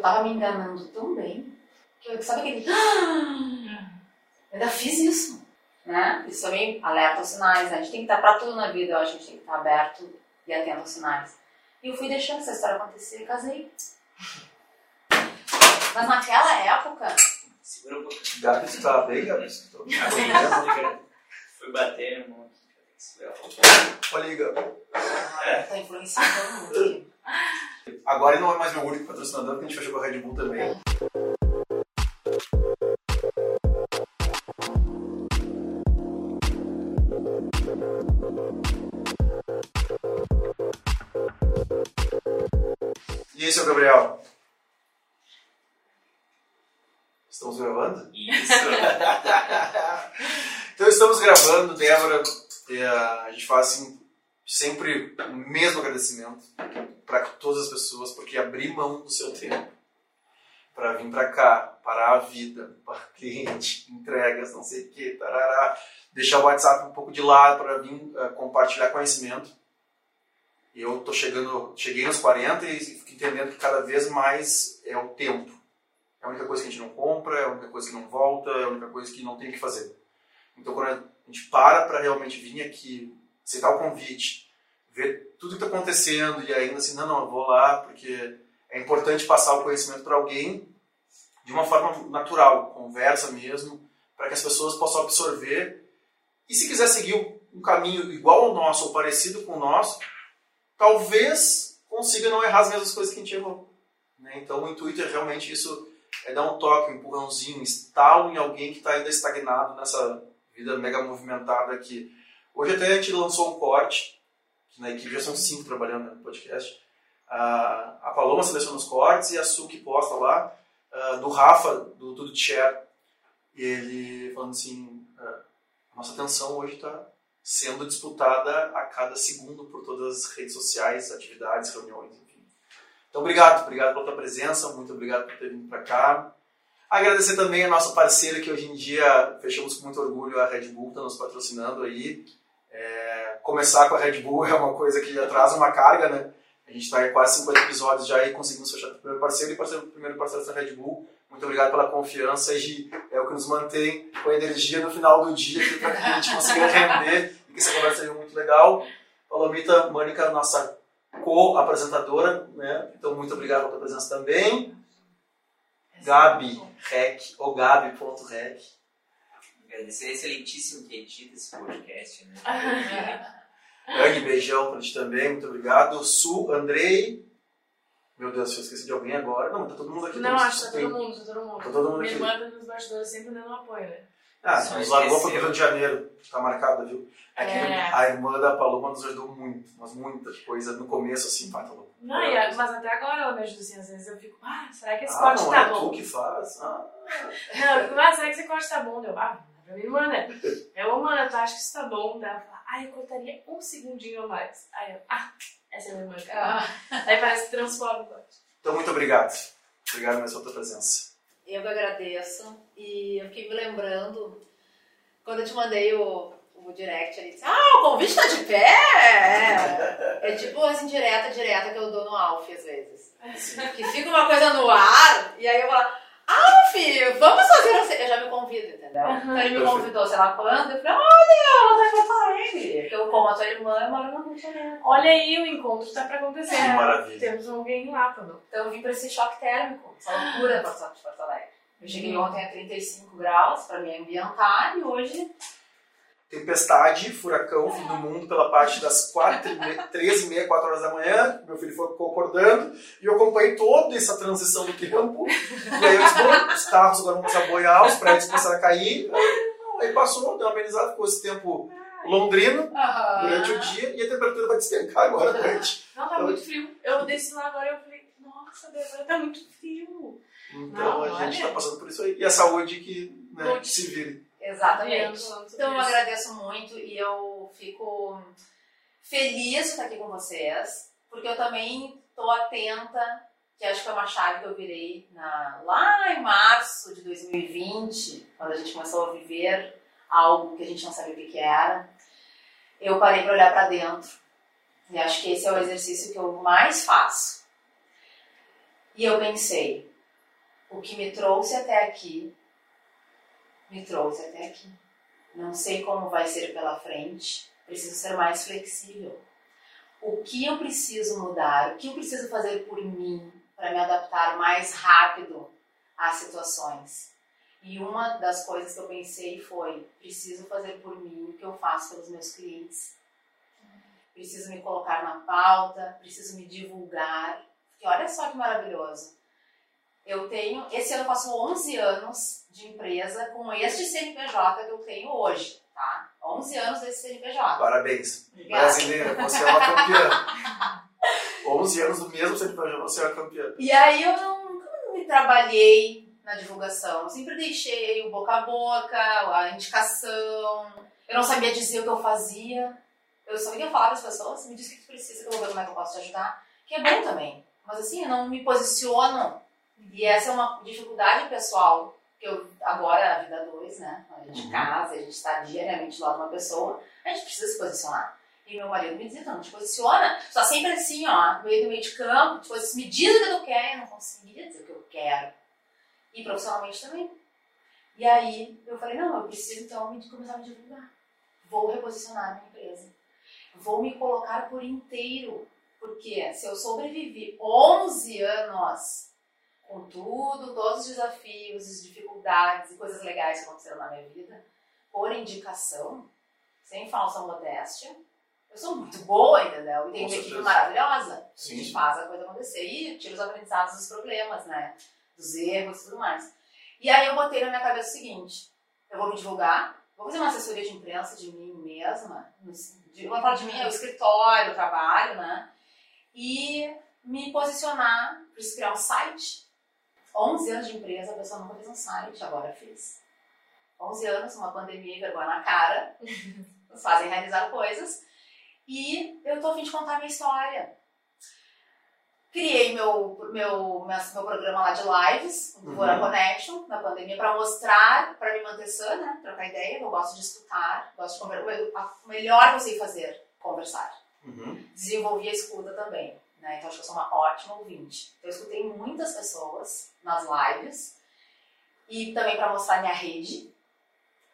eu tava me enganando tão bem que eu, sabe aquele. Eu ainda fiz isso. Né? Isso também alerta aos sinais. Né? A gente tem que estar para tudo na vida, eu acho que a gente tem que estar aberto e atento aos sinais. E eu fui deixando essa história acontecer e casei. Mas naquela época. Segura um pouquinho. Gabi, você tava bem, Gabi? Você tava bem? Fui bater, irmão. Olha aí, Gabi. Ah, tá influenciando todo mundo aqui. Agora ele não é mais meu único patrocinador, porque a gente fechou com a Red Bull também. E aí, seu Gabriel? Estamos gravando? Isso. Então estamos gravando, Débora. a gente faz assim, sempre o mesmo agradecimento para todas as pessoas, porque abrir mão do seu tempo para vir para cá, parar a vida, para cliente, entregas, não sei o que, deixar o WhatsApp um pouco de lado para vir ah, compartilhar conhecimento. Eu tô chegando, cheguei nos 40 e fico entendendo que cada vez mais é o tempo. É a única coisa que a gente não compra, é a única coisa que não volta, é a única coisa que não tem o que fazer. Então, quando a gente para para realmente vir aqui, aceitar o convite, ver tudo que está acontecendo e ainda assim, não, não, eu vou lá porque é importante passar o conhecimento para alguém de uma forma natural, conversa mesmo, para que as pessoas possam absorver. E se quiser seguir um caminho igual ao nosso ou parecido com o nosso, talvez consiga não errar as mesmas coisas que a gente errou. Né? Então, o intuito é realmente isso, é dar um toque, um empurrãozinho, um estalo em alguém que está ainda estagnado nessa vida mega movimentada aqui. Hoje até a gente lançou um corte, na equipe já são cinco trabalhando no podcast. A, a Paloma seleciona os cortes e a Su que posta lá, do Rafa, do Tudo de Share. E ele falando assim, ah, nossa atenção hoje está sendo disputada a cada segundo por todas as redes sociais, atividades, reuniões, enfim. Então, obrigado, obrigado pela tua presença, muito obrigado por ter vindo para cá. Agradecer também a nossa parceira que hoje em dia fechamos com muito orgulho, a Red Bull, está nos patrocinando aí. É, começar com a Red Bull é uma coisa que já traz uma carga, né? A gente está em quase 50 episódios já e conseguimos fechar o primeiro parceiro e parceiro, o primeiro parceiro da Red Bull. Muito obrigado pela confiança e é o que nos mantém com energia no final do dia para que a gente consiga render e que essa conversa seja muito legal. Palomita Mônica, nossa co-apresentadora, né? Então, muito obrigado pela presença também. Gabi, rec, ou gabi.rec. Agradecer excelentíssimo que edita esse podcast, né? Grande beijão pra ti também, muito obrigado. Su, Andrei. Meu Deus, se eu esqueci de alguém agora. Não, tá todo mundo aqui. Não, acho que tá todo mundo, tá todo mundo. Tá todo mundo Minha aqui. irmã tá nos bastidores sempre dando apoio, né? Ah, Só nos largou pro Rio de Janeiro. Tá marcado, viu? É que É. a irmã da Paloma nos ajudou muito, mas muita coisa. No começo, assim, pá, tá louco. Não, e a- mas até agora ela me ajuda assim, às vezes eu fico, ah, será que esse Ah, corte não tá é bom? tu que faz. Ah. Não, eu fico, ah, será que esse corte tá bom? Eu, ah, pra minha irmã, né? Eu, ô, mana, tu acha que isso tá bom? Daí ela fala, ah, eu cortaria um segundinho a mais. Aí eu, ah, essa é minha irmã, cara. Ah, Aí parece que transforma o corte. Então, muito obrigado. Obrigado mesmo pela tua presença. eu que agradeço. E eu fiquei me lembrando, quando eu te mandei o, o direct ali, disse, ah, o convite tá de pé! É, é tipo assim, direta, direta que eu dou no Alf às vezes. Que fica uma coisa no ar, e aí eu falo, Alf, vamos fazer um... Eu já me convido, entendeu? Então ele me convidou, sei lá quando, eu falei, olha, ela tá em Porto Alegre. Porque eu, como a tua irmã, eu moro no Rio de Janeiro. Olha aí, o encontro tá pra acontecer. Que maravilha. Temos alguém lá, bom? Então eu vim pra esse choque térmico, essa loucura Porto de Porto Alegre. Eu cheguei ontem a 35 graus pra me ambientar e hoje Tempestade, furacão, fim do mundo pela parte das 4 meia, 13 e meia, 4 horas da manhã. Meu filho ficou acordando e eu acompanhei toda essa transição do tempo. E aí eu disse, bom, os carros agora vão começar a boiar, os prédios começaram a cair. Aí, não, aí passou, deu uma amenizada, ficou esse tempo londrino durante o dia e a temperatura vai despencar agora à noite. Não, tá muito frio. Eu desci lá agora e eu falei, nossa, Débora, tá muito frio. Então Não, a gente olha. está passando por isso aí. E a saúde que, né, se vire. Exatamente. Então eu agradeço muito e eu fico feliz de estar aqui com vocês, porque eu também estou atenta, que acho que é uma chave que eu virei na, lá em março de 2020, quando a gente começou a viver algo que a gente não sabia o que, que era. Eu parei para olhar para dentro e acho que esse é o exercício que eu mais faço. E eu pensei, O que me trouxe até aqui, me trouxe até aqui. Não sei como vai ser pela frente, preciso ser mais flexível. O que eu preciso mudar? O que eu preciso fazer por mim para me adaptar mais rápido às situações? E uma das coisas que eu pensei foi: preciso fazer por mim o que eu faço pelos meus clientes. Preciso me colocar na pauta, preciso me divulgar. Porque olha só que maravilhoso. Eu tenho, esse ano eu faço 11 anos de empresa com este CNPJ que eu tenho hoje, tá? 11 anos desse CNPJ. Parabéns. Obrigada. Brasileira, você é uma campeã. 11 anos do mesmo CNPJ, você é uma campeã. E aí eu nunca me trabalhei na divulgação. Eu sempre deixei o boca a boca, a indicação. Eu não sabia dizer o que eu fazia. Eu só ia falar para as pessoas, me diz o que tu precisa, que eu vou ver como é que eu posso te ajudar. Que é bom também. Mas assim, eu não me posiciono. E essa é uma dificuldade pessoal. Que eu, agora, a vida 2, né? A gente Uhum. casa, a gente está diariamente lado de uma pessoa, a gente precisa se posicionar. E meu marido me dizia, não, te posiciona. Só sempre assim, ó, no meio do meio de campo, tipo, me diz o que tu quer. Eu não conseguia dizer o que eu quero. E profissionalmente também. E aí eu falei, não, eu preciso então me- começar a me divulgar. Vou reposicionar a minha empresa. Vou me colocar por inteiro. Porque se eu sobrevivi 11 anos com tudo, todos os desafios, as dificuldades e coisas legais que aconteceram na minha vida, por indicação, sem falsa modéstia, eu sou muito boa, entendeu? E tenho uma equipe maravilhosa. A Sim, gente faz a coisa acontecer e tira os aprendizados dos problemas, né? Dos erros e tudo mais. E aí eu botei na minha cabeça o seguinte: eu vou me divulgar, vou fazer uma assessoria de imprensa de mim mesma. De, uma parte de mim é o escritório, o trabalho, né? E me posicionar, preciso criar um site. 11 anos de empresa, a pessoa nunca fez um site, agora fiz. 11 anos, uma pandemia e vergonha na cara, nos fazem realizar coisas. E eu tô a fim de contar a minha história. Criei meu, meu, minha- meu programa lá de lives, o Uhum. Vora Connection, na pandemia, para mostrar, para me manter sã, né? Trocar ideia. Eu gosto de escutar, gosto de conversar. O melhor que eu sei fazer, conversar. Uhum. Desenvolvi a escuta também, né? Então acho que eu sou uma ótima ouvinte. Eu escutei muitas pessoas nas lives e também para mostrar minha rede.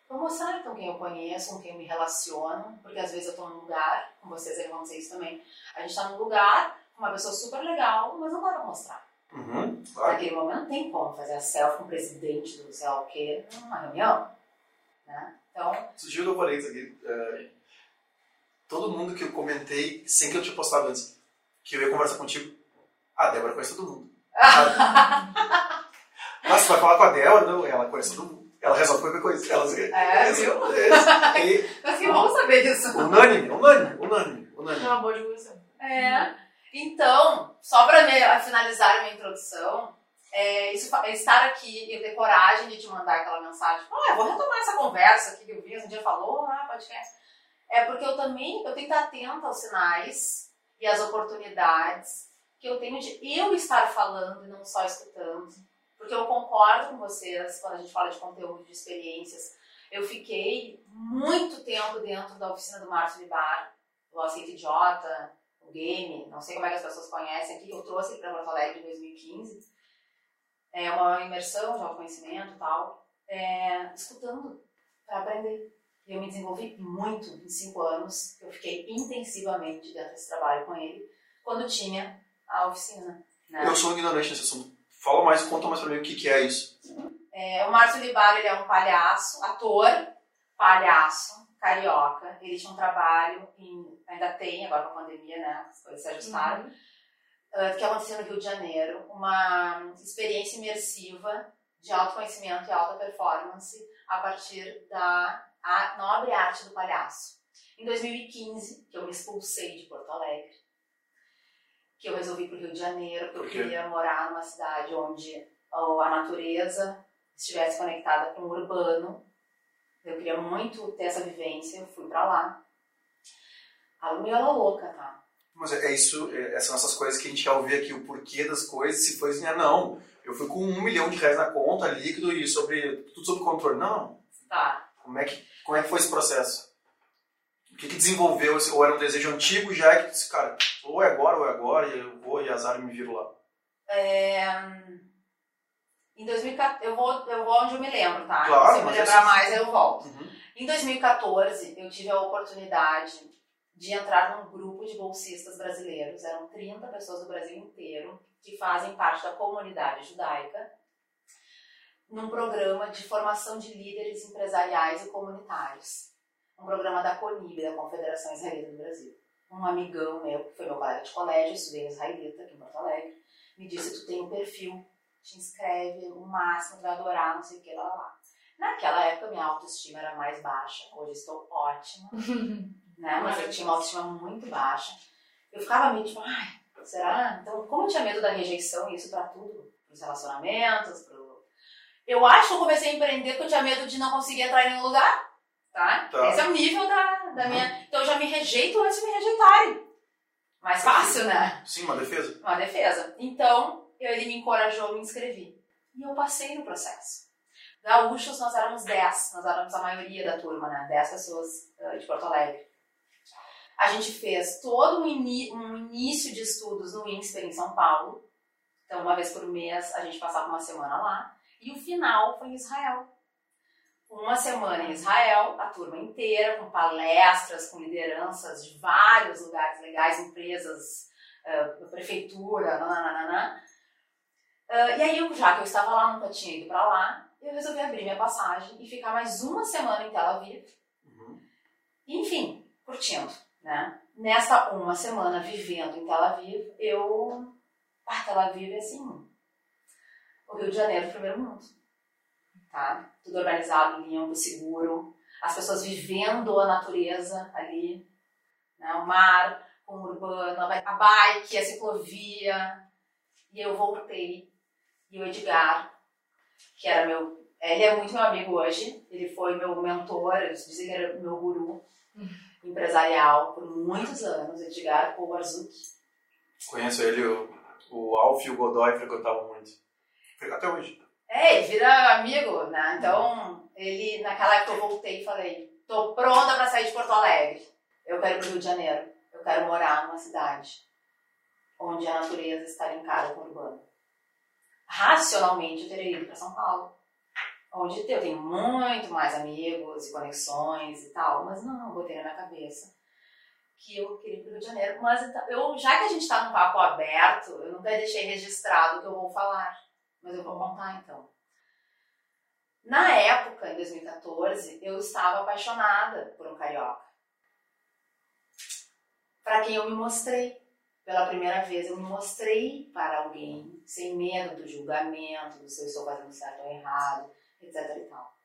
Vou mostrar então quem eu conheço, com quem eu me relaciono, porque às vezes eu tô num lugar, com vocês aí vão dizer isso também, a gente tá num lugar com uma pessoa super legal, mas não dá mostrar. Uhum. Claro. Naquele momento não tem como fazer a selfie com o presidente do sei lá o quê numa reunião, né? Então, Surgiu falei isso aqui. é, todo mundo que eu comentei, sem que eu tinha postado antes, que eu ia conversar contigo, a Débora conhece todo mundo. Mas você vai falar com a Débora? Não, ela conhece todo mundo. Ela resolve qualquer coisa. Ela, é, viu? E, Mas que bom saber disso. unânime, unânime, unânime, É unânime. uma boa divulgação. É. Então, só para finalizar a minha introdução, é, isso, é estar aqui e eu ter coragem de te mandar aquela mensagem, ah, eu vou retomar essa conversa aqui que eu vi, um dia falou, ah, podcast. É porque eu também, eu tenho que estar atenta aos sinais e às oportunidades que eu tenho de eu estar falando e não só escutando. Porque eu concordo com vocês quando a gente fala de conteúdo, de experiências. Eu fiquei muito tempo dentro da oficina do Márcio Libar, do Aceito Idiota, o game, não sei como é que as pessoas conhecem aqui, eu trouxe ele para Porto Alegre em 2015. É uma imersão de autoconhecimento e tal, é, escutando para aprender. E eu me desenvolvi muito em cinco anos, que eu fiquei intensivamente dentro desse trabalho com ele, quando tinha a oficina. Né? Eu sou ignorante nesse assunto. Fala mais, conta mais pra mim o que, que é isso. É, o Márcio Libar, ele é um palhaço, ator, palhaço, carioca. Ele tinha um trabalho, em, ainda tem, agora com a pandemia, né, as coisas se ajustaram, Uhum. ah, que aconteceu no Rio de Janeiro, uma experiência imersiva de autoconhecimento e alta performance a partir da a nobre arte do palhaço. Em 2015, que eu me expulsei de Porto Alegre, que eu resolvi ir para o Rio de Janeiro, porque eu queria morar numa cidade onde a natureza estivesse conectada com o urbano. Eu queria muito ter essa vivência, eu fui para lá. Algo meio ela louca, tá? Mas é é isso, é, essas são essas coisas que a gente quer ouvir aqui, o porquê das coisas, se foi assim, ah, não, eu fui com um milhão de reais na conta, líquido e sobre, tudo sob controle. Não, Tá. Como é que, como é que foi esse processo? O que, que desenvolveu, esse- ou era um desejo antigo já que disse, cara, ou é agora ou é agora, e eu vou e azar e me viro lá. É, Em 2014, eu vou, eu vou onde eu me lembro, tá? Claro, Se eu me lembrar mais, eu volto. Uhum. Em 2014, eu tive a oportunidade de entrar num grupo de bolsistas brasileiros. Eram 30 pessoas do Brasil inteiro que fazem parte da comunidade judaica, num programa de formação de líderes empresariais e comunitários. Um programa da CONIB, da Confederação Israelita do Brasil. Um amigão meu, que foi meu colega de colégio, estudei israelita aqui em Porto Alegre, me disse: Tu tem um perfil, te inscreve, o máximo, tu vai adorar, não sei o que, lá, lá, lá. Naquela época, minha autoestima era mais baixa, hoje estou ótima, né? Mas eu tinha uma autoestima muito baixa. Eu ficava meio tipo, ai, será? Então, como eu tinha medo da rejeição, isso pra tudo, pros relacionamentos, pro... Eu acho que eu comecei a empreender porque eu tinha medo de não conseguir entrar em nenhum lugar, tá? Tá. Esse é o nível da, da minha... Então, eu já me rejeito antes de me rejeitarem. Mais fácil, né? Sim, uma defesa. uma defesa. Então, eu- ele me encorajou, me inscrevi. E eu passei no processo. Gaúchos, nós éramos 10, nós éramos a maioria da turma, né? 10 pessoas eh, de Porto Alegre. A gente fez todo um, ini- um início de estudos no INSPER em São Paulo. Então, uma vez por mês, a gente passava uma semana lá. E o final foi em Israel. Uma semana em Israel, a turma inteira, com palestras, com lideranças de vários lugares legais, empresas, eh, prefeitura, nananana. Ah, e aí, eu, já que eu estava lá, nunca tinha ido para lá, eu resolvi abrir minha passagem e ficar mais uma semana em Tel Aviv. Uhum. Enfim, curtindo, né? Nessa uma semana vivendo em Tel Aviv, eu... Ah, Tel Aviv é assim, Rio de Janeiro, primeiro mundo. Tá? Tudo organizado, limpo, seguro. As pessoas vivendo a natureza ali, né? O mar, com o urbano, a bike, a ciclovia. E eu voltei. E o Edgar, que era meu. Ele é muito meu amigo hoje. Ele foi meu mentor, eles dizem que era meu guru empresarial por muitos anos. Edgar Kowarzuk. Conheço ele, o, o Alf e o Godoy frequentavam muito. Até hoje. É, vira amigo, né? Então, ele, naquela época eu voltei e falei: tô pronta pra sair de Porto Alegre. Eu quero ir pro Rio de Janeiro. Eu quero morar numa cidade onde a natureza está linkada com o urbano. Racionalmente, eu teria ido para São Paulo, onde eu tenho muito mais amigos e conexões e tal, mas não, eu botei na minha cabeça que eu queria ir pro Rio de Janeiro. Mas então, eu, já que a gente está num papo aberto, eu nunca deixei registrado o que eu vou falar, mas eu vou contar então. Na época, em 2014, eu estava apaixonada por um carioca. Para quem eu me mostrei pela primeira vez, eu me mostrei para alguém sem medo do julgamento, do se eu estou fazendo certo ou errado, etc e tal.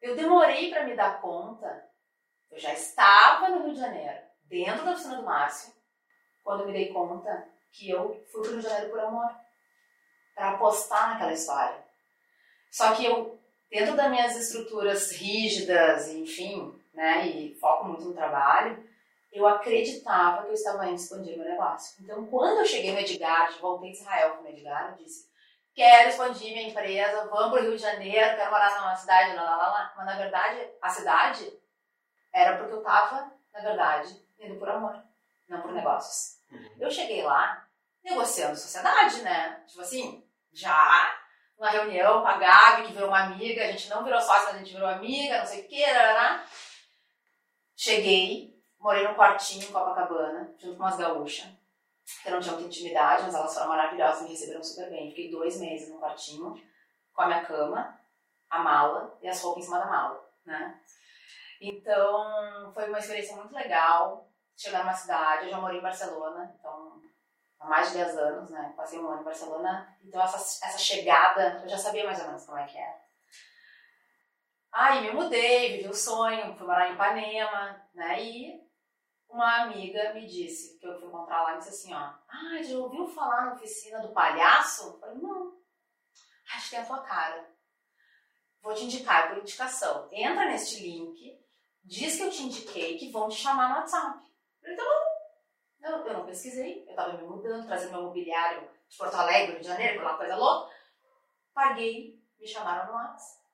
Eu demorei para me dar conta, eu já estava no Rio de Janeiro, dentro da oficina do Márcio, quando me dei conta que eu fui para o Rio de Janeiro por amor, para apostar naquela história. Só que eu, dentro das minhas estruturas rígidas, enfim, né, e foco muito no trabalho, eu acreditava que eu estava indo expandir meu negócio. Então, quando eu cheguei no Edgar, voltei de Israel com o Edgar, eu disse, quero expandir minha empresa, vamos para o Rio de Janeiro, quero morar numa cidade, lá, lá, lá, lá. Mas, na verdade, a cidade era porque eu estava, na verdade, indo por amor, não por negócios. Eu cheguei lá negociando sociedade, né? Tipo assim, já uma reunião com a Gabi, que virou uma amiga, a gente não virou sócia, mas a gente virou amiga, não sei o que, Cheguei, morei num quartinho em Copacabana, junto com umas gaúchas, que não tinham muita intimidade, mas elas foram maravilhosas, me receberam super bem. Fiquei dois meses no quartinho, com a minha cama, a mala e as roupas em cima da mala, né? Então, foi uma experiência muito legal chegar numa cidade. Eu já morei em Barcelona, então, há mais de 10 anos, né? Passei um ano em Barcelona. Então, essa, essa chegada, eu já sabia mais ou menos como é que era. Aí me mudei, vivi o sonho, fui morar em Ipanema, né? E uma amiga me disse, que eu fui encontrar lá, e disse assim, ó, ah, já ouviu falar na oficina do palhaço? Eu falei, não, acho que é a tua cara. Vou te indicar por indicação. Entra neste link, diz que eu te indiquei, que vão te chamar no WhatsApp. Eu falei, tá bom. Eu, eu não pesquisei, eu tava me mudando, trazendo meu mobiliário de Porto Alegre, Rio de Janeiro, aquela coisa louca. Paguei, me chamaram no WhatsApp.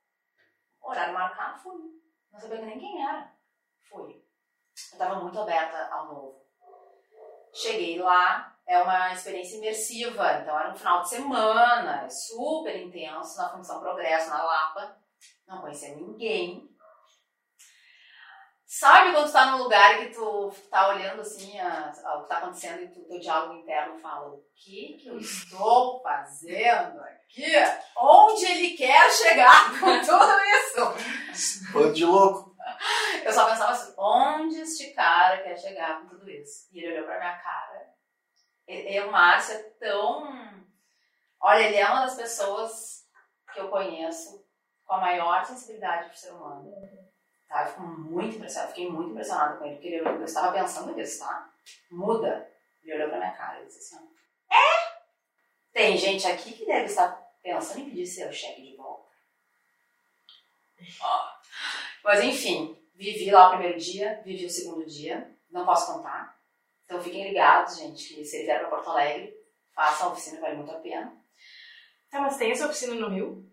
Horário marcado, fui. Não sabia nem quem era. Fui. Eu estava muito aberta ao novo. Cheguei lá, é uma experiência imersiva. Então era um final de semana, super intenso, na Função Progresso, na Lapa. Não conhecia ninguém. Sabe quando tu tá num lugar que tu tá olhando assim a, a- o que tá acontecendo e tu, teu diálogo interno fala o que que eu estou fazendo aqui? Onde ele quer chegar com tudo isso? Bando de louco. Eu só pensava assim, onde este cara quer chegar com tudo isso? E ele olhou pra minha cara. E, e o Márcio é tão... Olha, ele é uma das pessoas que eu conheço com a maior sensibilidade pro ser humano. Tá? Eu fico muito impressionada, fiquei muito impressionada com ele, porque ele, eu estava pensando nisso, tá? Muda. Ele olhou pra minha cara e disse assim, é? Tem gente aqui que deve estar pensando em pedir seu cheque de volta. Mas enfim, vivi lá o primeiro dia, vivi o segundo dia, não posso contar. Então fiquem ligados, gente, que se ele vier pra Porto Alegre, façam a oficina, vale muito a pena. Tá, mas tem essa oficina no Rio?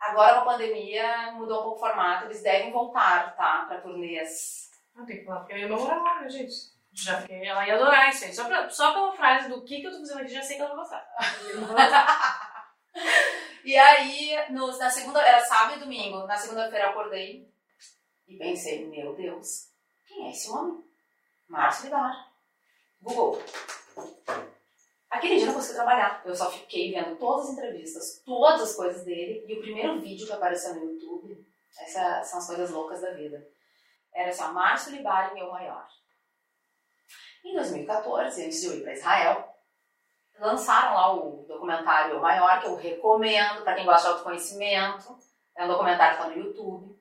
Agora com a pandemia mudou um pouco o formato, eles devem voltar, tá? Pra turnês. Não tem que falar, porque eu ia morar lá, né, gente? Já fiquei, ela ia adorar isso aí. Só, pra, só pela frase do que, que eu tô fazendo aqui, já sei que ela vai gostar. E aí, nos- na segunda, era sábado e domingo, na segunda-feira eu acordei e pensei, meu Deus, quem é esse homem? Márcio Vidal. Google. Aquele dia eu não consegui trabalhar. Eu só fiquei vendo todas as entrevistas, todas as coisas dele. E o primeiro vídeo que apareceu no YouTube, essas são as coisas loucas da vida. Era assim, ó, Márcio Libari, meu maior. Em 2014, antes de eu ir para Israel, lançaram lá o documentário Maior, que eu recomendo para quem gosta de autoconhecimento. É um documentário que está no YouTube.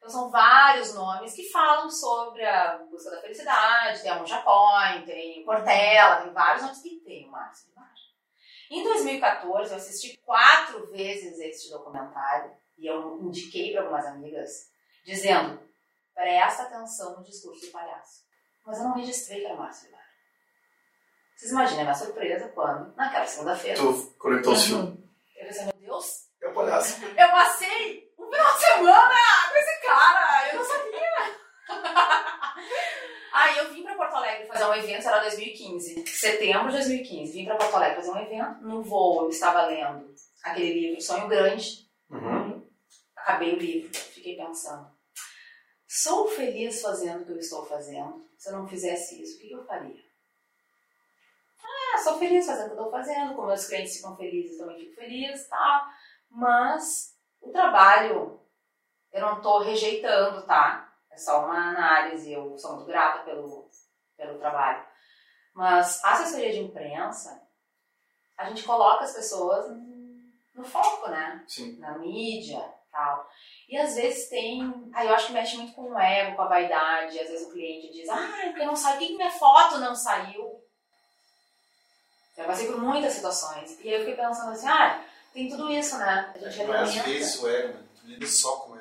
Então são vários nomes que falam sobre a busca da felicidade. Tem a Monja Point, tem Portela, tem vários nomes que tem o Márcio. Em 2014, eu assisti quatro vezes este documentário e eu indiquei para algumas amigas, dizendo: presta atenção no discurso do palhaço. Mas eu não registrei que era Márcio Libari. Vocês imaginem a minha surpresa quando, naquela segunda-feira, Tu conectou os filmes. eu pensei: meu Deus, É o palhaço. eu passei de semana com esse cara, eu não sabia. Aí eu vim pra Porto Alegre fazer um evento, era 2015, setembro de 2015. Vim pra Porto Alegre fazer um evento. No voo eu estava lendo aquele livro Sonho Grande. Uhum. Acabei o livro, fiquei pensando. Sou feliz fazendo o que eu estou fazendo. Se eu não fizesse isso, o que que eu faria? Ah, sou feliz fazendo o que eu estou fazendo. Como meus clientes ficam felizes, eu também fico feliz, tá? Mas o trabalho, eu não estou rejeitando, tá? É só uma análise. Eu sou muito grata pelo, pelo trabalho. Mas a assessoria de imprensa, a gente coloca as pessoas no foco, né? Sim. na mídia tal. E às vezes tem. Aí eu acho que mexe muito com o ego, com a vaidade. Às vezes o cliente diz, ah, porque não saiu, por que minha foto não saiu? Eu passei por muitas situações. E aí eu fiquei pensando assim, ah, tem tudo isso, né? A gente Mas alimenta. vezes o ego, né? Tu lida só com o.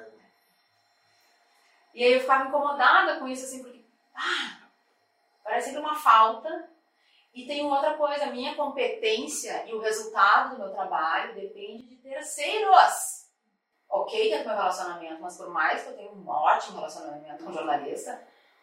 E aí eu ficava incomodada com isso, assim, porque ah, parece sempre uma falta. E tem outra coisa, a minha competência e o resultado do meu trabalho depende de terceiros. Ok, que é o meu relacionamento, mas por mais que eu tenha um ótimo relacionamento com o jornalista,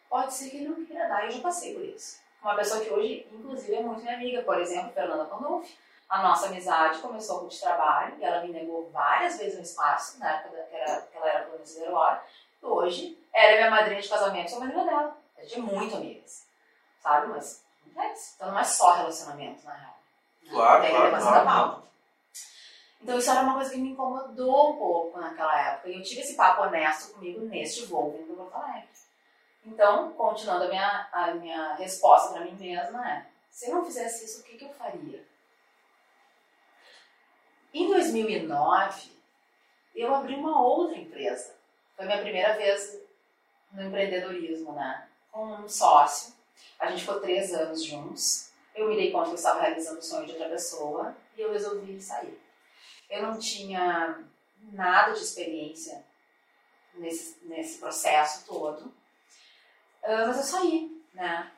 pode ser que ele não queira dar, eu já passei por isso. Uma pessoa que hoje, inclusive, é muito minha amiga, por exemplo, Fernanda Pandolfi. A nossa amizade começou com de trabalho e ela me negou várias vezes no espaço, na época que, ela era colunista Hora. Hoje, ela é minha madrinha de casamento, sou madrinha dela. A gente é muito amigas, sabe? Mas acontece. Então não é só relacionamento, na real. Claro, Tem claro, claro. pauta. Então isso era uma coisa que me incomodou um pouco naquela época. E eu tive esse papo honesto comigo neste voo vindo para Porto Alegre. Então, continuando a minha, a minha resposta para mim mesma é: se eu não fizesse isso, o que, que eu faria? Em 2009, eu abri uma outra empresa. Foi minha primeira vez no empreendedorismo, né? Com um sócio. A gente ficou três anos juntos. Eu me dei conta que eu estava realizando o sonho de outra pessoa e eu resolvi sair. Eu não tinha nada de experiência nesse, nesse processo todo, Ah, mas eu saí, né?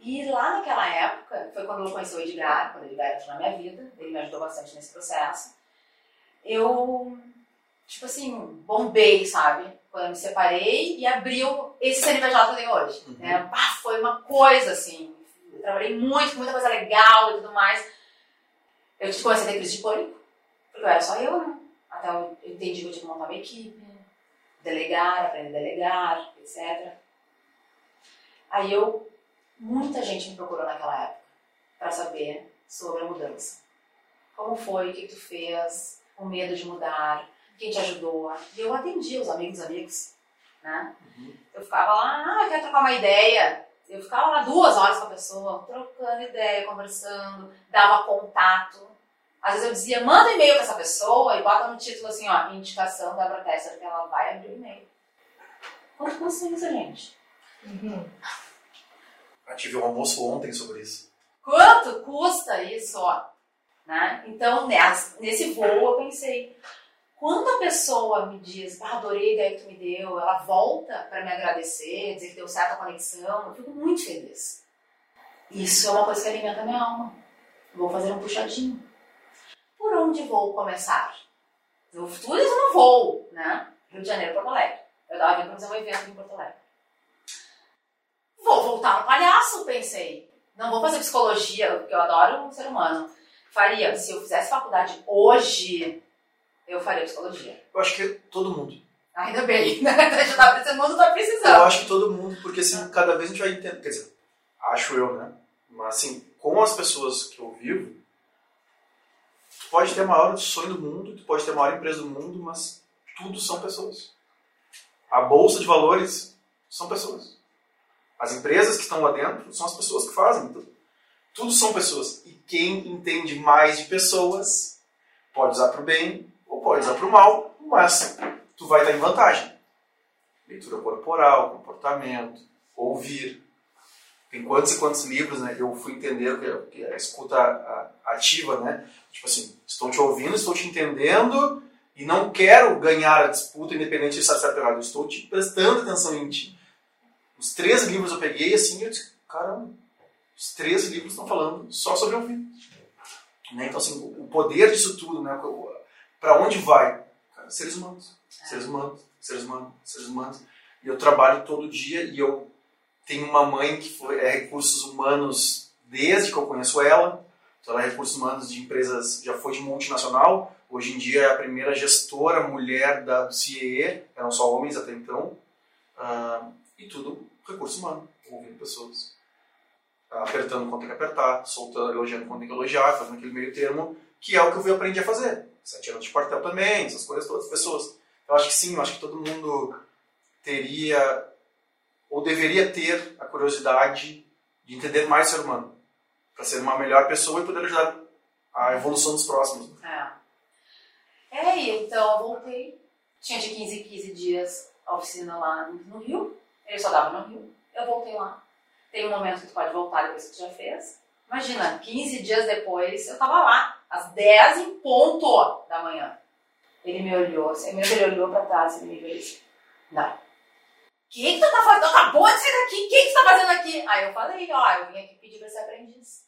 E lá naquela época, foi quando eu conheci o Edgar, quando o Edgar entrou na minha vida, ele me ajudou bastante nesse processo. Eu, tipo assim, bombei, sabe? Quando eu me separei e abriu esse CNPJ que eu tenho hoje. Uhum. Né? Bah, foi uma coisa assim, trabalhei muito, muita coisa legal e tudo mais. Eu comecei a ter crise de pânico, porque eu era só eu, né? Até eu entendi que eu tinha que montar uma equipe, delegar, aprender a delegar, etc. Aí eu, muita gente me procurou naquela época para saber sobre a mudança. Como foi, o que tu fez, o medo de mudar, quem te ajudou. E eu atendia os amigos amigos, né? Uhum. Eu ficava lá, ah, eu quero trocar uma ideia. Eu ficava lá duas horas com a pessoa, trocando ideia, conversando, dava contato. Às vezes eu dizia, manda um e-mail para essa pessoa e bota no título assim, ó, indicação da Tester, que ela vai abrir o e-mail. Quanto custa isso, gente? Uhum. Eu tive um almoço ontem sobre isso. Quanto custa isso, ó? Né? Então, nessa- nesse voo, eu pensei, quando a pessoa me diz, ah, adorei a ideia que tu me deu, ela volta para me agradecer, dizer que deu certo a conexão, eu fico muito feliz. Isso é uma coisa que alimenta minha alma. Vou fazer um puxadinho. Por onde vou começar? Eu, tudo isso no voo, né? Rio de Janeiro, Porto Alegre. Eu tava vindo fazer um evento em Porto Alegre. Vou voltar no palhaço, pensei. Não vou fazer psicologia, porque eu adoro o ser humano. Faria, se eu fizesse faculdade hoje, eu faria psicologia. Eu acho que todo mundo. Ainda bem, né? Já tá, esse mundo tá Eu precisando. acho que todo mundo, porque assim, cada vez a gente vai entender. Quer dizer, acho eu, né? Mas assim, com as pessoas que eu vivo, tu pode ter o maior sonho do mundo, tu pode ter a maior empresa do mundo, mas tudo são pessoas. A bolsa de valores são pessoas. As empresas que estão lá dentro são as pessoas que fazem. Tudo, tudo são pessoas. E quem entende mais de pessoas pode usar para o bem pode usar para o mal, mas tu vai estar em vantagem leitura corporal, comportamento, ouvir. Tem quantos e quantos livros, né? Eu fui entender que- que a escuta ativa, né? Tipo assim, estou te ouvindo, estou te entendendo e não quero ganhar a disputa independente de estar certo ou errado. Estou te prestando atenção em ti. Os três livros eu peguei assim eu disse, caramba, os três livros estão falando só sobre ouvir. Né? Então, assim, o poder disso tudo, né? Para onde vai? Cara, seres humanos. Seres humanos, seres humanos, seres humanos. E eu trabalho todo dia e eu tenho uma mãe que foi, é recursos humanos desde que eu conheço ela. Então ela é recursos humanos de empresas, já foi de multinacional. Hoje em dia é a primeira gestora mulher da, CIE, eram só homens até então. Ah, e tudo recurso humano, ouvindo pessoas. Ah, apertando quando tem que apertar, soltando, elogiando quando tem que elogiar, fazendo aquele meio termo, que é o que eu fui aprender a fazer. Anos de quartel também, essas coisas todas, pessoas. Eu acho que sim, eu acho que todo mundo teria ou deveria ter a curiosidade de entender mais o ser humano para ser uma melhor pessoa e poder ajudar a evolução dos próximos. É. É, e então eu voltei. Tinha de 15 em 15 dias a oficina lá no Rio. Ele só dava no Rio. Eu voltei lá. Tem um momento que tu pode voltar depois que tu já fez. Imagina, 15 dias depois eu tava lá, às 10 em ponto da manhã. Ele me olhou, assim, ele olhou pra trás e me disse, não. O que que tu tá fazendo? Acabou de sair daqui, o que que tu tá fazendo aqui? Aí eu falei, ó, eu vim aqui pedir pra ser aprendiz.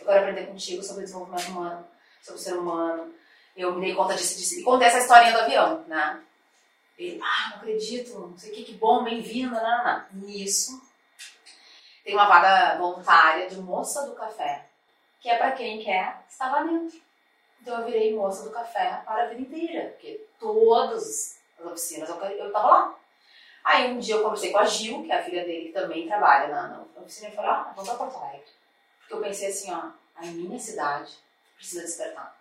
Eu quero aprender contigo sobre desenvolvimento humano, sobre o ser humano. Eu me dei conta disso, disso. E contei essa historinha do avião, né? Ele, ah, não acredito, não sei o que, que bom, bem-vindo, não, não. Nisso, tem uma vaga voluntária de moça do café, que é para quem quer estar lá dentro. Então eu virei moça do café para a vida inteira, porque todas as oficinas eu, eu tava lá. Aí um dia eu conversei com a Gil, que é a filha dele, que também trabalha na, na oficina, e falei, ah, vamos para Porto Alegre. Porque eu pensei assim, ó, a minha cidade precisa despertar.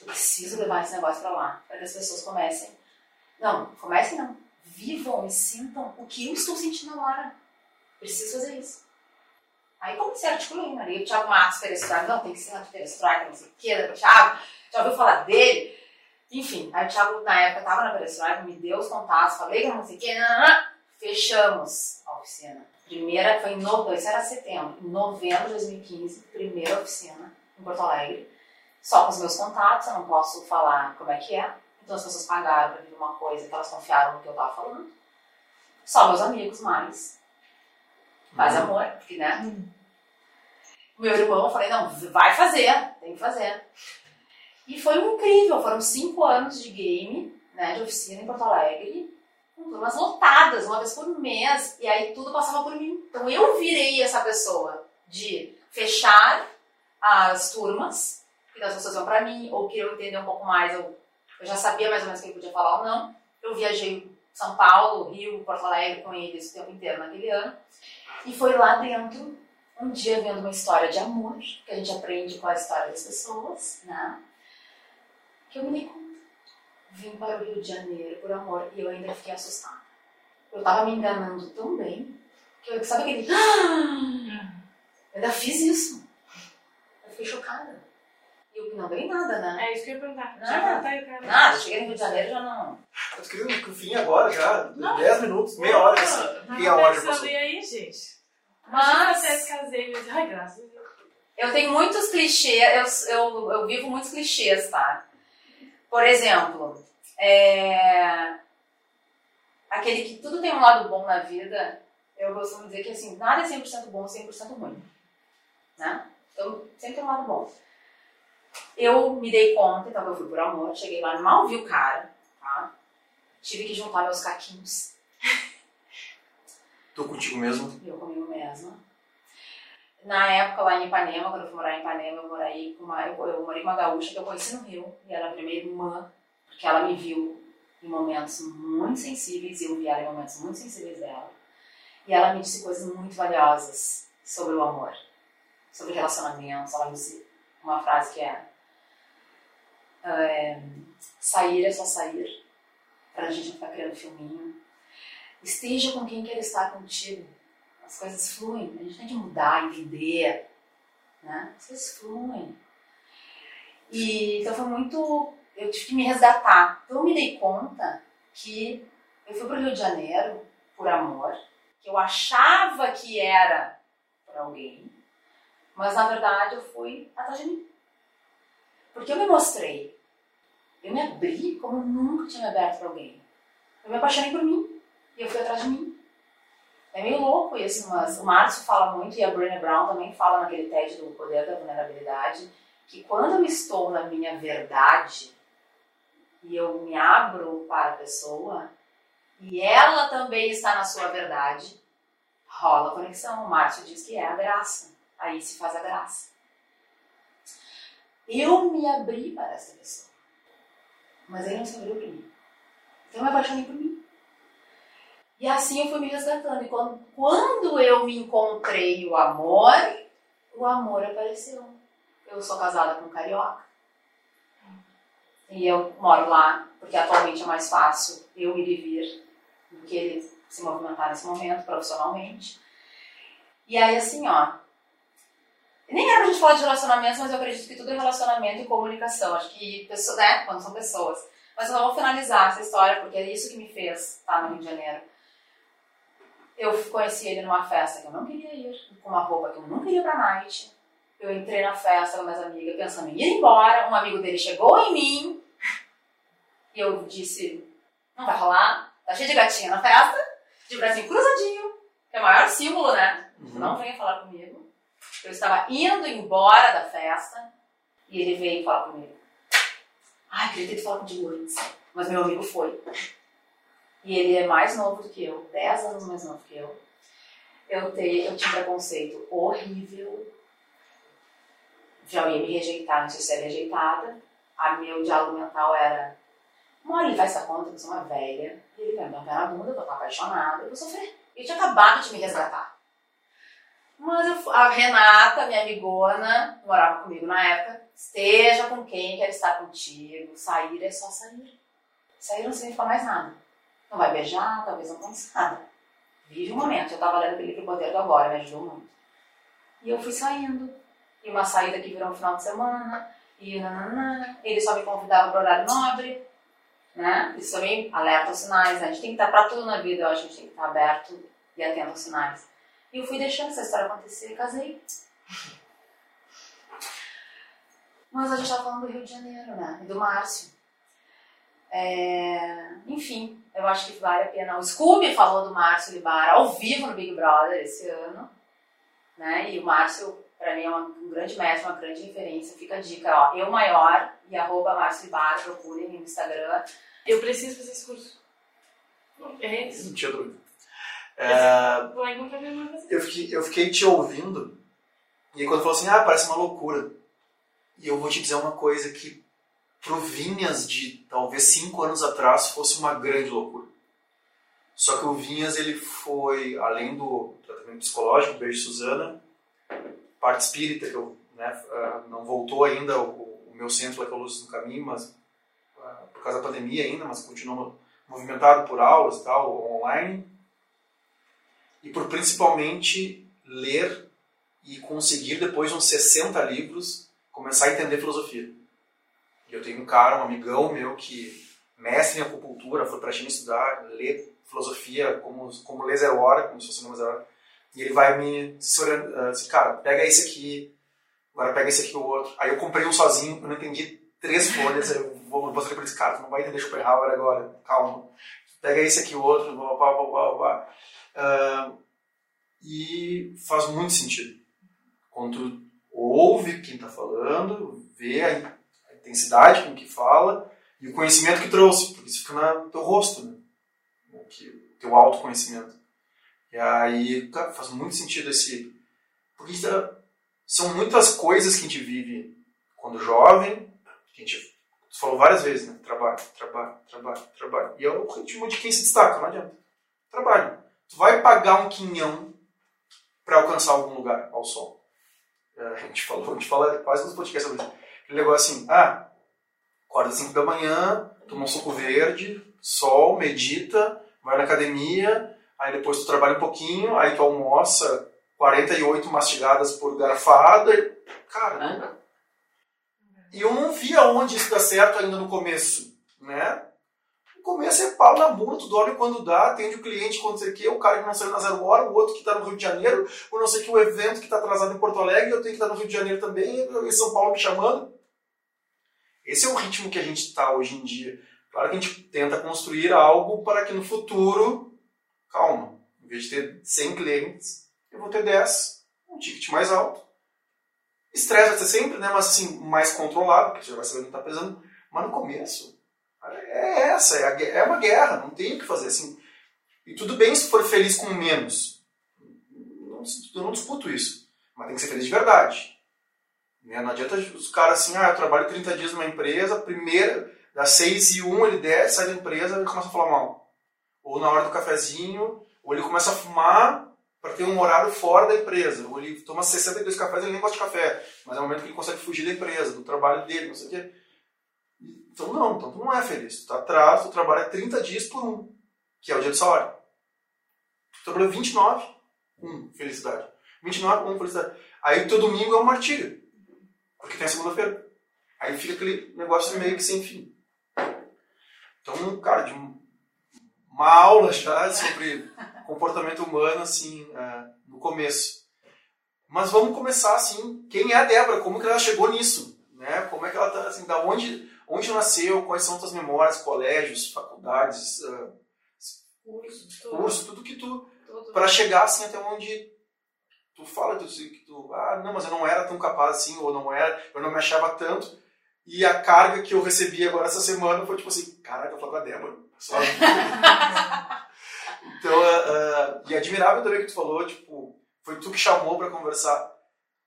Eu preciso levar esse negócio para lá, para que as pessoas comecem. Não, comecem não. Vivam e sintam o que eu estou sentindo agora. Preciso fazer isso. Aí comecei a articular ali. O Thiago Matos Perestroika, não, tem que ser Renato Perestroika, não sei o que, o Thiago, já ouviu falar dele? Enfim, aí o Thiago, na época, estava na Perestroika, me deu os contatos, falei com não sei o que, fechamos a oficina. Primeira, foi em novembro, isso era setembro, em novembro de 2015, primeira oficina em Porto Alegre. Só com os meus contatos, eu não posso falar como é que é. Então as pessoas pagaram para vir uma coisa que elas confiaram no que eu estava falando. Só meus amigos mais. Faz amor, porque, né? Meu irmão, eu falei, não, vai fazer, tem que fazer. E foi incrível, foram cinco anos de game, né, de oficina em Porto Alegre, com turmas lotadas, uma vez por mês, e aí tudo passava por mim. Então eu virei essa pessoa de fechar as turmas, que as pessoas iam pra mim, ou queriam entender um pouco mais, eu, eu já sabia mais ou menos o que eu podia falar ou não. Eu viajei São Paulo, Rio, Porto Alegre com eles o tempo inteiro naquele ano. E foi lá dentro, um dia vendo uma história de amor, que a gente aprende com a história das pessoas, né? Que eu me dei conta. Vim para o Rio de Janeiro por amor e eu ainda fiquei assustada. Eu tava me enganando tão bem que eu, sabe aquele. Eu ainda fiz isso. Eu fiquei chocada. E não ganhei nada, né? É isso que eu ia perguntar. Nada. Já voltei o cara. Nada, cheguei no Rio de Janeiro já não. Eu tô querendo que o fim agora já. Não. 10 minutos, meia hora assim. Tava Meia hora já passou. E aí, gente? Mas- Vocês casei, mas... Ai, graças a Deus. Eu tenho muitos clichês, eu, eu, eu vivo muitos clichês, tá? Por exemplo, é, aquele que tudo tem um lado bom na vida, eu costumo dizer que assim, nada é 100% bom, 100% ruim. Né? Então, sempre tem um lado bom. Eu me dei conta, então eu fui por amor, cheguei lá, mal vi o cara, tá? Tive que juntar meus caquinhos, Tô contigo mesmo. eu comigo mesma. Na época, lá em Ipanema, quando eu fui morar em Ipanema, eu morei com uma, eu, eu morei com uma gaúcha que eu conheci no Rio, e ela era minha irmã, porque ela me viu em momentos muito sensíveis, e eu vi ela em momentos muito sensíveis dela. E ela me disse coisas muito valiosas sobre o amor, sobre relacionamentos. Ela me disse uma frase que é, é sair é só sair, pra gente não ficar criando filminho. Esteja com quem quer estar contigo. As coisas fluem. A gente tem que mudar, entender. Né? As coisas fluem. E, então foi muito. Eu tive que me resgatar. Então eu me dei conta que eu fui para o Rio de Janeiro por amor, que eu achava que era por alguém, mas na verdade eu fui atrás de mim. Porque eu me mostrei. Eu me abri como nunca tinha me aberto para alguém. Eu me apaixonei por mim. E eu fui atrás de mim. É meio louco isso, mas o Márcio fala muito e a Brené Brown também fala naquele TED do Poder da Vulnerabilidade que quando eu estou na minha verdade e eu me abro para a pessoa e ela também está na sua verdade, rola conexão. O Márcio diz que é a graça. Aí se faz a graça. Eu me abri para essa pessoa, mas ele não se abriu para mim. Então eu me apaixonei por mim. E assim eu fui me resgatando. E quando, quando eu me encontrei o amor, o amor apareceu. Eu sou casada com um carioca. E eu moro lá, porque atualmente é mais fácil eu ir e vir do que ele se movimentar nesse momento, profissionalmente. E aí, assim, ó. Nem era pra gente falar de relacionamentos, mas eu acredito que tudo é relacionamento e comunicação. Acho que, né, quando são pessoas. Mas eu vou finalizar essa história, porque é isso que me fez estar no Rio de Janeiro. Eu conheci ele numa festa que eu não queria ir, com uma roupa que eu não queria pra night. Eu entrei na festa com minhas amigas pensando em ir embora. Um amigo dele chegou em mim e eu disse: Não vai rolar, tá cheio de gatinha na festa, de bracinho cruzadinho, que é o maior símbolo, né? Não venha falar comigo. Eu estava indo embora da festa e ele veio falar comigo. Ai, queria ter falar contigo antes, mas meu amigo foi. E ele é mais novo do que eu, 10 anos mais novo que eu. Eu, te, eu tinha preconceito horrível. Já ia me rejeitar, não sei se é rejeitada. A meu diálogo mental era: hora ele vai dar conta que eu sou uma velha, ele vai me dar um na bunda, eu tô apaixonada, eu vou sofrer. Eu tinha acabado de me resgatar. Mas eu a Renata, minha amigona, morava comigo na época, esteja com quem quer estar contigo, sair é só sair. Sair não significa mais nada. Não vai beijar, talvez não conheça nada. Vive o momento. Eu estava lendo aquele livro O Poder do Agora, me ajudou muito. E eu fui saindo. E uma saída que virou um final de semana. E nananã. Ele só me convidava para horário nobre. Né? Isso também alerta aos sinais. Né? A gente tem que estar para tudo na vida. Eu acho a gente tem que estar aberto e atento aos sinais. E eu fui deixando essa história acontecer e casei. Mas a gente estava falando do Rio de Janeiro, né? E do Márcio. É, Enfim, eu acho que vale a pena. O Scooby falou do Márcio Libara ao vivo no Big Brother esse ano. Né? E o Márcio, pra mim, é uma- um grande mestre, uma grande referência. Fica a dica, ó. Eu maior e arroba Márcio Libara, procurem no Instagram. Eu preciso fazer esse curso. É isso. Não tinha dúvida. É, eu, fiquei, eu fiquei te ouvindo E aí quando falou assim, ah, parece uma loucura. E eu vou te dizer uma coisa que pro Vinhas de talvez cinco anos atrás fosse uma grande loucura. Só que o Vinhas ele foi, além do tratamento psicológico, beijo Suzana, parte espírita, que eu, né, ah, não voltou ainda o, o meu centro lá que é o Luz no Caminho, mas ah, por causa da pandemia ainda, mas continua movimentado por aulas e tal, online. E por principalmente ler e conseguir, depois de uns 60 livros, começar a entender filosofia. E eu tenho um cara, um amigão meu, que mestre em acupuntura, foi para a China estudar, lê filosofia como, como lê zero hora, como se fosse uma zero hora. E ele vai me uh, assim, cara, pega esse aqui, agora pega esse aqui o outro. Aí eu comprei um sozinho, eu não entendi três folhas, eu vou mostrar pra ele, cara, tu não vai entender Schopenhauer agora, calma. Pega esse aqui o outro, blá, blá, blá, blá, blá. Uh, e faz muito sentido. Quando tu ouve quem está falando, vê a, intensidade com que fala e o conhecimento que trouxe, porque isso fica no teu rosto, né? O teu autoconhecimento. E aí, cara, faz muito sentido esse. Porque tá, são muitas coisas que a gente vive quando jovem, que a gente falou várias vezes, né? Trabalho, trabalho, trabalho, trabalho. E é o ritmo de quem se destaca, não adianta. Trabalho. Tu vai pagar um quinhão para alcançar algum lugar ao sol. É, a gente falou, a gente fala quase nos podcasts sobre isso. Ele negócio assim, ah, acorda às 5 da manhã, toma um suco verde, sol, medita, vai na academia, aí depois tu trabalha um pouquinho, aí tu almoça 48 mastigadas por garfada. Cara, não. E eu não vi aonde isso dá certo ainda no começo, né? No começo é pau na bunda, tu dorme quando dá, atende o cliente quando você quer, o cara que não saiu na zero hora, o outro que está no Rio de Janeiro, o não sei que o evento que está atrasado em Porto Alegre, eu tenho que estar no Rio de Janeiro também, em São Paulo me chamando. Esse é o ritmo que a gente está hoje em dia. Claro que a gente tenta construir algo para que no futuro, calma, em vez de ter 100 clientes, eu vou ter 10, um ticket mais alto. Estresse vai ser sempre, né? mas assim, mais controlado, porque já vai saber que está pesando. Mas no começo, é essa, é, a, é uma guerra, não tem o que fazer assim. E tudo bem se for feliz com menos. Não, eu não disputo isso. Mas tem que ser feliz de verdade. Né? Não adianta os caras assim, ah, eu trabalho 30 dias numa empresa, primeiro, das 6 e 1 ele desce, sai da empresa e começa a falar mal. Ou na hora do cafezinho, ou ele começa a fumar para ter um horário fora da empresa. Ele toma 62 cafés ele nem gosta de café. Mas é o momento que ele consegue fugir da empresa, do trabalho dele, não sei o quê. Então não, então tu não é feliz. Tu tá atrás, tu trabalha 30 dias por um, que é o dia do salário. Tu trabalha 29, um, felicidade. 29, um, felicidade. Aí teu domingo é um martírio, porque tem a segunda-feira. Aí fica aquele negócio meio que sem fim. Então, cara, de uma aula já sobre comportamento humano, assim, é, no começo. Mas vamos começar, assim, quem é a Débora? Como que ela chegou nisso? Né? Como é que ela tá, assim, da onde Onde nasceu, quais são tuas memórias, colégios, faculdades, uh, curso, tudo. curso, tudo que tu. para chegar assim até onde tu fala tu, que tu. Ah, não, mas eu não era tão capaz assim, ou não era, eu não me achava tanto. E a carga que eu recebi agora essa semana foi tipo assim: caraca, eu falo com a Débora. Só... então, uh, uh, e é admirável também que tu falou, tipo, foi tu que chamou para conversar.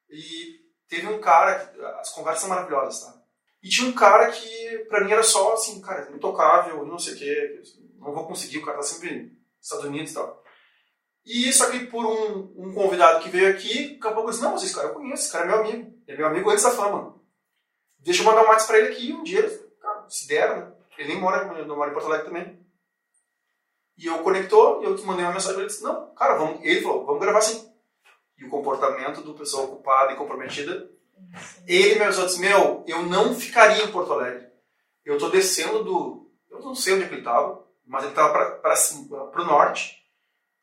E teve um cara, as conversas são maravilhosas, tá? E tinha um cara que, pra mim, era só assim, cara, intocável, não sei o quê, não vou conseguir, o cara tá sempre nos Estados Unidos e tal. E só que por um, um convidado que veio aqui, daqui a pouco eu disse, não, mas esse cara eu conheço, esse cara é meu amigo. Ele é meu amigo antes da fama. Deixa eu mandar um WhatsApp pra ele aqui um dia, cara, se der, né? Ele nem mora, não mora em Porto Alegre também. E eu conectou, e eu mandei uma mensagem pra ele, disse, não, cara, vamos, ele falou, vamos gravar assim. E o comportamento do pessoal ocupada e comprometida ele me avisou, disse, meu, eu não ficaria em Porto Alegre. Eu tô descendo do... Eu não sei onde é ele estava, mas ele estava para o norte.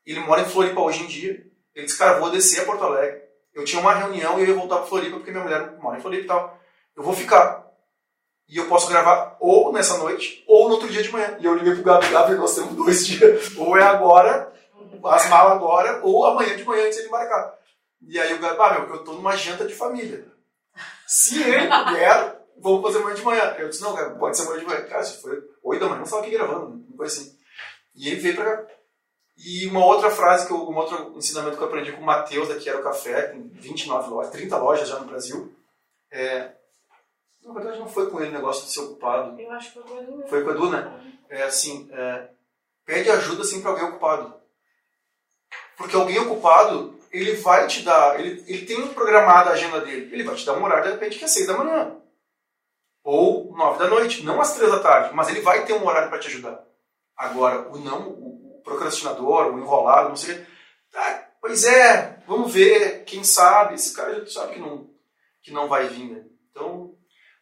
Ele mora em Floripa hoje em dia. Ele disse, cara, vou descer a Porto Alegre. Eu tinha uma reunião e eu ia voltar para Floripa porque minha mulher mora em Floripa e tal. Eu vou ficar. E eu posso gravar ou nessa noite ou no outro dia de manhã. E eu liguei pro Gabi, Gabi, nós temos dois dias. Ou é agora, as malas agora, ou amanhã de manhã antes de ele embarcar. E aí o Gabi, ah, meu, eu tô numa janta de família. Se ele puder, vamos fazer amanhã de manhã. Eu disse, não, cara, pode ser amanhã de manhã. Cara, se foi 8 da manhã, não estava aqui gravando, uma coisa assim. E ele veio pra cá. E uma outra frase, que eu, um outro ensinamento que eu aprendi com o Matheus, daqui era o café, tem 29 lojas, 30 lojas já no Brasil. É, na verdade não foi com ele o negócio de ser ocupado. Eu acho que foi com o Edu. Foi com o Edu, né? É assim, é, pede ajuda sempre pra alguém ocupado. Porque alguém ocupado, ele vai te dar, ele, ele tem programada a agenda dele, ele vai te dar um horário de repente que é 6 da manhã. Ou 9 da noite, não às 3 da tarde, mas ele vai ter um horário para te ajudar. Agora, o não, o procrastinador, o enrolado, não sei o ah, pois é, vamos ver, quem sabe, esse cara já sabe que não, que não vai vir, né? Então,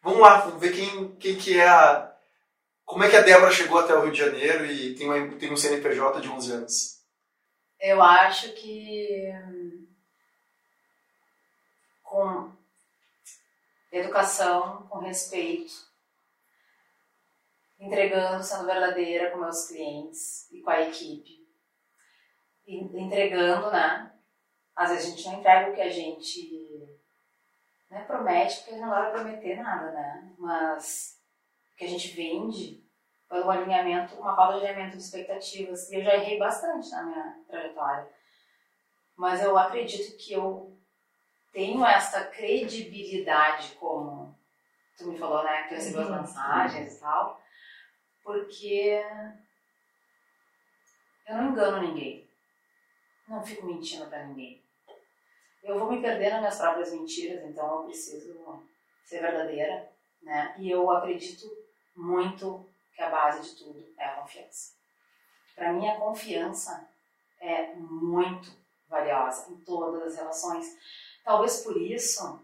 vamos lá, vamos ver quem, quem que é a... Como é que a Débora chegou até o Rio de Janeiro e tem, uma, tem um CNPJ de 11 anos? Eu acho que com educação, com respeito, entregando, sendo verdadeira com meus clientes e com a equipe, entregando, né? Às vezes a gente não entrega o que a gente né, promete, porque a gente não vai prometer nada, né? Mas o que a gente vende pelo alinhamento, uma falta de alinhamento de expectativas. E eu já errei bastante na minha trajetória. Mas eu acredito que eu tenho essa credibilidade, como tu me falou, né? Que tu recebeu as mensagens e tal. Porque eu não engano ninguém. Não fico mentindo pra ninguém. Eu vou me perder nas minhas próprias mentiras, então eu preciso ser verdadeira, né? E eu acredito muito que a base de tudo é a confiança. Para mim, a confiança é muito valiosa em todas as relações. Talvez por isso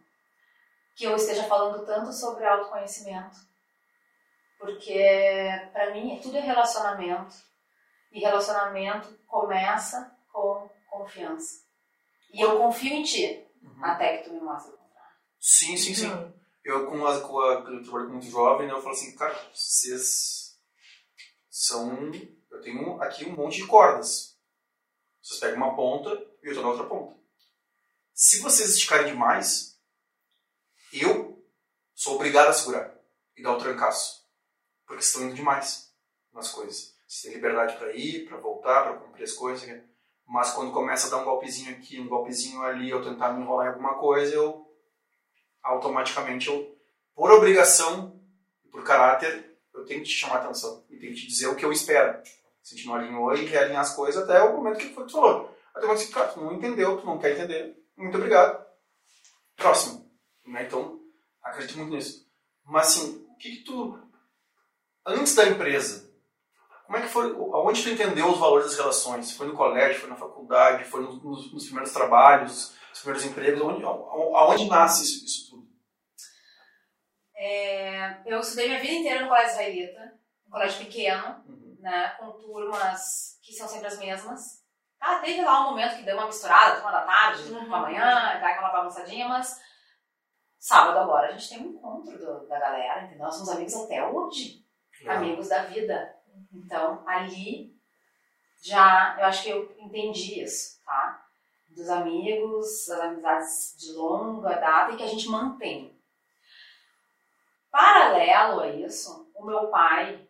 que eu esteja falando tanto sobre autoconhecimento. Porque, para mim, tudo é relacionamento. E relacionamento começa com confiança. E eu confio em ti, Uhum. até que tu me mostre o contrário. Sim, sim, sim. Uhum. Eu, com a, com a, eu trabalho com muito jovem, né, eu falo assim, cara, vocês são. Eu tenho aqui um monte de cordas. Vocês pegam uma ponta e eu estou na outra ponta. Se vocês esticarem demais, eu sou obrigado a segurar e dar o trancaço. Porque vocês estão indo demais nas coisas. Você tem liberdade para ir, para voltar, para cumprir as coisas. né? Mas quando começa a dar um golpezinho aqui, um golpezinho ali, eu tentar me enrolar em alguma coisa, eu automaticamente eu, por obrigação por caráter, eu tenho que te chamar atenção e tenho que te dizer o que eu espero. Se a gente não alinhou e realinhar as coisas até o momento que foi que tu falou. Até quando você, cara, tu não entendeu, tu não quer entender, muito obrigado. Próximo. Né? Então, acredito muito nisso. Mas assim, o que, que tu. Antes da empresa, como é que foi. Aonde tu entendeu os valores das relações? Foi no colégio, foi na faculdade, foi nos, nos- nos primeiros trabalhos, nos primeiros empregos? Aonde, aonde nasce isso, isso tudo? É, eu estudei minha vida inteira no colégio israelita, um colégio pequeno, Uhum. né, com turmas que são sempre as mesmas. Ah, teve lá um momento que deu uma misturada, turma da tarde, Uhum. com a manhã, dá aquela bagunçadinha, mas sábado agora a gente tem um encontro do- da galera, entendeu? Nós somos amigos até hoje, amigos da vida. Então, ali já, eu acho que eu entendi isso, tá? Dos amigos, das amizades de longa data e que a gente mantém. Paralelo a isso, o meu pai.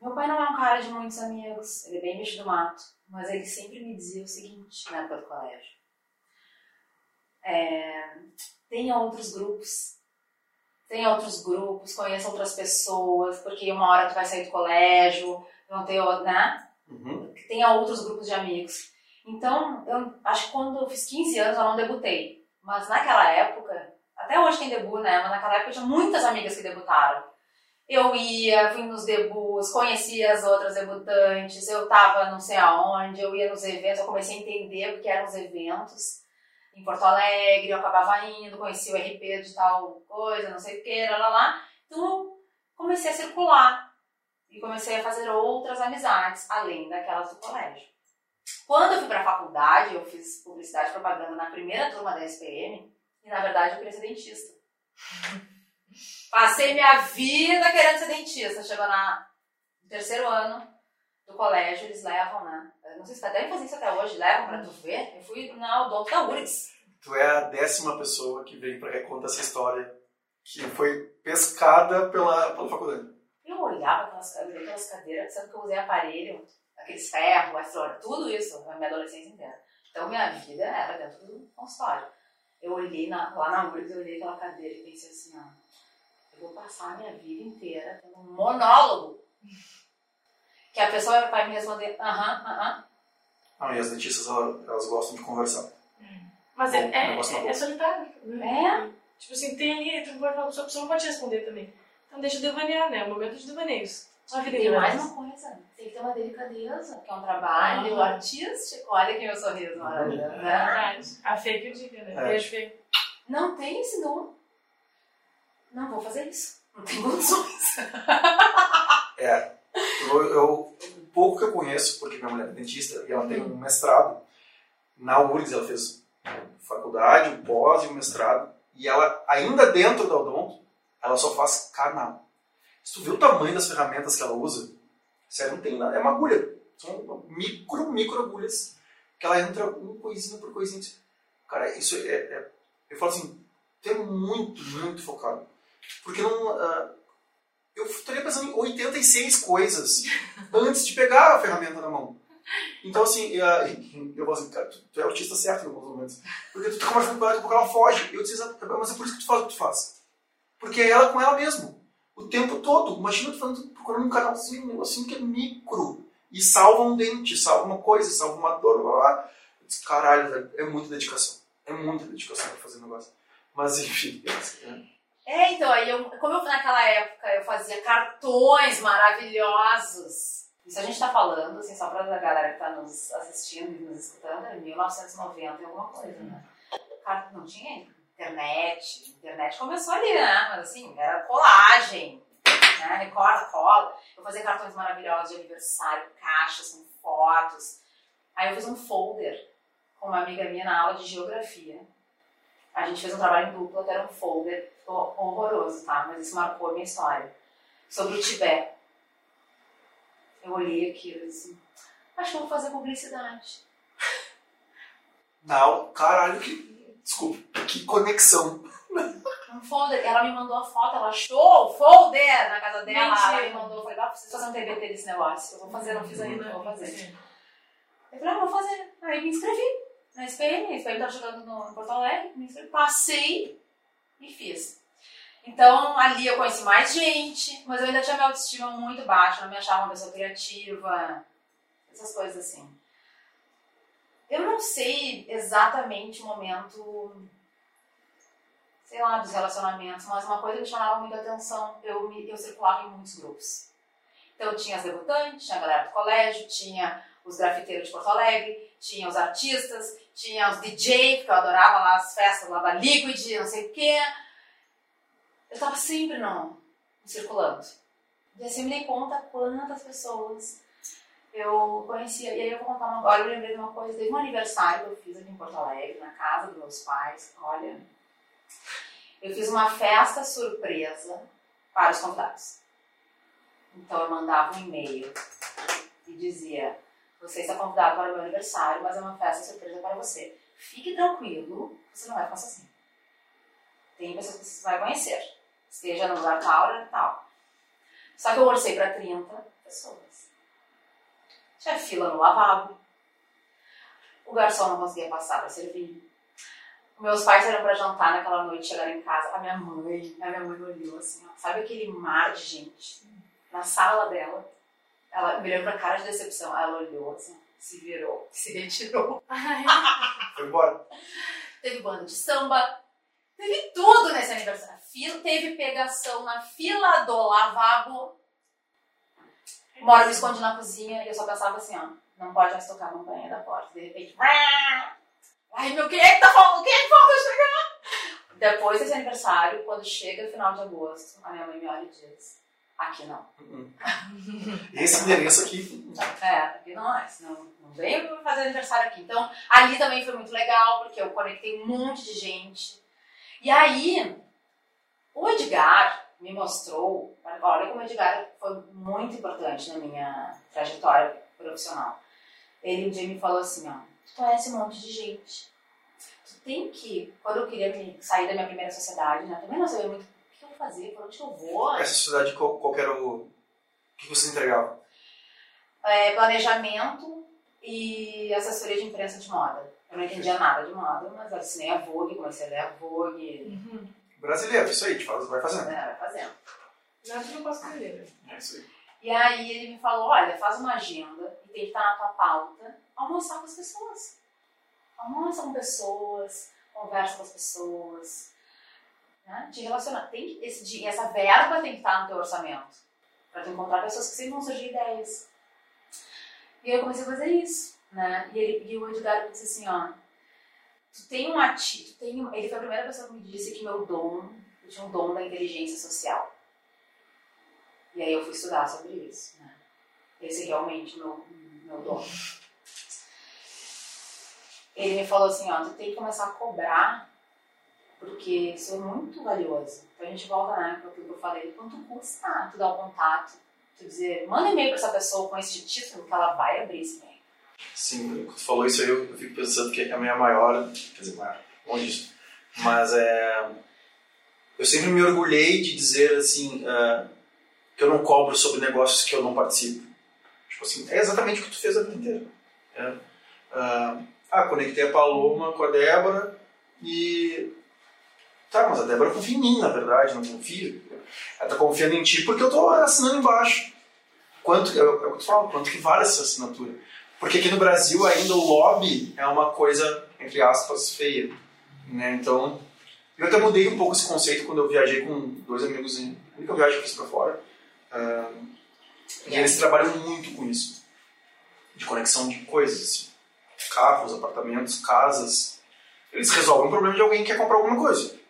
Meu pai não é um cara de muitos amigos, ele é bem bicho do mato, mas ele sempre me dizia o seguinte na época do colégio: é, tenha outros grupos, tenha outros grupos, conheça outras pessoas, porque uma hora tu vai sair do colégio, vão ter, outro, né? Uhum. tenha outros grupos de amigos. Então, eu acho que quando eu fiz 15 anos eu não debutei. Mas naquela época, até hoje tem debut, né? Mas naquela época eu tinha muitas amigas que debutaram. Eu ia, fui nos debuts, conhecia as outras debutantes, eu tava não sei aonde, eu ia nos eventos, eu comecei a entender o que eram os eventos. Em Porto Alegre, eu acabava indo, conhecia o RP de tal coisa, não sei o que, lá, lá, lá. Então eu comecei a circular e comecei a fazer outras amizades, além daquelas do colégio. Quando eu fui para a faculdade, eu fiz publicidade e propaganda na primeira turma da SPM e, na verdade, eu queria ser dentista. Passei minha vida querendo ser dentista. Chegou na, no terceiro ano do colégio, eles levam, né? Não sei se devem fazer isso até hoje, levam pra tu ver. Eu fui na odonto da URGS. Tu é a décima pessoa que veio para contar essa história que foi pescada pela, pela faculdade. Eu olhava aquelas, aquelas cadeiras, sabe que eu usei aparelho aqueles ferros, extra tudo isso, a minha adolescência inteira. Então minha vida era dentro do consultório. Eu olhei na, lá na URGS, eu olhei aquela cadeira e pensei assim, ó, eu vou passar a minha vida inteira tendo um monólogo. Que a pessoa vai me responder, aham, aham. Ah, e as dentistas, elas, elas gostam de conversar. Mas Bom, é, é, é, é solitário. É? Tipo assim, tem ali, tu não pode falar com a pessoa, a pessoa não pode te responder também. Então deixa eu devanear, né? É o momento de devaneios. Só vida Tem mais uma coisa, tem que ter uma delicadeza, que é um trabalho Aham. artístico. Olha aqui meu sorriso maravilhoso, né? Verdade. A Fê que eu diga, né? É. Beijo, Fê. Não tem esse dom. Não vou fazer isso. Não tem condições. É. Eu, eu, o pouco que eu conheço, porque minha mulher é dentista e ela tem um mestrado. Na URGS ela fez faculdade, um pós e um mestrado. E ela, ainda dentro da odonto, ela só faz canal. Se tu vê o tamanho das ferramentas que ela usa, sério, não tem nada. É uma agulha. São micro, micro agulhas que ela entra um coisinha por coisinha. Cara, isso é, é- Eu falo assim, tu é muito, muito focado. Porque não. ah, eu estaria pensando em 86 coisas antes de pegar a ferramenta na mão. Então, assim, ah, eu falo assim, tu, tu é autista certo em alguns momentos. Porque tu tá conversando com ela, daqui a ela foge. Eu disse, "Exato, mas é por isso que tu faz o que tu faz. Porque é ela com ela mesmo. O tempo todo. Imagina tu falando, procurando um canalzinho, um negocinho que é micro. E salva um dente, salva uma coisa, salva uma dor. Blá, blá. Eu disse, caralho, velho, é muita dedicação. É muita dedicação pra fazer o negócio. Mas, enfim. é assim, né? É, então, aí eu, como eu naquela época eu fazia cartões maravilhosos. Isso a gente tá falando, assim, só pra galera que tá nos assistindo e nos escutando, é 1990 e alguma coisa, né? Não tinha internet, internet começou ali, né? Mas assim, era colagem, né? Recorda, cola. Eu fazia cartões maravilhosos de aniversário, caixas com fotos. Aí eu fiz um folder com uma amiga minha na aula de geografia. A gente fez um trabalho em dupla, até era um folder ficou horroroso, tá? Mas isso marcou a minha história. Sobre o Tibete. Eu olhei aquilo e disse, acho que eu vou fazer publicidade. Não, caralho, que. Desculpa, que conexão. Um folder, ela me mandou a foto, ela achou o folder na casa dela, Mentira. ela me mandou, eu falei, ah, preciso fazer um TBT desse negócio, eu vou fazer, não fiz ainda, eu vou fazer. Eu falei, ah, vou fazer. Aí me inscrevi na SPM, a SPM tava jogando no, no Porto Alegre, me inscrevi, passei e fiz. Então, ali eu conheci mais gente, mas eu ainda tinha minha autoestima muito baixa, não me achava uma pessoa criativa, essas coisas assim. Eu não sei exatamente o momento, sei lá, dos relacionamentos, mas uma coisa que chamava muito atenção, eu, me, eu circulava em muitos grupos. Então, tinha as debutantes, tinha a galera do colégio, tinha os grafiteiros de Porto Alegre, tinha os artistas, tinha os DJ, porque eu adorava lá as festas lá da Liquid, não sei o quê. Eu tava sempre no, circulando. E assim me dei conta quantas pessoas eu conhecia. E aí eu vou contar uma agora, eu lembrei de uma coisa. Teve um aniversário que eu fiz aqui em Porto Alegre, na casa dos meus pais. Olha, eu fiz uma festa surpresa para os convidados. Então eu mandava um e-mail e dizia: Você está convidado para o meu aniversário, mas é uma festa surpresa para você. Fique tranquilo, você não vai ficar sozinho. Tem pessoas que você vai conhecer. Esteja no lugar tal e tal. Só que eu orcei para 30 pessoas. Tinha fila no lavabo. O garçom não conseguia passar para servir. Meus pais eram para jantar naquela noite, chegaram em casa. A minha mãe, a minha mãe olhou assim, ó, sabe aquele mar de gente? Na sala dela, ela me olhou pra cara de decepção. Ela olhou assim, se virou, se retirou. Foi embora. Teve banda de samba, teve tudo nesse aniversário. Fila- Teve pegação na fila do lavabo. Uma hora eu me escondi na cozinha e eu só pensava assim, ó, não pode mais tocar a campainha da porta. De repente, ai meu, quem é que tá falando? Quem é que falta chegar? Depois desse aniversário, quando chega final de agosto, a minha mãe me olha e diz, aqui não. Esse endereço aqui. É, aqui não é, senão não veio pra fazer aniversário aqui. Então, ali também foi muito legal, porque eu conectei um monte de gente. E aí, o Edgar me mostrou, olha como o Edgar foi muito importante na minha trajetória profissional. Ele um dia me falou assim, ó, tu conhece um monte de gente. Tu tem que, quando eu queria sair da minha primeira sociedade, né, também não sabia muito vou fazer, por onde eu vou. Essa sociedade, qual, qual era o. O que vocês entregavam? é, planejamento e assessoria de imprensa de moda. Eu não entendia nada de moda, mas assinei a Vogue, comecei a ler a Vogue, Uhum. Brasileiro, isso aí, te faz, vai fazendo. né, vai fazendo. Não, eu posso entender. É isso aí. E aí ele me falou, olha, faz uma agenda e tem que estar na tua pauta almoçar com as pessoas. Almoça com pessoas, conversa com as pessoas, né? Te relacionar. Tem que, esse, essa verba tem que estar no teu orçamento. Pra tu encontrar pessoas que sempre vão surgir ideias. E eu comecei a fazer isso, né? E, ele, e o Edgar disse assim, ó, tu tem um ati, tu tem um- ele foi a primeira pessoa que me disse que meu dom, eu tinha um dom da inteligência social. E aí eu fui estudar sobre isso, né? Esse é realmente meu, meu dom. Ele me falou assim, ó, tu tem que começar a cobrar, porque isso é muito valioso. Então a gente volta, para aquilo que eu falei, quanto custa tu dar o contato, tu dizer, manda e-mail para essa pessoa com esse título que ela vai abrir esse e-mail. Sim, quando tu falou isso aí, eu, fico pensando que a minha maior, quer dizer, maior, longe disso, mas é. Eu sempre me orgulhei de dizer assim, ah, que eu não cobro sobre negócios que eu não participo. Tipo assim, é exatamente o que tu fez a vida inteira. Ah, ah, conectei a Paloma com a Débora e. Tá, mas a Débora confia em mim, na verdade, não confia. Ela tá confiando em ti porque eu tô assinando embaixo. Quanto, é é o que tu fala, quanto que vale essa assinatura? Porque aqui no Brasil ainda o lobby é uma coisa, entre aspas, feia. Né? Então, eu até mudei um pouco esse conceito quando eu viajei com dois amigos, em, única viagem que eu fiz pra fora. Ah, e eles trabalham muito com isso. De conexão de coisas, assim. Carros, apartamentos, casas. Eles resolvem o problema de alguém que quer comprar alguma coisa.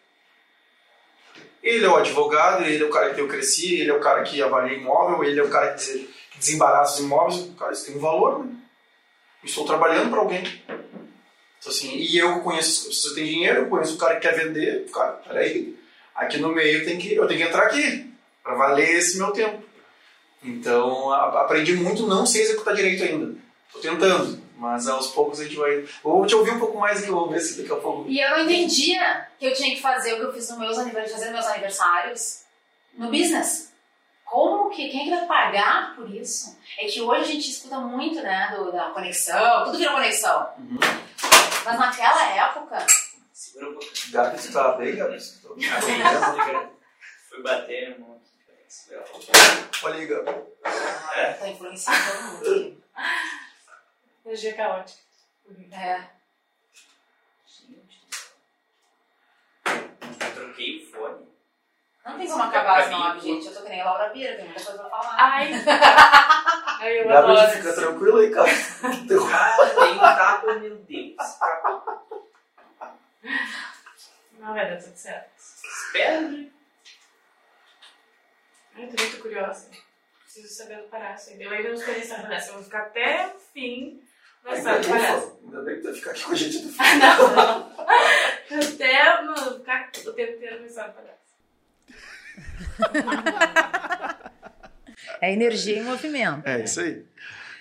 Ele é o advogado, ele é o cara que eu cresci, ele é o cara que avalia imóvel, ele é o cara que des- que desembaraça os imóveis. Cara, isso tem um valor, né? Eu estou trabalhando para alguém. Então, assim, e eu conheço, se você tem dinheiro, eu conheço o cara que quer vender. Cara, peraí, aqui no meio tem que, eu tenho que entrar aqui para valer esse meu tempo. Então, aprendi muito, não sei executar direito ainda. Estou tentando, mas aos poucos a gente vai. Vou te ouvir um pouco mais aqui, vou ver se daqui a pouco. E eu não entendia que eu tinha que fazer o que eu fiz nos meus aniversários, fazer meus aniversários no business. Como que, quem é que vai pagar por isso? É que hoje a gente escuta muito, né, do, da conexão, tudo vira conexão. Uhum. Mas naquela época, Segura um pouquinho. Gabi, tu tá bem, Gabi? Tu tá- Fui bater no mão aqui. Olha aí, Gabi. tá influenciando todo mundo. aqui. Energia caótica. É. Gente. Eu troquei o fone. Não tem como acabar esse Pra mim, nome, gente. Eu tô que nem a Laura Bira, tem muita coisa pra falar. Ai! Ai, eu Gabi, adoro. fica tranquilo aí, cara. Ah, tem um tapa, meu Deus. Não vai dar tudo certo. Espera, né? Ai, tô muito curiosa. Preciso saber do palhaço ainda. Eu ainda não escolhi essa palhaço. Eu vou ficar até o fim Ainda do bem, ufa, ainda bem que tu vai ficar aqui com a gente no fim. Não, não. Até mano, ficar o tempo inteiro na história do palhaço. É energia em movimento. É, isso aí.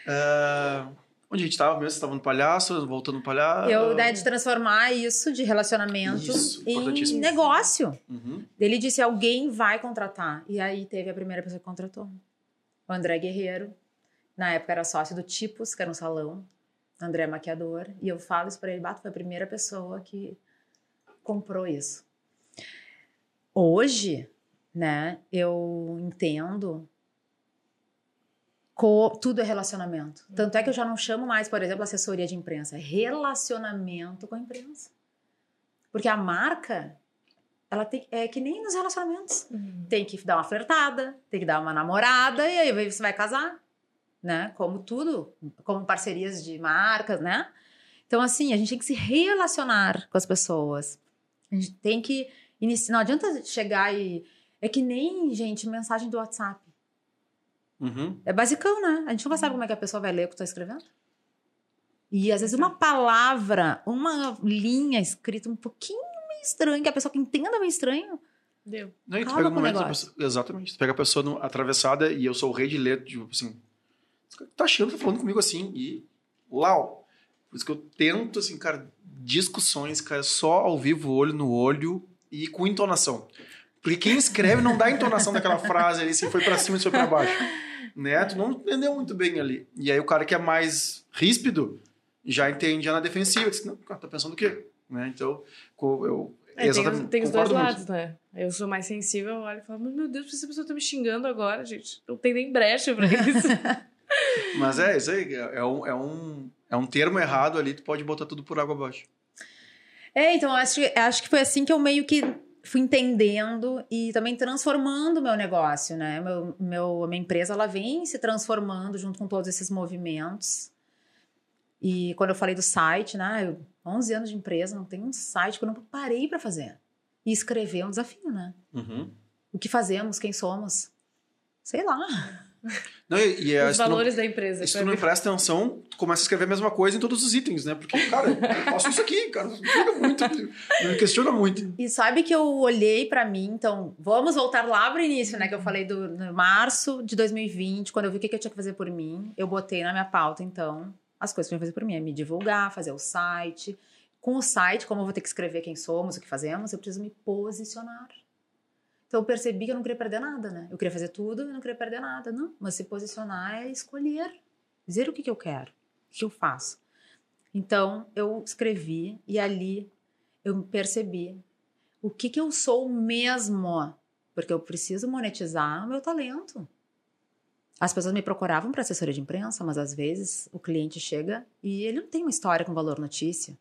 Ah, onde a gente tava mesmo? Você tava no palhaço, voltando no palhaço? Eu, né, de transformar isso de relacionamento Isso, em negócio. Uhum. Ele disse: alguém vai contratar. E aí teve a primeira pessoa que contratou. O André Guerreiro. Na época era sócio do Tipos, que era um salão. André é maquiador. E eu falo isso pra ele: Bato, foi a primeira pessoa que comprou isso. Hoje, né, eu entendo. co- tudo é relacionamento. Tanto é que eu já não chamo mais, por exemplo, assessoria de imprensa. É relacionamento com a imprensa. Porque a marca, ela tem, é que nem nos relacionamentos. Tem que dar uma flertada, tem que dar uma namorada e aí você vai casar, né? Como tudo, como parcerias de marcas, né? Então, assim, a gente tem que se relacionar com as pessoas. A gente tem que iniciar. Não adianta chegar e. É que nem, gente, mensagem do WhatsApp. Uhum. É basicão, né? A gente nunca sabe como é que a pessoa vai ler o que tu tá escrevendo. E às vezes uma palavra, uma linha escrita um pouquinho meio estranho, que a pessoa que entenda meio estranho, Deu. Não, e tu pega o momento pessoa, Exatamente. Tu pega a pessoa no- atravessada e eu sou o rei de ler, tipo assim. "Esse cara Tá achando que tá falando comigo assim. E. Uau! Por isso que eu tento, assim, cara, discussões, cara, só ao vivo, olho no olho e com entonação. Porque quem escreve não dá a entonação daquela frase ali, se foi pra cima, se foi pra baixo. né? Tu não entendeu muito bem ali. E aí o cara que é mais ríspido já entende já na defensiva. Diz, não, cara, tá pensando o quê? Né? Então, eu É, tem, tem os dois concordo muito. lados, né? Eu sou mais sensível, eu olho e falo, "Mas, meu Deus, essa pessoa tá me xingando agora, gente. Não tem nem brecha pra isso. Mas é, isso aí, é é um, é, um, é um termo errado ali, tu pode botar tudo por água abaixo. É, então acho, acho que foi assim que eu meio que fui entendendo e também transformando o meu negócio, né? Meu, meu, a minha empresa ela vem se transformando junto com todos esses movimentos. E quando eu falei do site, né? Eu, 11 anos de empresa, não tem um site que eu não parei para fazer. E escrever é um desafio, né? Uhum. O que fazemos, quem somos? Sei lá. Não, e, e é, Os tu não- valores da empresa. Se tu não presta atenção, tu começa a escrever a mesma coisa em todos os itens, né? Porque, cara, eu faço isso aqui, cara. Não questiona muito. Não me questiona muito. E sabe que eu olhei pra mim, então, vamos voltar lá pro início, né? Que eu falei do março de 2020, quando eu vi o que que eu tinha que fazer por mim, eu botei na minha pauta, então, as coisas que eu tinha que fazer por mim, é me divulgar, fazer o site. Com o site, como eu vou ter que escrever quem somos, o que fazemos, eu preciso me posicionar. Então eu percebi que eu não queria perder nada, né? Eu queria fazer tudo e não queria perder nada. Não, mas se posicionar é escolher, dizer o que, que eu quero, o que eu faço. Então eu escrevi e ali eu percebi o que, que eu sou mesmo, porque eu preciso monetizar o meu talento. As pessoas me procuravam para assessoria de imprensa, mas às vezes o cliente chega e ele não tem uma história com valor notícia.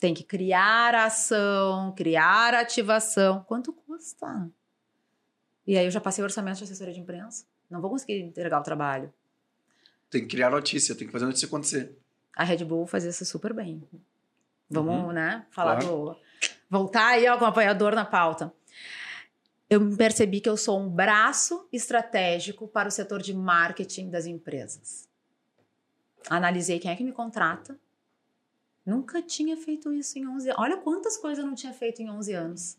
Tem que criar ação, criar ativação. Quanto custa? E aí eu já passei o orçamento de assessoria de imprensa. Não vou conseguir entregar o trabalho. Tem que criar notícia, tem que fazer a notícia acontecer. A Red Bull fazia isso super bem. Vamos, né, falar Claro. do... Voltar aí, ó, com o apoiador na pauta. Eu percebi que eu sou um braço estratégico para o setor de marketing das empresas. Analisei quem é que me contrata. Nunca tinha feito isso em 11 anos. Olha quantas coisas eu não tinha feito em 11 anos.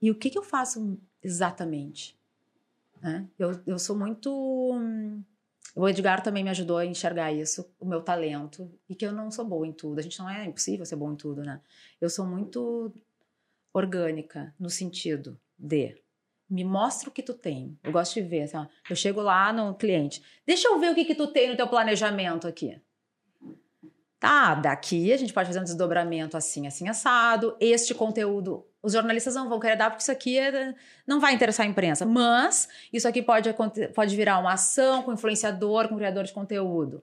E o que, que eu faço exatamente? Né? Eu, eu sou muito... o Edgar também me ajudou a enxergar isso, o meu talento, e que eu não sou boa em tudo. A gente não é impossível ser bom em tudo, né? Eu sou muito orgânica no sentido de me mostra o que tu tem. Eu gosto de ver, assim, ó, eu chego lá no cliente, deixa eu ver o que que tu tem no teu planejamento aqui. Tá, daqui a gente pode fazer um desdobramento assim, assim, assado. Este conteúdo, os jornalistas não vão querer dar porque isso aqui é- não vai interessar a imprensa. Mas isso aqui pode, pode virar uma ação com influenciador, com criador de conteúdo.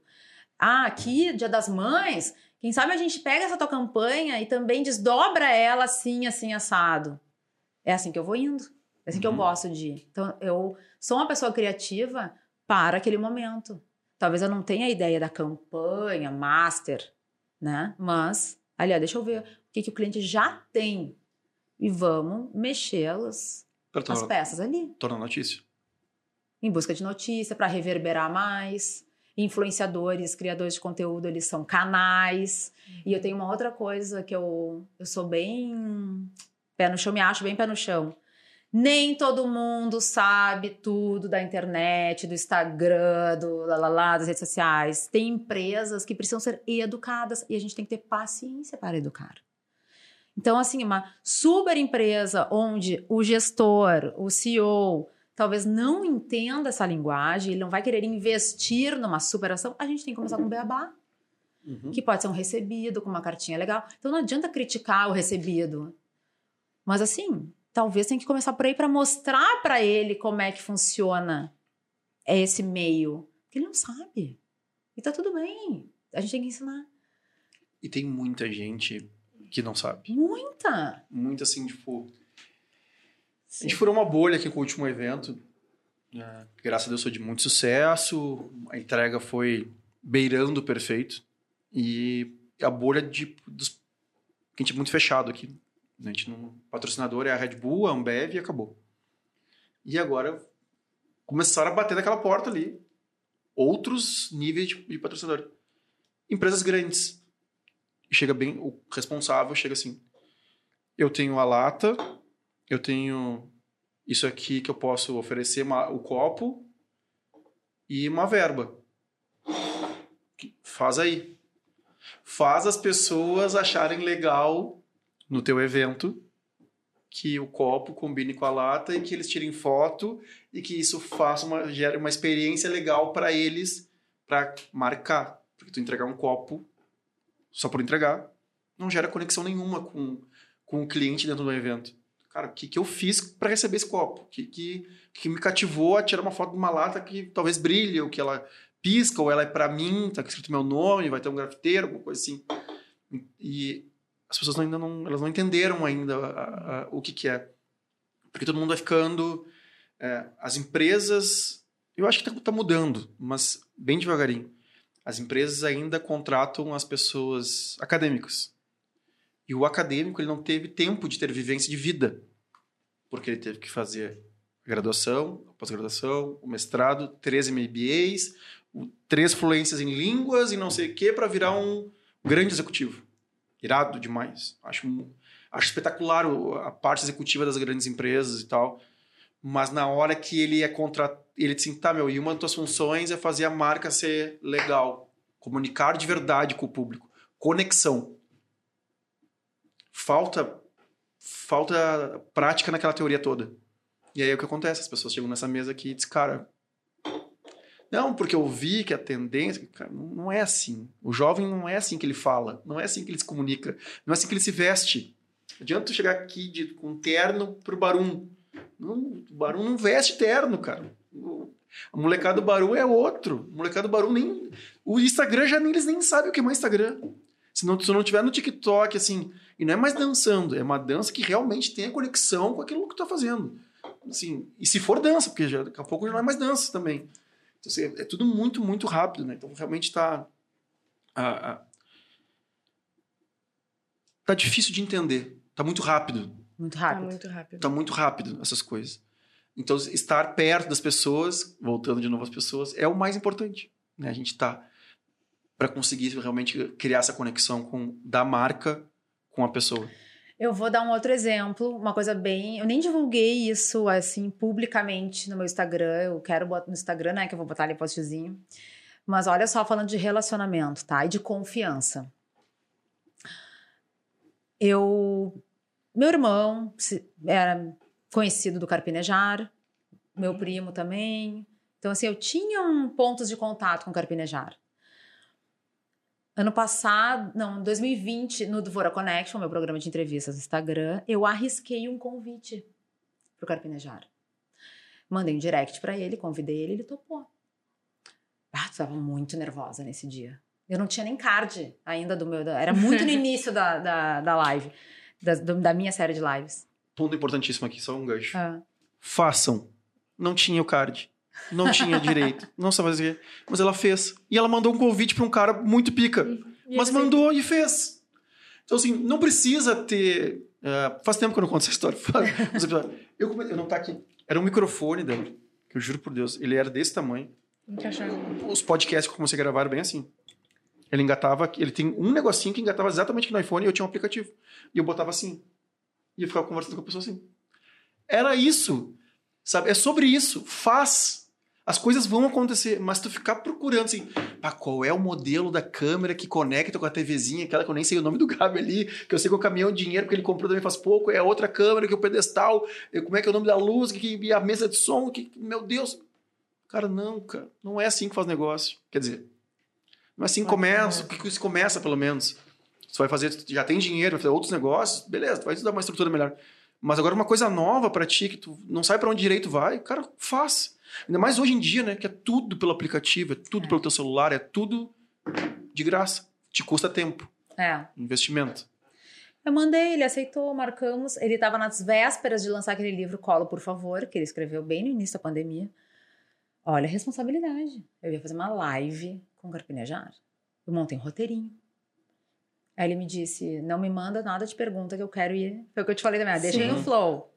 Ah, aqui, Dia das Mães, quem sabe a gente pega essa tua campanha e também desdobra ela assim, assim, assado. É assim que eu vou indo. É assim que eu Uhum. gosto de ir. Então, eu sou uma pessoa criativa para aquele momento. Talvez eu não tenha a ideia da campanha, master, né? Mas, aliás, deixa eu ver o que, que o cliente já tem. E vamos mexê-las, as peças ali tornar notícia. em busca de notícia, para reverberar mais. Influenciadores, criadores de conteúdo, eles são canais. E eu tenho uma outra coisa que eu, eu sou bem pé no chão, me acho bem pé no chão. Nem todo mundo sabe tudo da internet, do Instagram, do lá, das redes sociais. Tem empresas que precisam ser educadas e a gente tem que ter paciência para educar. Então, assim, uma super empresa onde o gestor, o CEO, talvez não entenda essa linguagem, ele não vai querer investir numa superação, a gente tem que começar com beabá, Uhum. que pode ser um recebido com uma cartinha legal. Então não adianta criticar o recebido. Mas assim, talvez tenha que começar por aí para mostrar para ele como é que funciona esse meio, porque ele não sabe. E tá tudo bem. A gente tem que ensinar. E tem muita gente que não sabe. Muita. Muito assim, tipo. A gente furou uma bolha aqui com o último evento. né? graças a Deus foi de muito sucesso. A entrega foi beirando o perfeito. E a bolha de, dos. Que a gente é muito fechado aqui. A gente não, patrocinador é a Red Bull, a Ambev e acabou. E agora começaram a bater naquela porta ali. Outros níveis de, de patrocinador. Empresas grandes. Chega bem, o responsável chega assim. Eu tenho a lata, eu tenho isso aqui que eu posso oferecer, uma- o copo e uma verba. Faz aí. Faz as pessoas acharem legal no teu evento que o copo combine com a lata e que eles tirem foto e que isso faça uma gere uma experiência legal para eles para marcar, porque tu entregar um copo só por entregar não gera conexão nenhuma com, com o cliente dentro do evento. Cara, o que, que eu fiz para receber esse copo? O que, que, que me cativou a tirar uma foto de uma lata que talvez brilhe, ou que ela pisca, ou ela é para mim, tá escrito meu nome, vai ter um grafiteiro, alguma coisa assim. E as pessoas ainda não, elas não entenderam ainda a, a, o que, que é. Porque todo mundo vai ficando. É, as empresas. Eu acho que está tá mudando, mas bem devagarinho. As empresas ainda contratam as pessoas acadêmicas. E o acadêmico ele não teve tempo de ter vivência de vida, porque ele teve que fazer graduação, pós-graduação, o mestrado, três MBAs, três fluências em línguas e não sei o que para virar um grande executivo. Irado demais. Acho, acho espetacular a parte executiva das grandes empresas e tal. Mas na hora que ele é contra ele disse assim, tá, meu, e uma das tuas funções é fazer a marca ser legal, comunicar de verdade com o público, conexão falta falta prática naquela teoria toda. E aí é o que acontece, as pessoas chegam nessa mesa aqui e dizem, cara, não, porque eu vi que a tendência, cara, não é assim. O jovem não é assim que ele fala, não é assim que ele se comunica, não é assim que ele se veste. Adianta tu chegar aqui de, com terno pro Barum. Não, o Barum não veste terno, cara. O, a molecada do Barum é outro. O molecada do Barum nem. O Instagram já nem, eles nem sabem o que é mais Instagram. Se não, se não tiver no TikTok, assim, e não é mais dançando, é uma dança que realmente tem a conexão com aquilo que tu tá fazendo. Assim, e se for dança, porque já, daqui a pouco já não é mais dança também. Então, assim, é, tudo muito, muito rápido, né? Então realmente tá. Ah, tá difícil de entender. Tá muito rápido. Muito Tá rápido. muito rápido. Tá muito rápido essas coisas. Então, estar perto das pessoas, voltando de novo às pessoas, é o mais importante. Né? A gente tá para conseguir realmente criar essa conexão com da marca com a pessoa. Eu vou dar um outro exemplo, uma coisa bem. Eu nem divulguei isso assim publicamente no meu Instagram. Eu quero botar no Instagram, né? Que eu vou botar ali postzinho. Mas olha só, falando de relacionamento, tá? E de confiança. Eu. Meu irmão era conhecido do Carpinejar, meu primo também. Então, assim, eu tinha um pontos de contato com o Carpinejar. Ano passado, não, em 2020, no Dvora Connection, meu programa de entrevistas no Instagram, eu arrisquei um convite pro Carpinejar. Mandei um direct pra ele, convidei ele, ele topou. Ah, tu tava muito nervosa nesse dia. Eu não tinha nem card ainda do meu. Era muito no início da, da, da live, da, do- da minha série de lives. Ponto importantíssimo aqui, só um gancho. Ah, Façam. Não tinha o card. Não tinha direito. Não sabia fazer. Mas ela fez. E ela mandou um convite para um cara muito pica. E mas mandou e fez. Então, assim, não precisa ter. eh, faz tempo que eu não conto essa história. Eu, come- eu não tá aqui. Era um microfone dele. Que eu juro por Deus. Ele era desse tamanho. Os podcasts que eu comecei a gravar bem assim. Ele engatava. Ele tem um negocinho que engatava exatamente aqui no iPhone e eu tinha um aplicativo. E eu botava assim. E eu ficava conversando com a pessoa assim. Era isso. Sabe? É sobre isso. Faz. As coisas vão acontecer, mas tu ficar procurando assim, ah, qual é o modelo da câmera que conecta com a TVzinha, aquela que eu nem sei o nome do Gabi ali, que eu sei que é o caminhão de dinheiro que ele comprou também faz pouco, é a outra câmera que é o pedestal, e como é que é o nome da luz, que, e a mesa de som, que, meu Deus. Cara, não, cara, não é assim que faz negócio. Quer dizer, não é assim que começa, que que isso começa pelo menos. Você vai fazer, já tem dinheiro, vai fazer outros negócios, beleza, vai dar uma estrutura melhor. Mas agora uma coisa nova pra ti, que tu não sabe pra onde direito vai, cara, faz. Ainda mais hoje em dia, né? Que é tudo pelo aplicativo, é tudo pelo teu celular, é tudo de graça. Te custa tempo, é. investimento. Eu mandei, ele aceitou, marcamos. Ele estava nas vésperas de lançar aquele livro Colo, por favor, que ele escreveu bem no início da pandemia. Olha a responsabilidade. Eu ia fazer uma live com o Carpinejar. Eu montei um roteirinho. Aí ele me disse: não me manda nada de pergunta que eu quero ir. Foi o que eu te falei também, ah, deixa aí no Sim. flow.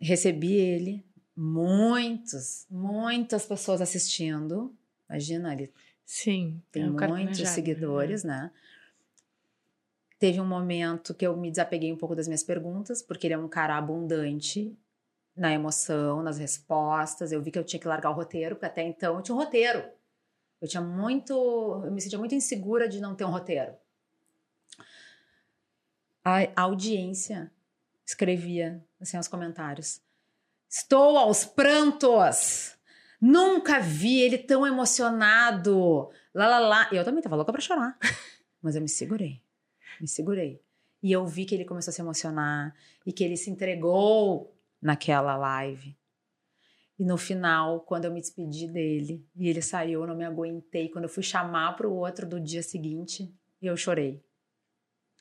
Recebi ele, muitos, muitas pessoas assistindo. Imagina, ele Sim. tem é muitos planejado, seguidores, né? Teve um momento que eu me desapeguei um pouco das minhas perguntas, porque ele é um cara abundante na emoção, nas respostas. Eu vi que eu tinha que largar o roteiro, porque até então eu tinha um roteiro. Eu tinha muito. Eu me sentia muito insegura de não ter um roteiro. A, a audiência escrevia assim os comentários. Estou aos prantos. Nunca vi ele tão emocionado. Lá, lá, lá. Eu também tava louca pra chorar. Mas eu me segurei. Me segurei. E eu vi que ele começou a se emocionar e que ele se entregou naquela live. E no final, quando eu me despedi dele e ele saiu, eu não me aguentei. Quando eu fui chamar para o outro do dia seguinte, eu chorei.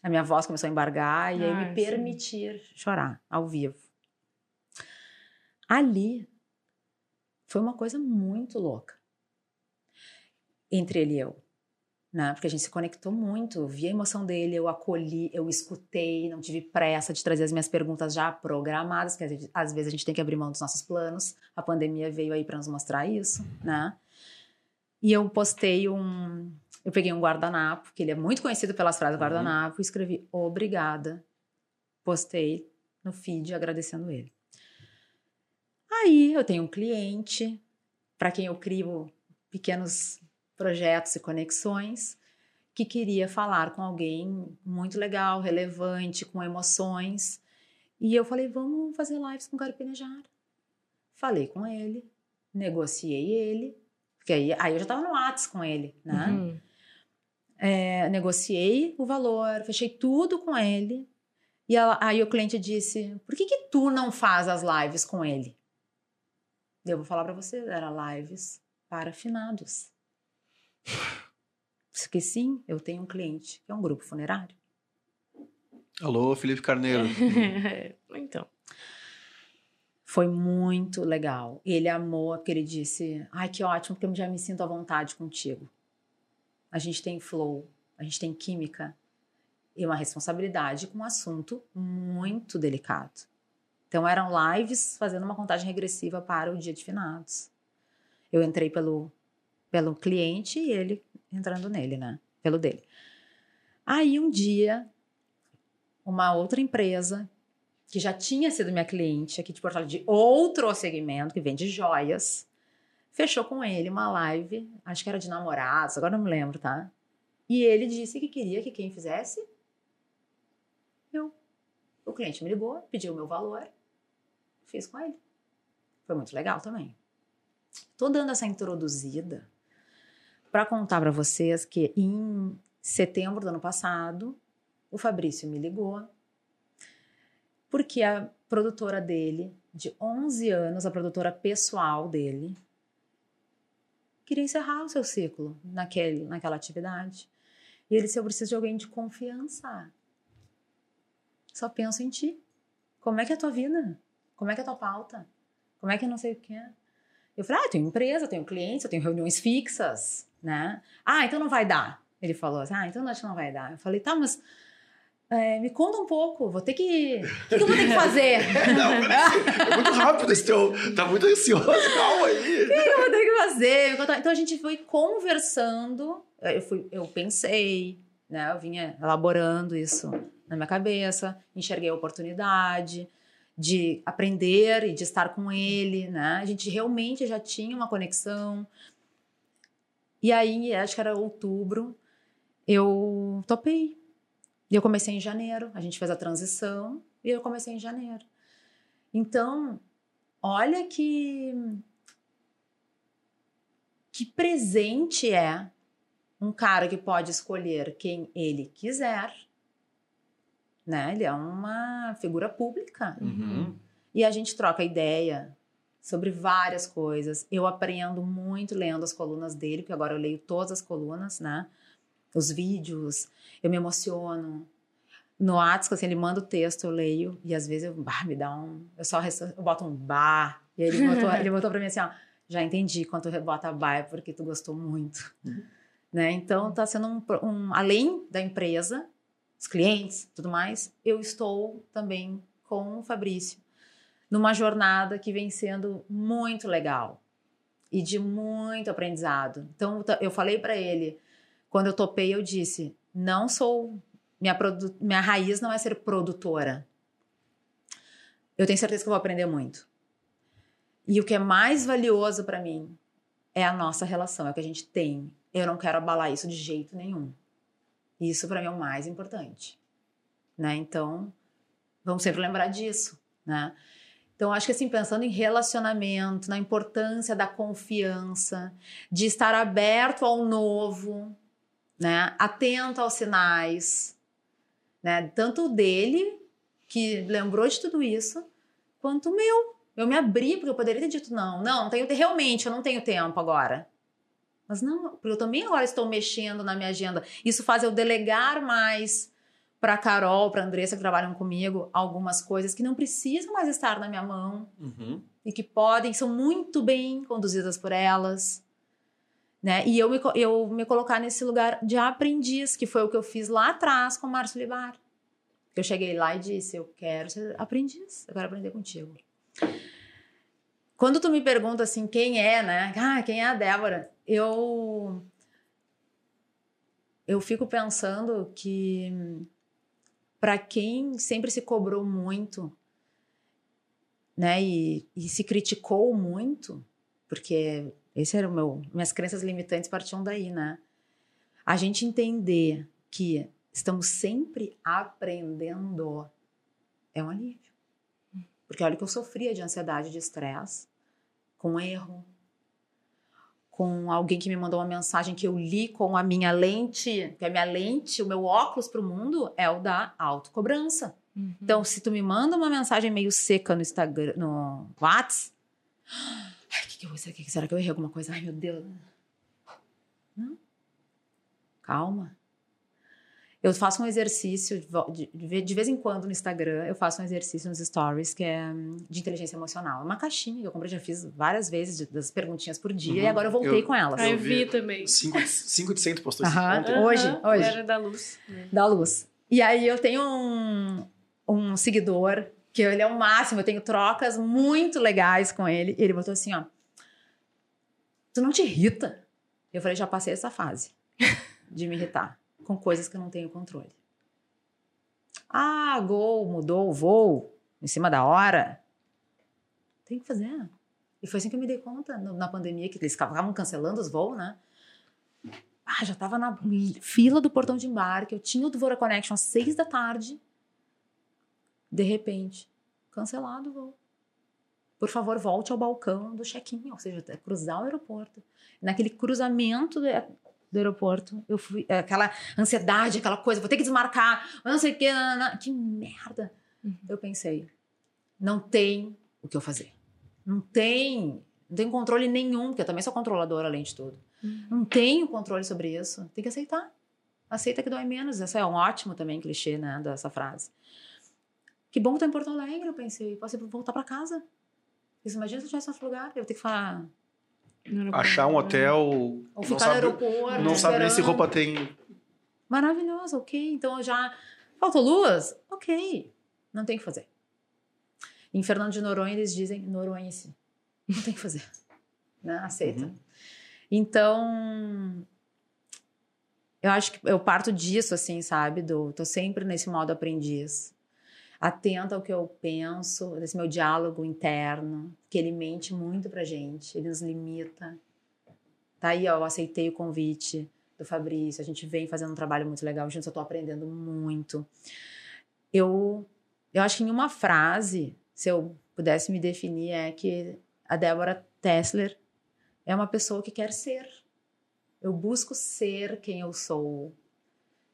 A minha voz começou a embargar e aí Ai, me sim. permitir chorar ao vivo. Ali foi uma coisa muito louca entre ele e eu, né? Porque a gente se conectou muito, eu vi a emoção dele, eu acolhi, eu escutei, não tive pressa de trazer as minhas perguntas já programadas, porque às vezes- a gente tem que abrir mão dos nossos planos. A pandemia veio aí para nos mostrar isso, né? E eu postei um, eu peguei um guardanapo, que ele é muito conhecido pelas frases Uhum. guardanapo, e escrevi obrigada. Postei no feed agradecendo ele. Aí eu tenho um cliente para quem eu crio pequenos projetos e conexões que queria falar com alguém muito legal, relevante, com emoções. E eu falei, vamos fazer lives com o Carpinejar. Falei com ele, negociei ele, porque aí, aí eu já estava no Whats com ele, né? Uhum. É, negociei o valor, fechei tudo com ele. E ela- aí o cliente disse: Por que, que tu não faz as lives com ele? Eu vou falar para você: era lives para finados. Porque sim, eu tenho um cliente que é um grupo funerário. Alô, Felipe Carneiro. então. Foi muito legal. Ele amou, porque ele disse: Ai, que ótimo, porque eu já me sinto à vontade contigo. A gente tem flow, a gente tem química e uma responsabilidade com um assunto muito delicado. Então, eram lives fazendo uma contagem regressiva para o dia de finados. Eu entrei pelo, pelo cliente e ele entrando nele, né? Pelo dele. Aí, um dia, uma outra empresa que já tinha sido minha cliente aqui de Porto de outro segmento, que vende joias, fechou com ele uma live, acho que era de namorados, agora não me lembro, tá? E ele disse que queria que quem fizesse, eu. O cliente me ligou, pediu o meu valor, fiz com ele. Foi muito legal também. Tô dando essa introduzida para contar para vocês que em setembro do ano passado, o Fabrício me ligou porque a produtora dele, de 11 anos, a produtora pessoal dele, queria encerrar o seu ciclo naquele, naquela atividade. E ele disse: Eu preciso de alguém de confiança. Só penso em ti. Como é que é a tua vida? Como é que é a tua pauta? Como é que não sei o que é? Eu falei: Ah, eu tenho empresa, eu tenho clientes, eu tenho reuniões fixas, né? Ah, então não vai dar. Ele falou assim: Ah, então acho que não vai dar. Eu falei: Tá, mas. é, me conta um pouco, vou ter que. O que, que eu vou ter que fazer? Não, peraí, é muito rápido esse teu. Tá muito ansioso, calma aí. eu vou ter que fazer? Então a gente foi conversando. Eu, fui, eu pensei, né? Eu vinha elaborando isso na minha cabeça, enxerguei a oportunidade de aprender e de estar com ele, né? A gente realmente já tinha uma conexão. E aí, acho que era outubro, eu topei. E eu comecei em janeiro, a gente fez a transição e eu comecei em janeiro. Então, olha que que presente é um cara que pode escolher quem ele quiser, né? Ele é uma figura pública Uhum. e a gente troca ideia sobre várias coisas. Eu aprendo muito lendo as colunas dele, porque agora eu leio todas as colunas, né? Os vídeos, eu me emociono. No WhatsApp, assim, ele manda o texto, eu leio, e às vezes eu, bah, me dá um. Eu só eu boto um bah. E ele botou, ele botou pra mim assim: ó, já entendi quando tu bota bah é porque tu gostou muito. Né? Então, tá sendo um, um. Além da empresa, os clientes tudo mais, eu estou também com o Fabrício numa jornada que vem sendo muito legal e de muito aprendizado. Então, eu falei para ele, quando eu topei, eu disse: não sou. Minha, minha raiz não é ser produtora. Eu tenho certeza que eu vou aprender muito. E o que é mais valioso para mim é a nossa relação, é o que a gente tem. Eu não quero abalar isso de jeito nenhum. Isso para mim é o mais importante, né? Então, Vamos sempre lembrar disso, né? Então, acho que assim, pensando em relacionamento, na importância da confiança, de estar aberto ao novo, né? Atento aos sinais, né? Tanto dele, que lembrou de tudo isso, quanto o meu. Eu me abri, porque eu poderia ter dito não. Não, não tenho, realmente, eu não tenho tempo agora. Mas não, porque eu também agora estou mexendo na minha agenda. Isso faz eu delegar mais para Carol, para Andressa que trabalham comigo, algumas coisas que não precisam mais estar na minha mão Uhum. e que podem, são muito bem conduzidas por elas. Né? E eu me, eu me colocar nesse lugar de aprendiz, que foi o que eu fiz lá atrás com o Márcio Libar. Eu cheguei lá e disse: Eu quero ser aprendiz, eu quero aprender contigo. Quando tu me pergunta assim, quem é, né? Ah, quem é a Débora? Eu. Eu fico pensando que, para quem sempre se cobrou muito, né, e, e se criticou muito, porque esse era o meu, minhas crenças limitantes partiam daí, né? A gente entender que estamos sempre aprendendo é um alívio. Porque olha que eu sofria de ansiedade, de estresse, com erro, com alguém que me mandou uma mensagem que eu li com a minha lente, que a minha lente, o meu óculos para o mundo é o da autocobrança. Uhum. Então, se tu me manda uma mensagem meio seca no Instagram, no WhatsApp, ai, que que eu, será, que, será que eu errei alguma coisa? Ai, meu Deus. Não. Calma. Eu faço um exercício de de, de ve- de vez em quando no Instagram, eu faço um exercício nos stories que é hum, de inteligência emocional. É uma caixinha que eu comprei, já fiz várias vezes de- das perguntinhas por dia Uhum. e agora eu voltei Eu- com elas. Ah, eu vi também. 5 de 100 tu postou isso Aham. ontem. Hoje, Aham, hoje. Era da luz. né? da luz. E aí eu tenho um, um seguidor que ele é o máximo, eu tenho trocas muito legais com ele. E ele botou assim, ó. Tu não te irrita? Eu falei, já passei essa fase de me irritar com coisas que eu não tenho controle. Ah, gol, mudou o voo em cima da hora. Tem que fazer. E foi assim que eu me dei conta no- na pandemia, que eles ficavam cancelando os voos, né? Ah, já tava na fila do portão de embarque, eu tinha o Dvora Connection às seis da tarde. De repente, cancelado o voo. Por favor, volte ao balcão do check-in, ou seja, cruzar o aeroporto. Naquele cruzamento do, aeroporto, eu fui. Aquela ansiedade, aquela coisa, vou ter que desmarcar, não sei o que, que merda. Uhum. Eu pensei, não tem o que eu fazer. Não tem, não tem controle nenhum, porque eu também sou controladora além de tudo. Não tenho controle sobre isso. Tem que aceitar. Aceita que dói menos. Esse é um ótimo também clichê, né, dessa frase. Que bom que tô em Porto Alegre, eu pensei. Posso voltar pra casa. Isso, imagina se eu estivesse em outro lugar. Eu vou ter que falar... Achar um hotel. Ou não ficar sabe, no aeroporto. não sabe nem se roupa tem. Maravilhoso, ok. Então já. Faltou luz? Ok. Não tem o que fazer. Em Fernando de Noronha eles dizem noronhense. Não tem o que fazer. Né? Aceita. Uhum. Então. Eu acho que eu parto disso, assim, sabe? Do, tô sempre nesse modo aprendiz. Atenta ao que eu penso, desse meu diálogo interno, que ele mente muito pra gente, ele nos limita. Tá aí, ó, eu aceitei o convite do Fabrício, a gente vem fazendo um trabalho muito legal juntos, eu tô aprendendo muito. Eu, eu acho que em uma frase, se eu pudesse me definir, é que a Débora Tessler é uma pessoa que quer ser. Eu busco ser quem eu sou.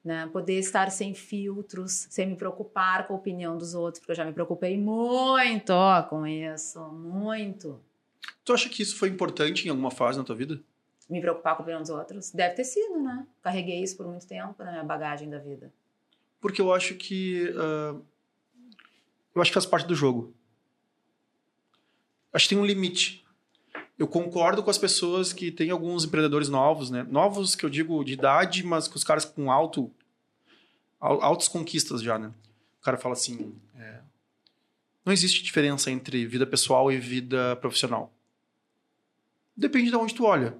Né? Poder estar sem filtros, sem me preocupar com a opinião dos outros, porque eu já me preocupei muito com isso, muito. Tu acha que isso foi importante em alguma fase na tua vida? Me preocupar com a opinião dos outros? Deve ter sido, né? Carreguei isso por muito tempo na minha bagagem da vida. Porque eu acho que. ah, eu acho que faz parte do jogo. Acho que tem um limite. Eu concordo com as pessoas que tem alguns empreendedores novos, né? Novos que eu digo de idade, mas com os caras com alto, al- altas conquistas já, né? O cara fala assim: é, não existe diferença entre vida pessoal e vida profissional. Depende de onde tu olha.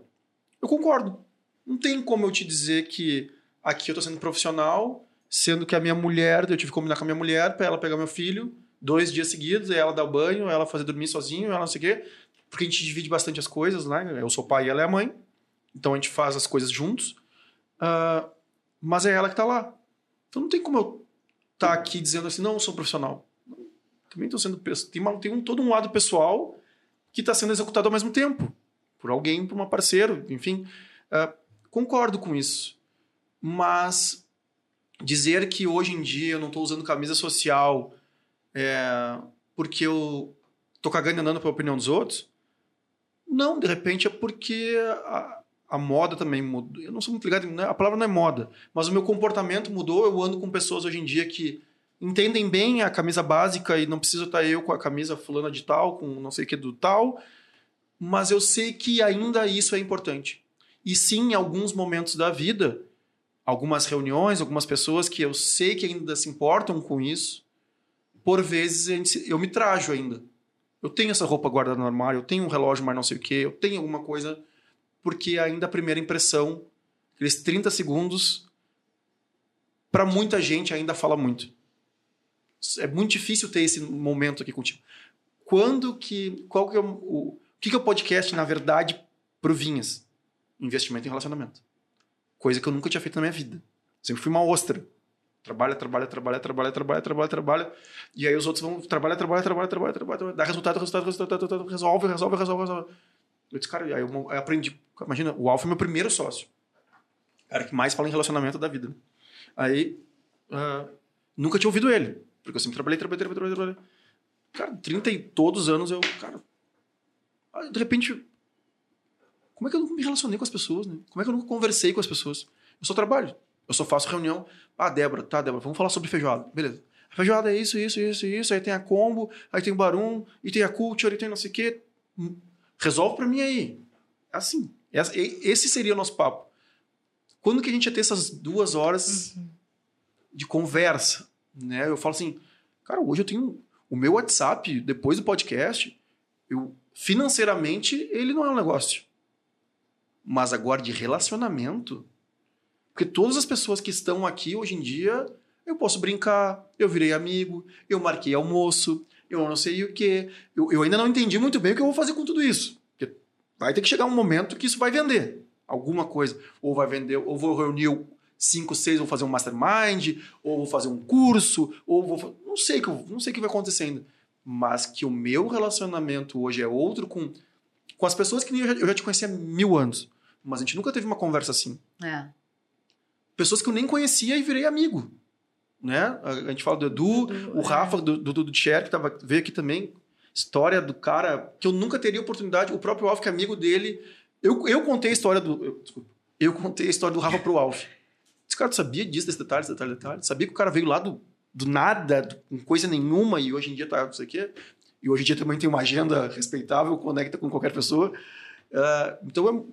Eu concordo. Não tem como eu te dizer que aqui eu tô sendo profissional, sendo que a minha mulher, eu tive que combinar com a minha mulher para ela pegar meu filho dois dias seguidos, ela dar o banho, ela fazer dormir sozinho, ela não sei o quê, porque a gente divide bastante as coisas, né? Eu sou o pai e ela é a mãe, então a gente faz as coisas juntos, Ah, mas é ela que tá lá. Então não tem como eu estar aqui dizendo assim, não, eu sou profissional. também estão sendo tem, tem um, todo um lado pessoal que está sendo executado ao mesmo tempo por alguém, por uma parceiro, enfim. Ah, concordo com isso, mas dizer que hoje em dia eu não estou usando camisa social é, porque eu tô cagando andando pela opinião dos outros, não, de repente é porque a, a moda também mudou. Eu não sou muito ligado, né? a palavra não é moda, mas o meu comportamento mudou. Eu ando com pessoas hoje em dia que entendem bem a camisa básica e não preciso estar eu com a camisa fulana de tal, com não sei o que do tal, mas eu sei que ainda isso é importante. E sim, em alguns momentos da vida, algumas reuniões, algumas pessoas que eu sei que ainda se importam com isso, por vezes eu me trajo ainda. Eu tenho essa roupa guardada no armário, eu tenho um relógio, mas não sei o que, eu tenho alguma coisa, porque ainda a primeira impressão, aqueles 30 segundos, para muita gente ainda fala muito. É muito difícil ter esse momento aqui contigo. Quando que. Qual que é o. O, que, que é o podcast, na verdade, pro Vinhas? Investimento em relacionamento. Coisa que eu nunca tinha feito na minha vida. Sempre fui uma ostra. Trabalha, trabalha, trabalha, trabalha, trabalha, trabalha, trabalha. E aí os outros vão trabalha, trabalha, trabalha, trabalha, trabalha, dá resultado, resultado, resultado, resultado, resolve, resolve, resolve, resolve. Eu disse, cara, aí eu, aprendi. Imagina, o Alfa é meu primeiro sócio. Cara que mais fala em relacionamento da vida. Aí, ah, nunca tinha ouvido ele. Porque eu sempre trabalhei, trabalhei, trabalhei, trabalhei. trabalhei. Cara, 30 e todos os anos eu, cara. aí, de repente. Como é que eu nunca me relacionei com as pessoas, né? Como é que eu nunca conversei com as pessoas? Eu só trabalho. Eu só faço reunião. Ah, Débora, tá, Débora, vamos falar sobre feijoada. Beleza. A feijoada é isso, isso, isso, isso. Aí tem a combo, aí tem o barum, e tem a culture, e tem não sei o quê. Resolve pra mim aí. É Assim. Essa- e- Esse seria o nosso papo. Quando que a gente ia ter essas duas horas de conversa? Né? Eu falo assim, cara, hoje eu tenho o meu WhatsApp, depois do podcast, eu financeiramente ele não é um negócio. Mas agora de relacionamento, porque todas as pessoas que estão aqui hoje em dia, eu posso brincar, eu virei amigo, eu marquei almoço, eu não sei o que, eu, eu ainda não entendi muito bem o que eu vou fazer com tudo isso. Porque vai ter que chegar um momento que isso vai vender alguma coisa, ou vai vender, ou vou reunir cinco, seis, vou fazer um mastermind, ou vou fazer um curso, ou vou, não sei que não sei o que vai acontecer ainda, mas que o meu relacionamento hoje é outro com com as pessoas que eu já, eu já te conhecia há mil anos, mas a gente nunca teve uma conversa assim. É. Pessoas que eu nem conhecia e virei amigo, né? A, a gente fala do Edu, Edu, o é. Rafa do do, do Cher, que tava, veio aqui também, história do cara que eu nunca teria oportunidade, o próprio Alf, que é amigo dele, eu, eu contei a história do. Eu, desculpa. Eu contei a história do Rafa pro Alf. Esse cara sabia disso, desse detalhe, desse detalhe, detalhe. Sabia que o cara veio lá do, do nada, do- com coisa nenhuma, e hoje em dia tá não sei o quê. E hoje em dia também tem uma agenda respeitável, conecta com qualquer pessoa. Ah, então é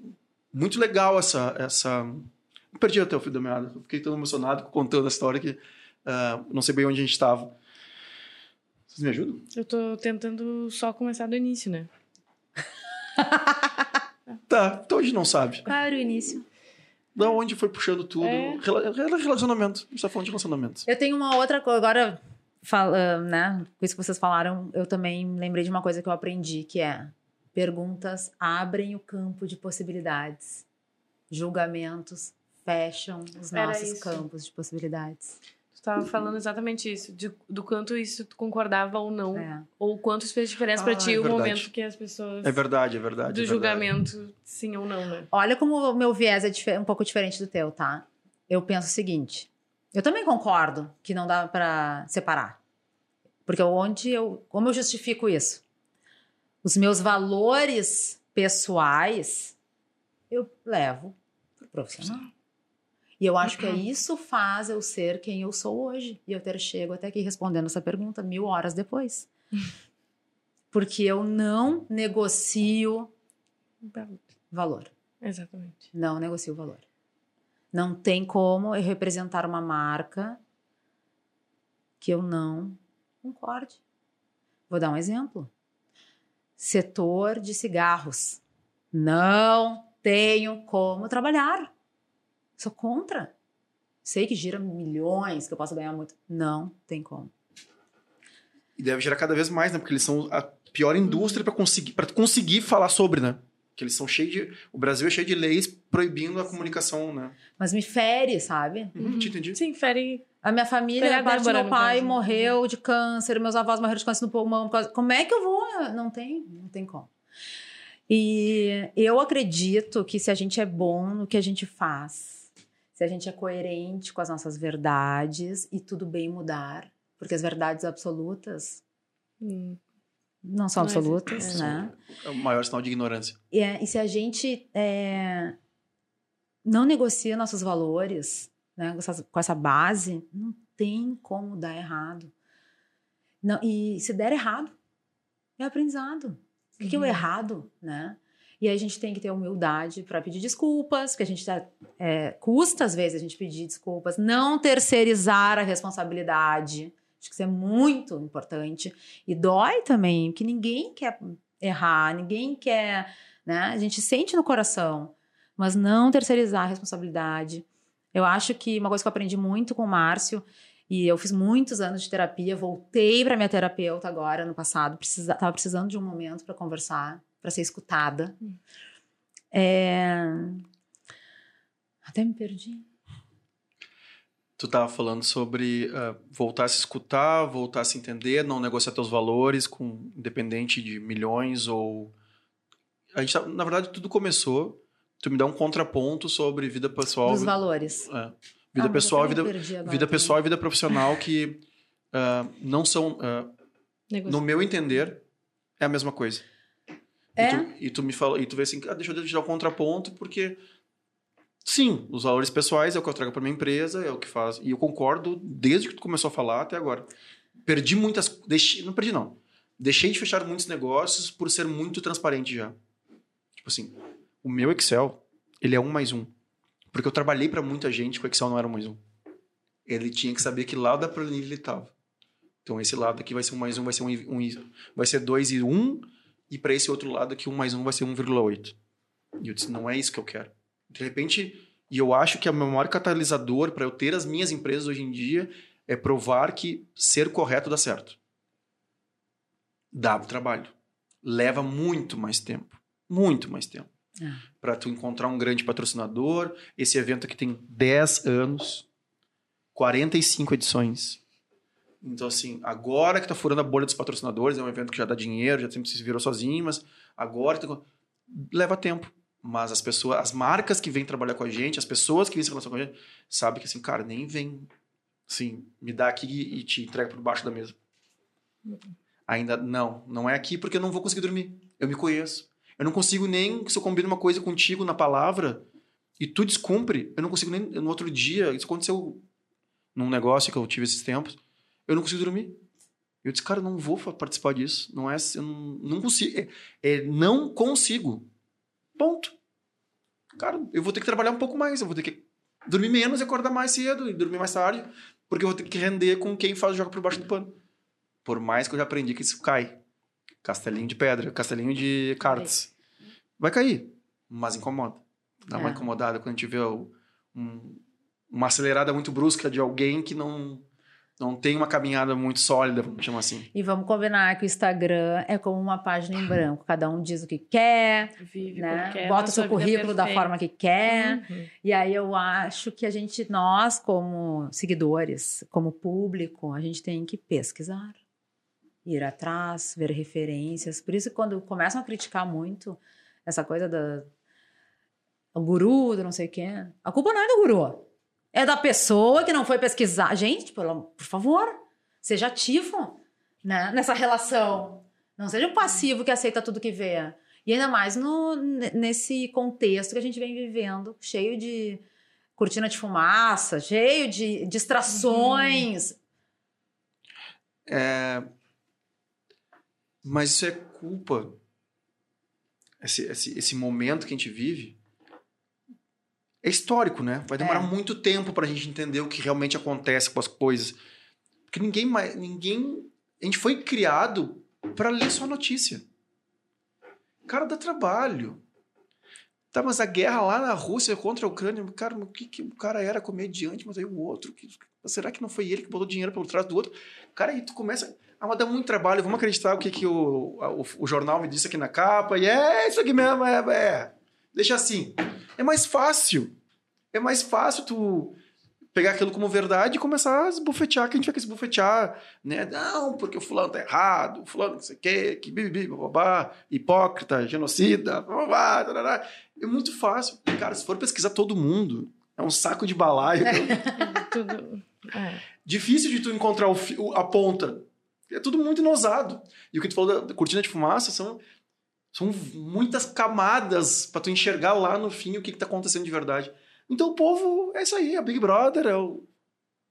muito legal essa. essa... Perdi até o fio da meada. Eu fiquei tão emocionado contando a história que ah, não sei bem onde a gente estava. Vocês me ajudam? Eu tô tentando só começar do início, né? Tá, então a gente não sabe. Qual era o início? Da onde foi puxando tudo? É. Rela- rela- Relacionamento. A gente tá falando de relacionamento. Eu tenho uma outra coisa, agora, fal- ah, né? Com isso que vocês falaram, eu também lembrei de uma coisa que eu aprendi, que é perguntas abrem o campo de possibilidades. Julgamentos fecham os Era nossos isso. campos de possibilidades. Tu tava falando exatamente isso, de- do quanto isso tu concordava ou não, É. ou quanto isso fez diferença pra Ah, ti é o verdade. momento que as pessoas É verdade, é verdade. do é verdade. julgamento, sim ou não, né? Olha como o meu viés é um pouco diferente do teu, tá? Eu penso o seguinte: eu também concordo que não dá pra separar. Porque onde eu. Como eu justifico isso? Os meus valores pessoais eu levo pro profissional. E eu acho que é isso faz eu ser quem eu sou hoje. E eu ter chego até aqui respondendo essa pergunta mil horas depois. Porque eu não negocio valor. Exatamente. Não negocio valor. Não tem como eu representar uma marca que eu não concorde. Vou dar um exemplo. Setor de cigarros. Não tenho como trabalhar. Sou contra. Sei que gira milhões, que eu posso ganhar muito. Não tem como. E deve gerar cada vez mais, né? Porque eles são a pior indústria pra conseguir, pra conseguir falar sobre, né? Que eles são cheios de. O Brasil é cheio de leis proibindo a comunicação, né? Mas me fere, sabe? Uhum, te entendi. Sim, fere A minha família, Tem a parte do meu pai caso. morreu de câncer, meus avós morreram de câncer no pulmão. por causa- Como é que eu vou? Não tem, não tem como. E eu acredito que se a gente é bom no que a gente faz, se a gente é coerente com as nossas verdades e tudo bem mudar, porque as verdades absolutas Hum. não são Não existe, absolutas, é. né? É o maior sinal de ignorância. E, é- e se a gente é, não negocia nossos valores né, com, essas- com essa base, não tem como dar errado. Não, e se der errado, é aprendizado. O que, que é o Uhum. errado, né? E a gente tem que ter humildade para pedir desculpas, porque a gente tá, é, custa às vezes a gente pedir desculpas, não terceirizar a responsabilidade. Acho que isso é muito importante. E dói também, porque ninguém quer errar, ninguém quer, né? A gente sente no coração, mas não terceirizar a responsabilidade. Eu acho que uma coisa que eu aprendi muito com o Márcio, e eu fiz muitos anos de terapia, voltei para minha terapeuta agora, no passado, precisa, tava precisando de um momento para conversar, para ser escutada. É... Até me perdi. Tu tava falando sobre ah, voltar a se escutar, voltar a se entender, não negociar teus valores com independente de milhões ou a gente tá- na verdade tudo começou. Tu me dá um contraponto sobre vida pessoal, Dos valores. é, Ah, vida mas pessoal, vida agora vida pessoal e vida profissional que ah, não são, ah, Negócio. no meu entender, é a mesma coisa. É? E tu, e tu me fala, e tu vê assim, ah, deixa eu te dar um contraponto, porque sim, os valores pessoais é o que eu trago para minha empresa, é o que faz. E eu concordo desde que tu começou a falar até agora. Perdi muitas, deixei, não perdi não. Deixei de fechar muitos negócios por ser muito transparente já. Tipo assim, o meu Excel, ele é um mais um. Porque eu trabalhei para muita gente que o Excel não era um mais um. Ele tinha que saber que lado da planilha ele estava. Então esse lado aqui vai ser um mais um, vai ser um, um vai ser dois e um, e para esse outro lado aqui um mais um vai ser 1,8. E eu disse, não é isso que eu quero. De repente, e eu acho que o meu maior catalisador para eu ter as minhas empresas hoje em dia é provar que ser correto dá certo. Dá trabalho. Leva muito mais tempo. Muito mais tempo. É. Para tu encontrar um grande patrocinador. Esse evento aqui tem 10 anos, 45 edições. Então, assim, agora que tá furando a bolha dos patrocinadores, é um evento que já dá dinheiro, já sempre se virou sozinho, mas agora tem- leva tempo. Mas as pessoas, as marcas que vêm trabalhar com a gente, as pessoas que vêm se relacionar com a gente, sabem que assim, cara, nem vem, assim, me dá aqui e te entrega por baixo da mesa. Ainda não, não é aqui porque eu não vou conseguir dormir. Eu me conheço. Eu não consigo nem, se eu combino uma coisa contigo na palavra e tu descumpre, eu não consigo nem, no outro dia, isso aconteceu num negócio que eu tive esses tempos, eu não consigo dormir. Eu disse, cara, não vou participar disso. Não é, eu não, não consigo. É, é, não consigo. Ponto. Cara, eu vou ter que trabalhar um pouco mais. Eu vou ter que dormir menos e acordar mais cedo e dormir mais tarde, porque eu vou ter que render com quem faz o jogo por baixo do pano. Por mais que eu já aprendi que isso cai. Castelinho de pedra, castelinho de cartas. Vai cair, mas incomoda. Dá uma É. incomodada quando a gente vê o- um- uma acelerada muito brusca de alguém que não, não tem uma caminhada muito sólida, vamos chamar assim. E vamos combinar que o Instagram é como uma página em branco. Cada um diz o que quer, Vive né? quer, Bota seu vida currículo da forma que quer. Uhum. E aí eu acho que a gente, nós, como seguidores, como público, a gente tem que pesquisar. Ir atrás, ver referências. Por isso, quando começam a criticar muito essa coisa da. O guru, do não sei o quê. A culpa não é do guru. É da pessoa que não foi pesquisar. Gente, por favor, seja ativo né, nessa relação. Não seja um passivo que aceita tudo que vê. E ainda mais no, nesse contexto que a gente vem vivendo, cheio de cortina de fumaça, cheio de distrações. Mas isso é culpa. Esse, esse, esse momento que a gente vive é histórico, né? Vai demorar É. muito tempo pra gente entender o que realmente acontece com as coisas. Porque ninguém mais. Ninguém. A gente foi criado pra ler só notícia. Cara, dá trabalho. Tá, mas a guerra lá na Rússia contra a Ucrânia, cara, o que, que o cara era comediante, mas aí o outro. que- será que não foi ele que botou dinheiro pelo trás do outro? Cara, aí tu começa. Ah, mas dá muito trabalho, vamos acreditar o que, que o, a- o, o jornal me disse aqui na capa, e é isso aqui mesmo, é, é. Deixa assim. É mais fácil. É mais fácil tu pegar aquilo como verdade e começar a esbufetear quem tiver que esbufetear, né? Não, porque o fulano tá errado, o fulano não sei o quê, que bibi, babá, hipócrita, genocida, babá, tarará. É muito fácil. Cara, se for pesquisar todo mundo, é um saco de balaio. Tudo. É. Difícil de tu encontrar o- a ponta. É tudo muito inosado. E o que tu falou da, da cortina de fumaça são, são muitas camadas pra tu enxergar lá no fim o que, que tá acontecendo de verdade. Então o povo é isso aí, é Big Brother, é, o,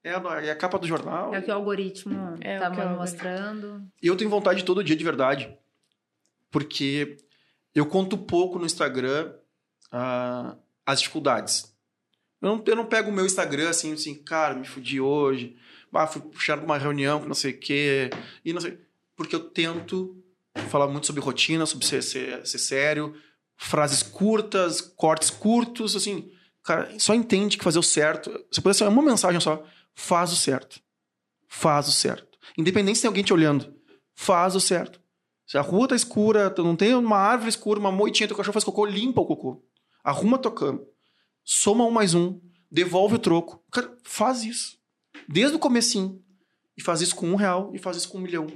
é, a, é a capa do jornal. É o que o algoritmo É tá o mostrando. E eu tenho vontade todo dia de verdade. Porque eu conto pouco no Instagram ah, as dificuldades. Eu não, eu não pego o meu Instagram assim, assim, cara, me fudi hoje. Ah, fui puxar uma reunião que não sei o quê. E não sei. Porque eu tento falar muito sobre rotina, sobre ser, ser, ser sério, frases curtas, cortes curtos, assim. Cara, só entende que fazer o certo. Se pudesse ser uma mensagem só, faz o certo. Faz o certo. Independente se tem alguém te olhando, faz o certo. Se a rua tá escura, não tem uma árvore escura, uma moitinha, teu cachorro faz cocô, limpa o cocô. Arruma tua cama. Soma um mais um. Devolve o troco. Cara, faz isso. Desde o comecinho. E faz isso com um real e faz isso com um milhão.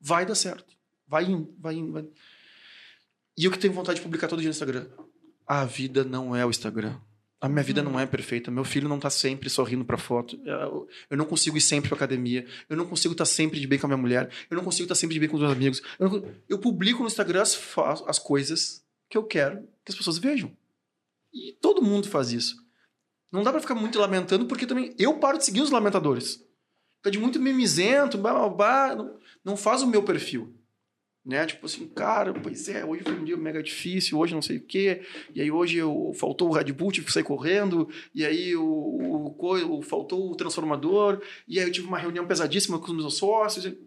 Vai dar certo. Vai vai vai. E eu que tenho vontade de publicar todo dia no Instagram. A vida não é o Instagram. A minha vida não é perfeita. Meu filho não tá sempre sorrindo pra foto. Eu eu não consigo ir sempre pra academia. Eu não consigo estar sempre de bem com a minha mulher. Eu não consigo estar sempre de bem com os meus amigos. Eu, não- eu publico no Instagram as, as coisas que eu quero que as pessoas vejam. E todo mundo faz isso. Não dá pra ficar muito lamentando, porque também eu paro de seguir os lamentadores. Fica de muito mimizento, blá, blá, blá, não, não faz o meu perfil. Né? Tipo assim, cara, pois é, hoje foi um dia mega difícil, hoje não sei o quê, e aí hoje eu, faltou o Red Bull, tive que sair correndo, e aí o, o, o- faltou o transformador, e aí eu tive uma reunião pesadíssima com os meus sócios. e-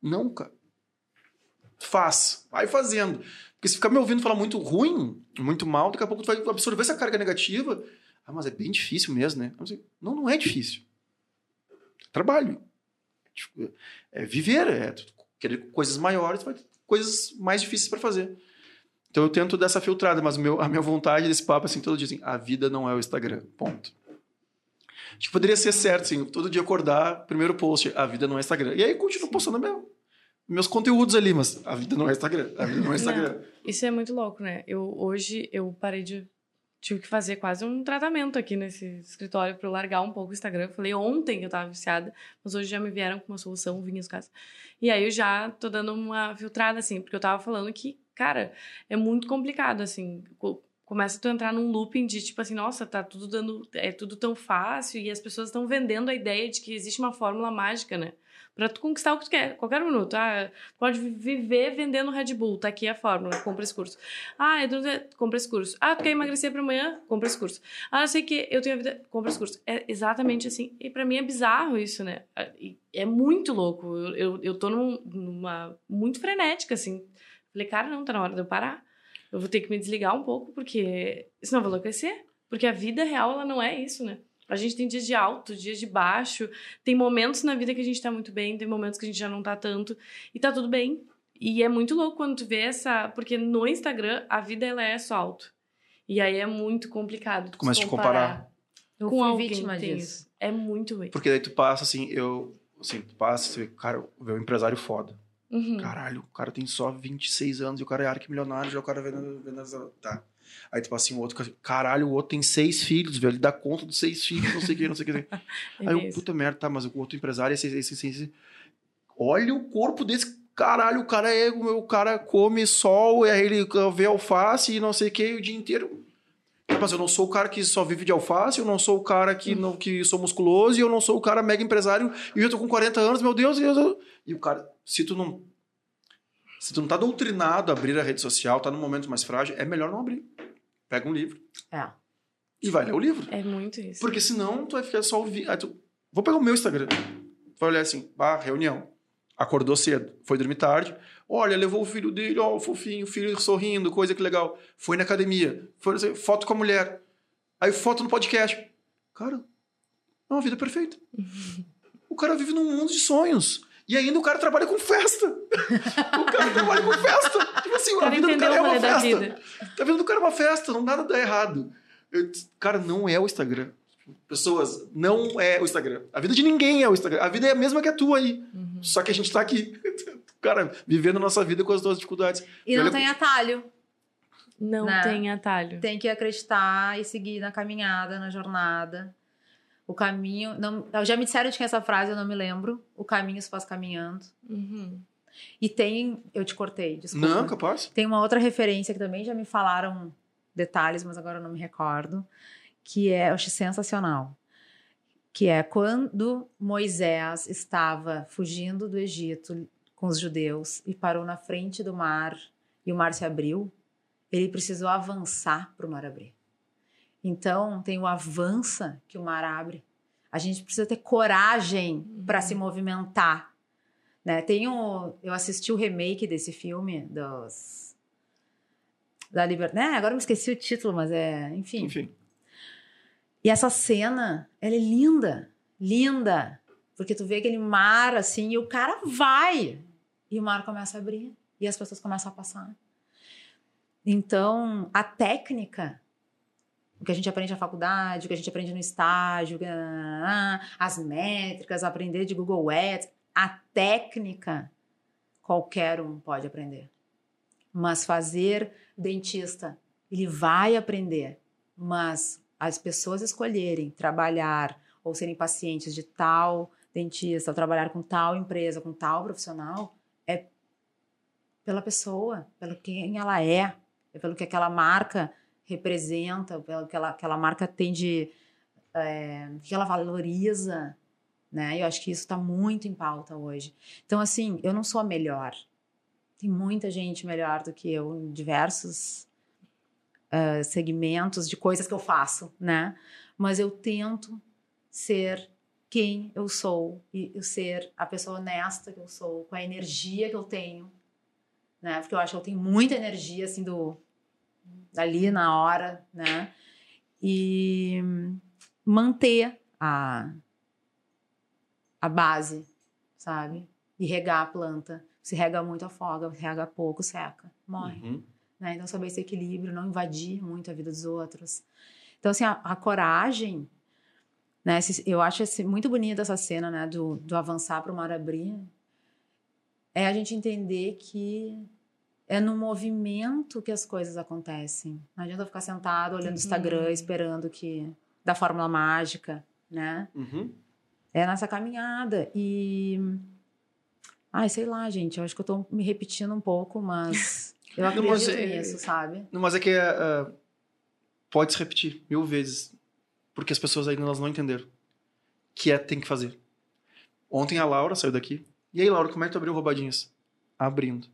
Não, cara. Faz. Vai fazendo. Porque se ficar me ouvindo falar muito ruim, muito mal, daqui a pouco tu vai absorver essa carga negativa. Ah, mas é bem difícil mesmo, né? Não, não é difícil. É trabalho. Tipo, É viver, é querer coisas maiores, vai ter coisas mais difíceis para fazer. Então eu tento dessa filtrada, mas meu, a minha vontade desse papo, assim, todo dia, assim, a vida não é o Instagram, ponto. Acho que poderia ser certo, assim, todo dia acordar, primeiro post, a vida não é Instagram. E aí eu continuo postando meu, meus conteúdos ali, mas a vida não é Instagram, a vida não é Instagram. Isso é muito louco, né? Eu hoje eu parei de tive que fazer quase um tratamento aqui nesse escritório para eu largar um pouco o Instagram. Eu falei ontem que eu tava viciada, mas hoje já me vieram com uma solução, vinhos casos. E aí eu já tô dando uma filtrada assim, porque eu tava falando que, cara, é muito complicado assim. co- Começa a entrar num looping de tipo assim, nossa, tá tudo dando, é tudo tão fácil e as pessoas estão vendendo a ideia de que existe uma fórmula mágica, né? Pra tu conquistar o que tu quer, qualquer minuto. Ah, pode viver vendendo Red Bull, tá aqui a fórmula, compra esse curso. Ah, eu não- compra esse curso. Ah, tu quer emagrecer pra amanhã? Compra esse curso. Ah, eu sei que eu tenho a vida. Compra esse curso. É exatamente assim. E pra mim é bizarro isso, né? E É muito louco. Eu, eu, eu tô num- numa. muito frenética, assim. Falei, cara, não, tá na hora de eu parar. Eu vou ter que me desligar um pouco, porque senão eu vou enlouquecer. Porque a vida real, ela não é isso, né? A gente tem dias de alto, dias de baixo. Tem momentos na vida que a gente tá muito bem, tem momentos que a gente já não tá tanto. E tá tudo bem. E é muito louco quando tu vê essa. Porque no Instagram a vida ela é só alto. E aí é muito complicado. Tu começa a te comparar. Eu com fui alguém vítima disso. isso. É muito ruim. Porque daí tu passa assim, eu. Assim, tu passa, você vê, cara, vê um empresário foda. Uhum. Caralho, o cara tem só 26 anos e o cara é arquimilionário, já o cara vendo, vendo as... Tá. Aí passa assim, o outro, caralho, o outro tem seis filhos, velho, ele dá conta dos seis filhos, não sei o que, não sei o que. É Aí eu, puta merda, tá, mas o outro empresário é esse, esse, esse, esse. Olha o corpo desse caralho, o cara é, o cara come sol, e aí ele vê alface e não sei o que o dia inteiro. Mas eu não sou o cara que só vive de alface, eu não sou o cara que, não, que sou musculoso, e eu não sou o cara mega empresário, e eu tô com 40 anos, meu Deus, e, eu, e o cara, se tu não. Se tu não tá doutrinado a abrir a rede social, tá num momento mais frágil, é melhor não abrir. Pega um livro É. e vai ler o livro. É muito isso. Porque senão tu vai ficar só ouvindo. Aí tu- Vou pegar o meu Instagram. Tu vai olhar assim, ah, reunião. Acordou cedo, foi dormir tarde. Olha, levou o filho dele, ó, o fofinho, o filho sorrindo, coisa que legal. Foi na academia, foi assim, foto com a mulher. Aí foto no podcast. Cara, é uma vida perfeita. o cara vive num mundo de sonhos. E ainda o cara trabalha com festa. o cara trabalha com festa. Tipo assim, O a cara vida do cara é uma festa. vida. Tá vendo do cara é uma festa, não nada dá errado. Eu cara, não é o Instagram. Pessoas, não é o Instagram. A vida de ninguém é o Instagram. A vida é a mesma que a tua aí. Uhum. Só que a gente tá aqui, cara, vivendo a nossa vida com as nossas dificuldades. E Olha- não tem atalho. Não Né? tem atalho. Tem que acreditar e seguir na caminhada, na jornada. O caminho. Não, já me disseram de quem é essa frase, eu não me lembro. O caminho se faz caminhando. Uhum. E tem. Eu te cortei, desculpa. Não, capaz. Tem uma outra referência que também já me falaram detalhes, mas agora eu não me recordo, que é, eu acho sensacional. Que é quando Moisés estava fugindo do Egito com os judeus e parou na frente do mar e o mar se abriu, ele precisou avançar para o mar abrir. Então, tem o avança que o mar abre. A gente precisa ter coragem para se movimentar. Né? Tem o, eu assisti o remake desse filme dos da Liberdade. Né? Agora eu me esqueci o título, mas é, enfim. Enfim. E essa cena, ela é linda, linda, porque tu vê aquele mar assim e o cara vai e o mar começa a abrir e as pessoas começam a passar. Então, a técnica o que a gente aprende na faculdade, o que a gente aprende no estágio, ah, as métricas, aprender de Google Ads, a técnica qualquer um pode aprender. Mas fazer dentista, ele vai aprender, mas as pessoas escolherem trabalhar ou serem pacientes de tal dentista, ou trabalhar com tal empresa, com tal profissional, é pela pessoa, pelo quem ela é, é pelo que aquela marca representa, pelo que ela, aquela marca tem de. É, que ela valoriza, né? Eu acho que isso está muito em pauta hoje. Então, assim, eu não sou a melhor. Tem muita gente melhor do que eu em diversos uh, segmentos de coisas que eu faço, né? Mas eu tento ser quem eu sou e eu ser a pessoa honesta que eu sou, com a energia que eu tenho, né? Porque eu acho que eu tenho muita energia, assim, do ali na hora, né? E manter a, a base, sabe? E regar a planta. Se rega muito, afoga. Se rega pouco, seca. Morre. Uhum. Né? Então, saber esse equilíbrio, não invadir muito a vida dos outros. Então, assim, a, a coragem, né? Esse- eu acho esse, muito bonita essa cena, né? Do, do avançar para o mar abrir. É a gente entender que é no movimento que as coisas acontecem. Não adianta ficar sentado olhando o Instagram, esperando que... Da fórmula mágica, né? Uhum. É nessa caminhada. E. Ai, sei lá, gente. Eu acho que eu tô me repetindo um pouco, mas. Eu Não, mas acredito é- nisso, sabe? Não, mas é que ah, pode se repetir mil vezes. Porque as pessoas ainda elas não entenderam. Que é tem que fazer. Ontem a Laura saiu daqui. E aí, Laura, como é que tu abriu roubadinhas? Abrindo.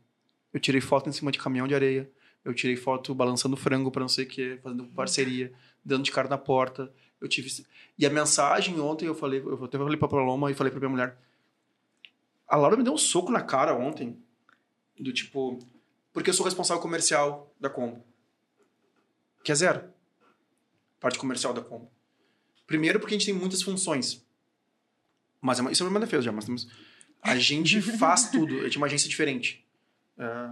Eu tirei foto em cima de caminhão de areia. Eu tirei foto balançando frango pra não sei o que, fazendo parceria, dando de cara na porta. Eu tive. E a mensagem ontem eu falei, eu até falei pra Paloma e falei pra minha mulher. A Laura me deu um soco na cara ontem. Do tipo. Porque eu sou responsável comercial da Combo. Que é zero. Parte comercial da Combo. Primeiro porque a gente tem muitas funções. Mas é uma, isso é uma defesa já, mas temos. A gente faz tudo. A gente é uma agência diferente. É,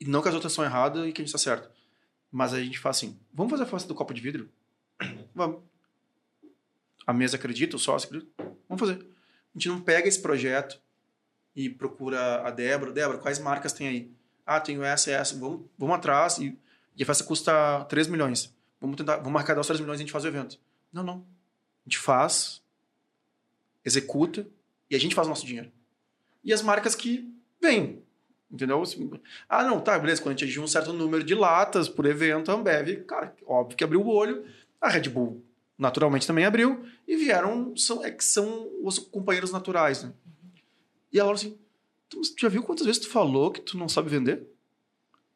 e não que as outras são erradas e que a gente está certo. Mas a gente faz assim: vamos fazer a festa do copo de vidro? Vamos. A mesa acredita, o sócio acredita? Vamos fazer. A gente não pega esse projeto e procura a Débora. Débora, quais marcas tem aí? Ah, tenho essa e essa. Vamos, vamos atrás. E, e a festa custa 3 milhões. Vamos tentar, vamos arrecadar os 3 milhões e a gente faz o evento. Não, não. A gente faz, executa e a gente faz o nosso dinheiro. E as marcas que vêm. Entendeu? Ah, não, tá, beleza. Quando a gente atingir um certo número de latas por evento, a Ambev, cara, óbvio que abriu o olho. A Red Bull, naturalmente, também abriu. E vieram, são, é que são os companheiros naturais, né? E ela falou assim: "Tu já viu quantas vezes tu falou que tu não sabe vender?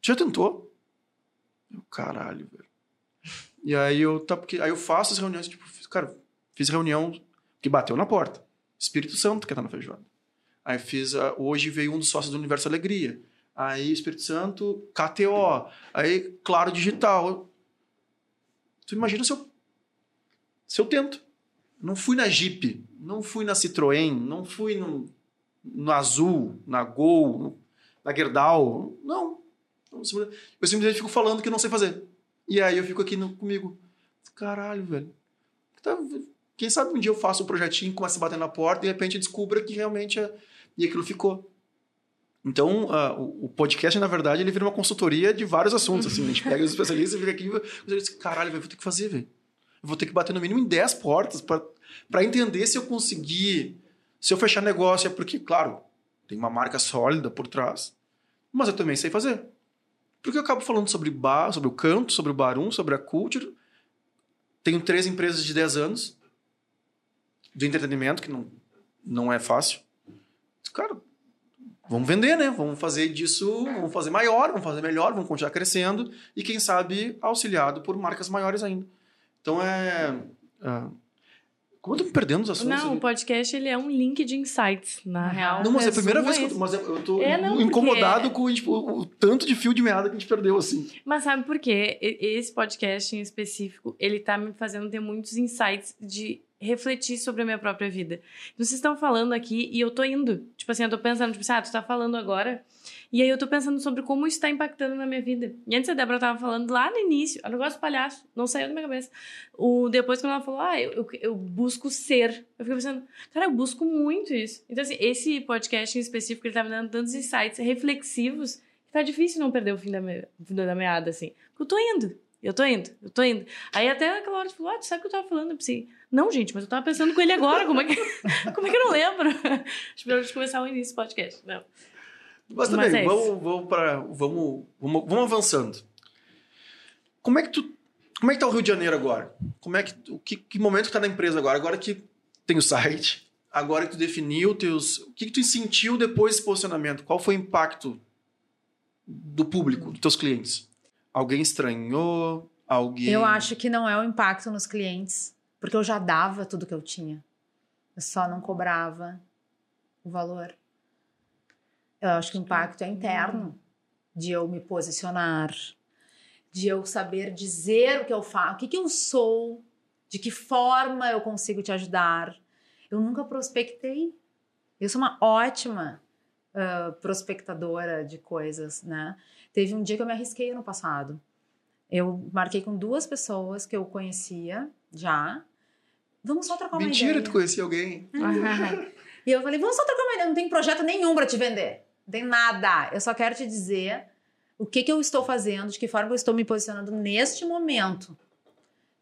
Tu já tentou? Eu, caralho, velho. E aí eu, tá, porque, aí eu faço as reuniões, tipo, cara, fiz reunião que bateu na porta. Espírito Santo que tá na feijoada. Aí fiz, hoje veio um dos sócios do Universo Alegria. Aí Espírito Santo, KTO. Aí Claro Digital. Tu imagina se eu, se eu tento. Não fui na Jeep, não fui na Citroën, não fui no, no Azul, na Gol, no- na Gerdau. Não. Eu simplesmente fico falando que não sei fazer. E aí eu fico aqui no- comigo. Caralho, velho. Tá, quem sabe um dia eu faço um projetinho, começo a bater na porta e de repente descubra que realmente é... e aquilo ficou. Então, uh, o, podcast, na verdade, ele vira uma consultoria de vários assuntos. Assim, a gente pega os especialistas e fica aqui e diz, caralho, eu vou ter que fazer, velho. Vou ter que bater no mínimo em 10 portas para entender se eu conseguir, se eu fechar negócio. É porque, claro, tem uma marca sólida por trás, mas eu também sei fazer. Porque eu acabo falando sobre bar, sobre o canto, sobre o barum, sobre a culture. Tenho três empresas de 10 anos de entretenimento, que não, não é fácil. Cara, vamos vender, né? Vamos fazer disso, vamos fazer maior, vamos fazer melhor, vamos continuar crescendo e quem sabe auxiliado por marcas maiores ainda. Então é, é como eu tô me perdendo os assuntos? Não, ali? o podcast ele é um link de insights, na real. Não, mas é a primeira vez que eu, mas eu tô é, não, incomodado porque... com tipo, o tanto de fio de meada que a gente perdeu, assim. Mas sabe por quê? Esse podcast em específico, ele tá me fazendo ter muitos insights de refletir sobre a minha própria vida. Vocês estão falando aqui e eu tô indo. Tipo assim, eu tô pensando, tipo assim, ah, tu tá falando agora e aí eu tô pensando sobre como isso tá impactando na minha vida. E antes a Débora tava falando lá no início, o negócio do palhaço, não saiu da minha cabeça. O, depois quando ela falou, ah, eu, eu, eu busco ser, eu fiquei pensando, cara, eu busco muito isso. Então assim, esse podcast em específico, ele tá me dando tantos insights reflexivos que tá difícil não perder o fim da, me, da meada, assim. Porque eu tô indo, eu tô indo, eu tô indo. Aí até aquela hora, tipo, ah, sabe o que eu tava falando? Eu pensei, não, gente, mas eu tava pensando com ele agora, como é que, como é que eu não lembro? Espero de começar o início do podcast, não. Mas também, Mas é vamos, vamos, para, vamos, vamos, vamos avançando. Como é que tu. Como é que tá o Rio de Janeiro agora? Como é que, o que, que momento que tá na empresa agora? Agora que tem o site, agora que tu definiu teus. O que, que tu sentiu depois desse posicionamento? Qual foi o impacto do público, dos teus clientes? Alguém estranhou? Alguém. Eu acho que não é o impacto nos clientes, porque eu já dava tudo que eu tinha. Eu só não cobrava o valor. Eu acho que o impacto é interno de eu me posicionar, de eu saber dizer o que eu faço, o que, que eu sou, de que forma eu consigo te ajudar. Eu nunca prospectei. Eu sou uma ótima uh, prospectadora de coisas, né? Teve um dia que eu me arrisquei no passado. Eu marquei com duas pessoas que eu conhecia já. Vamos só trocar uma Mentira, ideia. Mentira, tu conhecia alguém. e eu falei, vamos só trocar uma ideia. Não tem projeto nenhum para te vender. Não tem nada. Eu só quero te dizer o que, que eu estou fazendo, de que forma eu estou me posicionando neste momento.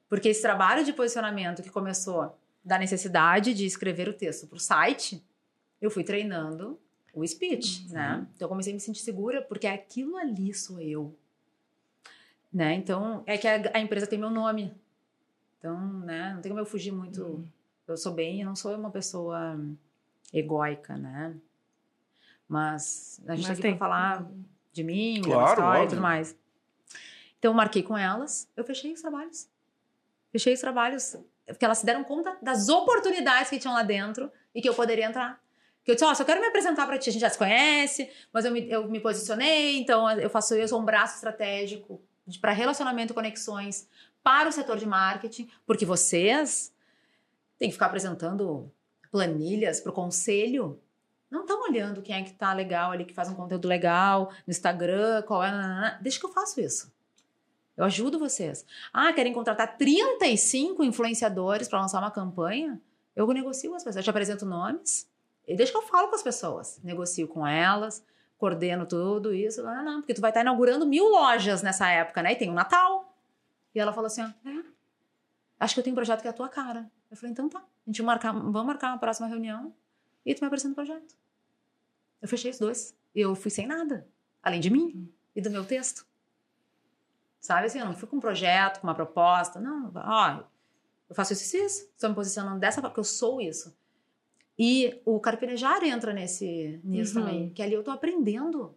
Porque esse trabalho de posicionamento que começou da necessidade de escrever o texto para o site, eu fui treinando o speech, uhum. né? Então eu comecei a me sentir segura porque aquilo ali sou eu. Né? Então, é que a, a empresa tem meu nome. Então, né, não tem como eu fugir muito. Uhum. Eu sou bem, eu não sou uma pessoa egóica, né? Mas a gente Mas tá aqui tem. pra falar de mim, claro, da história óbvio. e tudo mais. Então, eu marquei com elas, eu fechei os trabalhos. Fechei os trabalhos, porque elas se deram conta das oportunidades que tinham lá dentro e que eu poderia entrar. Que eu disse, ó, oh, só quero me apresentar para ti, a gente já se conhece, mas eu me, eu me posicionei, então eu faço, eu sou um braço estratégico para relacionamento e conexões para o setor de marketing, porque vocês têm que ficar apresentando planilhas para o conselho não estão olhando quem é que tá legal ali, que faz um conteúdo legal no Instagram, qual é. Deixa que eu faço isso. Eu ajudo vocês. Ah, querem contratar 35 influenciadores para lançar uma campanha? Eu negocio as pessoas. Eu te apresento nomes e deixa que eu falo com as pessoas. Negocio com elas, coordeno tudo isso. Não, não, porque tu vai estar inaugurando mil lojas nessa época, né? E tem o Natal. E ela falou assim: é, acho que eu tenho um projeto que é a tua cara. Eu falei: então tá, a gente marcar, vamos marcar uma próxima reunião e tu me apresenta o projeto. Eu fechei os dois. Eu fui sem nada, além de mim e do meu texto. Sabe assim, eu não fui com um projeto, com uma proposta. Não, ó, eu faço isso e isso. Estou me posicionando dessa forma, porque eu sou isso. E o carpinejar entra nesse, nisso uhum. também, que ali eu estou aprendendo.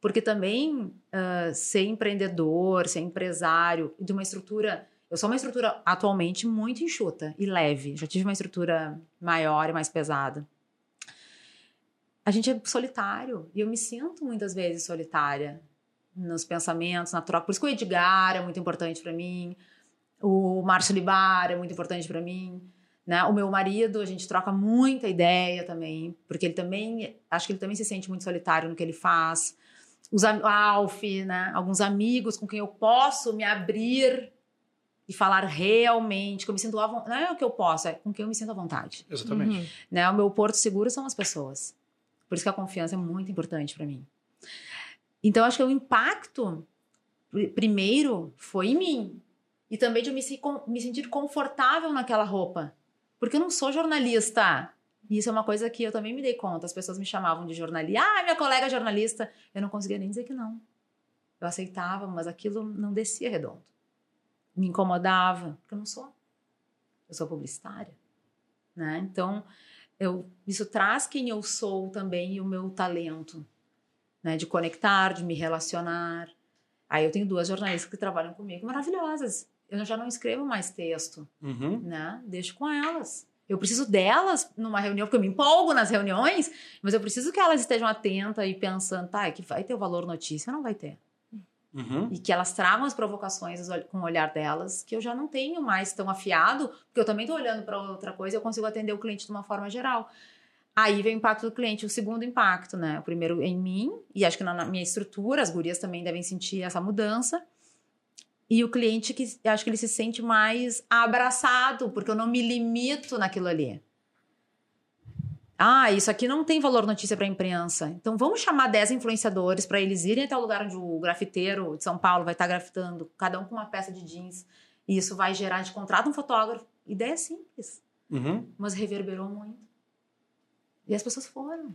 Porque também uh, ser empreendedor, ser empresário, de uma estrutura. Eu sou uma estrutura atualmente muito enxuta e leve. Já tive uma estrutura maior e mais pesada a gente é solitário. E eu me sinto muitas vezes solitária nos pensamentos, na troca. Por isso que o Edgar é muito importante para mim, o Márcio Libar é muito importante para mim. Né? O meu marido, a gente troca muita ideia também, porque ele também, acho que ele também se sente muito solitário no que ele faz. Os Alf, né? Alguns amigos com quem eu posso me abrir e falar realmente que eu me sinto à vontade. Não é o que eu posso, é com quem eu me sinto à vontade. Exatamente. Uhum. Né? O meu porto seguro são as pessoas. Por isso que a confiança é muito importante para mim. Então, acho que o impacto, pr- primeiro, foi em mim. E também de eu me, me sentir confortável naquela roupa. Porque eu não sou jornalista. Isso é uma coisa que eu também me dei conta. As pessoas me chamavam de jornalista. Ah, minha colega é jornalista. Eu não conseguia nem dizer que não. Eu aceitava, mas aquilo não descia redondo. Me incomodava, porque eu não sou. Eu sou publicitária. Né? Então, eu, isso traz quem eu sou também e o meu talento, né? De conectar, de me relacionar. Aí eu tenho duas jornalistas que trabalham comigo, maravilhosas. Eu já não escrevo mais texto, Uhum. né? Deixo com elas. Eu preciso delas numa reunião, porque eu me empolgo nas reuniões, mas eu preciso que elas estejam atentas e pensando, tá, é que vai ter o valor notícia, não vai ter Uhum. e que elas tragam as provocações com o olhar delas, que eu já não tenho mais tão afiado, porque eu também estou olhando para outra coisa, eu consigo atender o cliente de uma forma geral. Aí vem o impacto do cliente, o segundo impacto, né? O primeiro em mim, e acho que na, na minha estrutura, as gurias também devem sentir essa mudança. E o cliente que acho que ele se sente mais abraçado, porque eu não me limito naquilo ali. Ah, isso aqui não tem valor notícia para a imprensa. Então vamos chamar 10 influenciadores para eles irem até o lugar onde o grafiteiro de São Paulo vai estar grafitando, cada um com uma peça de jeans. E isso vai gerar, a gente contrata um fotógrafo. Ideia simples, Uhum. mas reverberou muito. E as pessoas foram.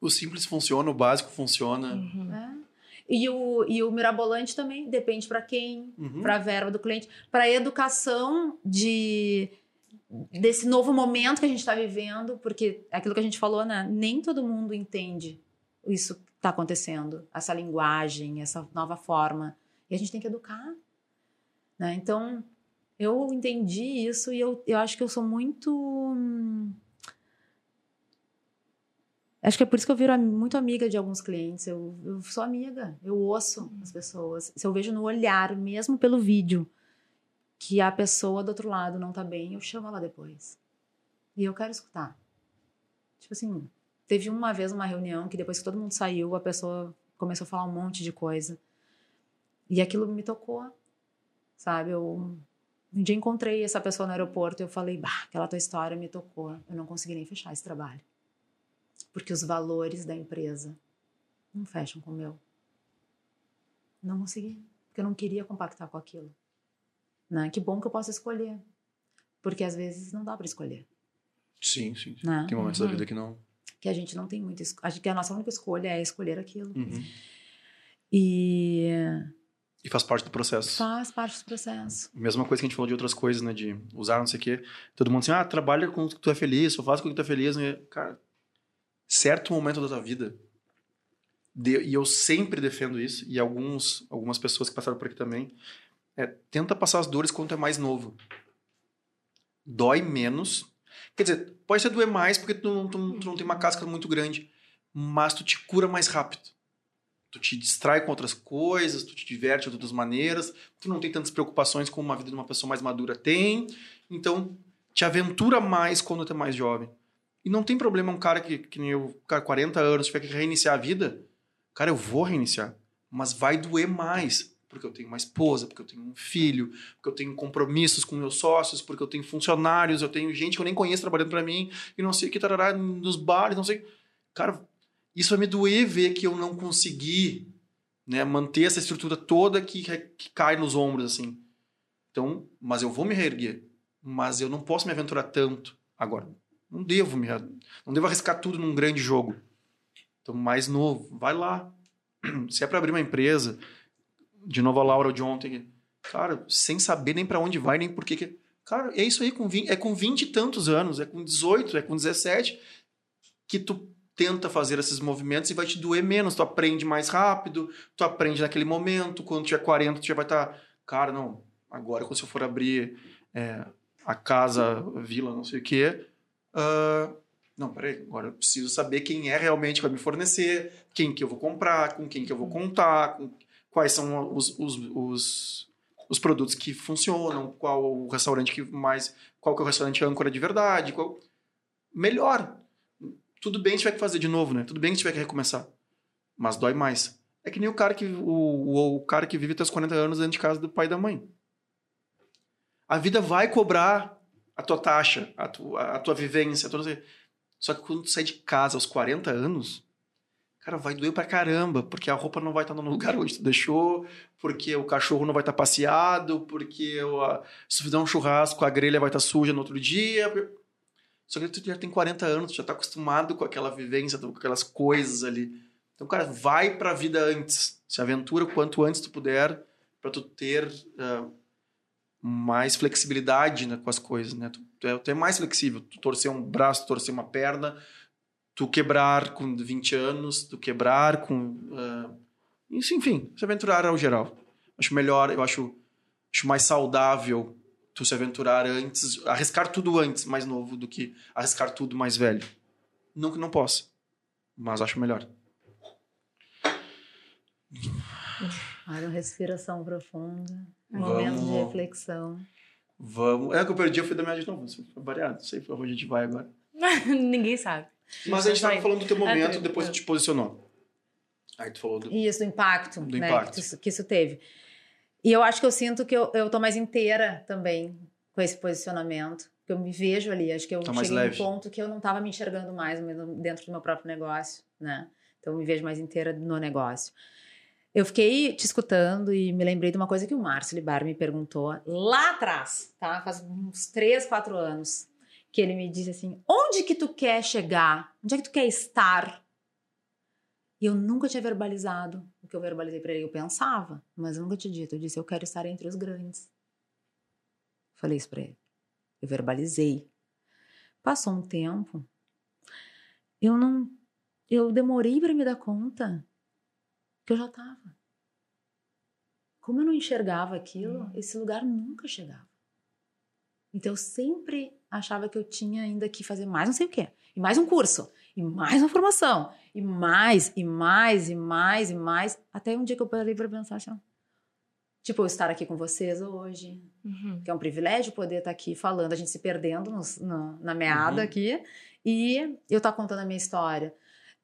O simples funciona, o básico funciona. Uhum. né? E, o, e o mirabolante também depende para quem, Uhum. para a verba do cliente, para a educação de desse novo momento que a gente está vivendo, porque aquilo que a gente falou, né? Nem todo mundo entende isso que está acontecendo, essa linguagem, essa nova forma, e a gente tem que educar, né? Então eu entendi isso e eu, eu acho que eu sou muito hum, Acho que é por isso que eu viro muito amiga de alguns clientes. Eu, eu sou amiga, eu ouço as pessoas. Se eu vejo no olhar, mesmo pelo vídeo, que a pessoa do outro lado não tá bem, eu chamo ela depois. E eu quero escutar. Tipo assim, teve uma vez uma reunião que depois que todo mundo saiu, a pessoa começou a falar um monte de coisa. E aquilo me tocou, sabe? Eu um dia encontrei essa pessoa no aeroporto e eu falei, bah, aquela tua história me tocou. Eu não consegui nem fechar esse trabalho porque os valores da empresa não fecham com o meu. Não consegui, porque eu não queria compactar com aquilo. Né? Que bom que eu posso escolher, porque às vezes não dá para escolher. Sim, sim. sim. Né? Tem momentos da Uhum. vida que não. Que a gente não tem muito. Acho que a nossa única escolha é escolher aquilo. Uhum. E E faz parte do processo. faz parte do processo. Mesma coisa que a gente falou de outras coisas, né? De usar não sei o quê. Todo mundo assim, ah, trabalha com o que tu é feliz, só faz com o que tu é feliz. Né? Cara, certo momento da tua vida, de- e eu sempre defendo isso, e alguns, algumas pessoas que passaram por aqui também, é, tenta passar as dores quando tu é mais novo. Dói menos. Quer dizer, pode ser doer mais porque tu, não- tu, tu não tem uma casca muito grande, mas tu te cura mais rápido. Tu te distrai com outras coisas, tu te diverte de outras maneiras, tu não tem tantas preocupações como uma vida de uma pessoa mais madura tem. Então, te aventura mais quando tu é mais jovem. E não tem problema um cara que, que nem eu, cara, 40 anos, tiver que reiniciar a vida. Cara, eu vou reiniciar. Mas vai doer mais. Porque eu tenho uma esposa, porque eu tenho um filho, porque eu tenho compromissos com meus sócios, porque eu tenho funcionários, eu tenho gente que eu nem conheço trabalhando para mim, e não sei o que, tarará, nos bares, não sei. Cara, isso vai me doer ver que eu não consegui né, manter essa estrutura toda que, que cai nos ombros, assim. Então, mas eu vou me reerguer. Mas eu não posso me aventurar tanto agora. Não devo me, não devo arriscar tudo num grande jogo. Então, mais novo, vai lá. Se é para abrir uma empresa, de novo a Laura de ontem, cara, sem saber nem para onde vai, nem por que. Cara, é isso aí, com 20, é com 20 e tantos anos, é com 18, é com 17, que tu tenta fazer esses movimentos e vai te doer menos. Tu aprende mais rápido, tu aprende naquele momento. Quando tiver 40, tu já vai estar. Cara, não. Agora, quando eu for abrir é, a casa, a vila, não sei o quê. Ah, não, peraí. Agora eu preciso saber quem é realmente que vai me fornecer, quem que eu vou comprar, com quem que eu vou contar, com- quais são os, os, os, os produtos que funcionam, qual o restaurante que mais. Qual que é o restaurante âncora de verdade. Qual... Melhor tudo bem se tiver que fazer de novo, né? Tudo bem se tiver que recomeçar. Mas dói mais. É que nem o cara que, o, o, o cara que vive até os 40 anos dentro de casa do pai e da mãe. A vida vai cobrar a tua taxa, a tua, a tua vivência. A tua... Só que quando tu sai de casa aos 40 anos, cara, vai doer pra caramba, porque a roupa não vai estar no lugar onde tu deixou, porque o cachorro não vai estar passeado, porque a, se fizer um churrasco, a grelha vai estar suja no outro dia. Só que tu já tem 40 anos, tu já tá acostumado com aquela vivência, com aquelas coisas ali. Então, cara, vai pra vida antes. Se aventura o quanto antes tu puder, para tu ter uh, mais flexibilidade né, com as coisas, né? Tu, tu, é mais flexível. Tu torcer um braço, torcer uma perna, tu quebrar com 20 anos, tu quebrar com... Uh, isso, enfim, se aventurar ao geral. Acho melhor, eu acho, acho mais saudável tu se aventurar antes, arriscar tudo antes, mais novo, do que arriscar tudo mais velho. Não que não possa, mas acho melhor. Olha, uma respiração profunda, um Vamos. momento de reflexão. Vamos. É que eu perdi, eu fui da minha de novo. Foi variado. Não sei pra onde a gente vai agora. Ninguém sabe. Mas a gente estava falando do teu momento, depois tu te posicionou. Aí tu falou do... Isso, do impacto, do né, impacto. Que, isso, que isso teve. E eu acho que eu sinto que eu, eu tô mais inteira também com esse posicionamento. Que eu me vejo ali. Acho que eu Tá cheguei mais num leve. ponto que eu não tava me enxergando mais dentro do meu próprio negócio, né? Então eu me vejo mais inteira no negócio. Eu fiquei te escutando e me lembrei de uma coisa que o Márcio Libar me perguntou lá atrás, tá? Faz uns três, quatro anos. Que ele me disse assim: onde que tu quer chegar? Onde é que tu quer estar? E eu nunca tinha verbalizado o que eu verbalizei para ele. Eu pensava, mas eu nunca tinha dito. Eu disse: eu quero estar entre os grandes. Falei isso para ele. Eu verbalizei. Passou um tempo. Eu não. Eu demorei para me dar conta que eu já estava. Como eu não enxergava aquilo, esse lugar nunca chegava. Então eu sempre achava que eu tinha ainda que fazer mais não sei o quê. E mais um curso. E mais uma formação. E mais, e mais, e mais, e mais. Até um dia que eu parei para pensar assim, Tipo, eu estar aqui com vocês hoje, Uhum. que é um privilégio poder estar aqui falando, a gente se perdendo nos- no- na meada Uhum. aqui, e eu estar contando a minha história.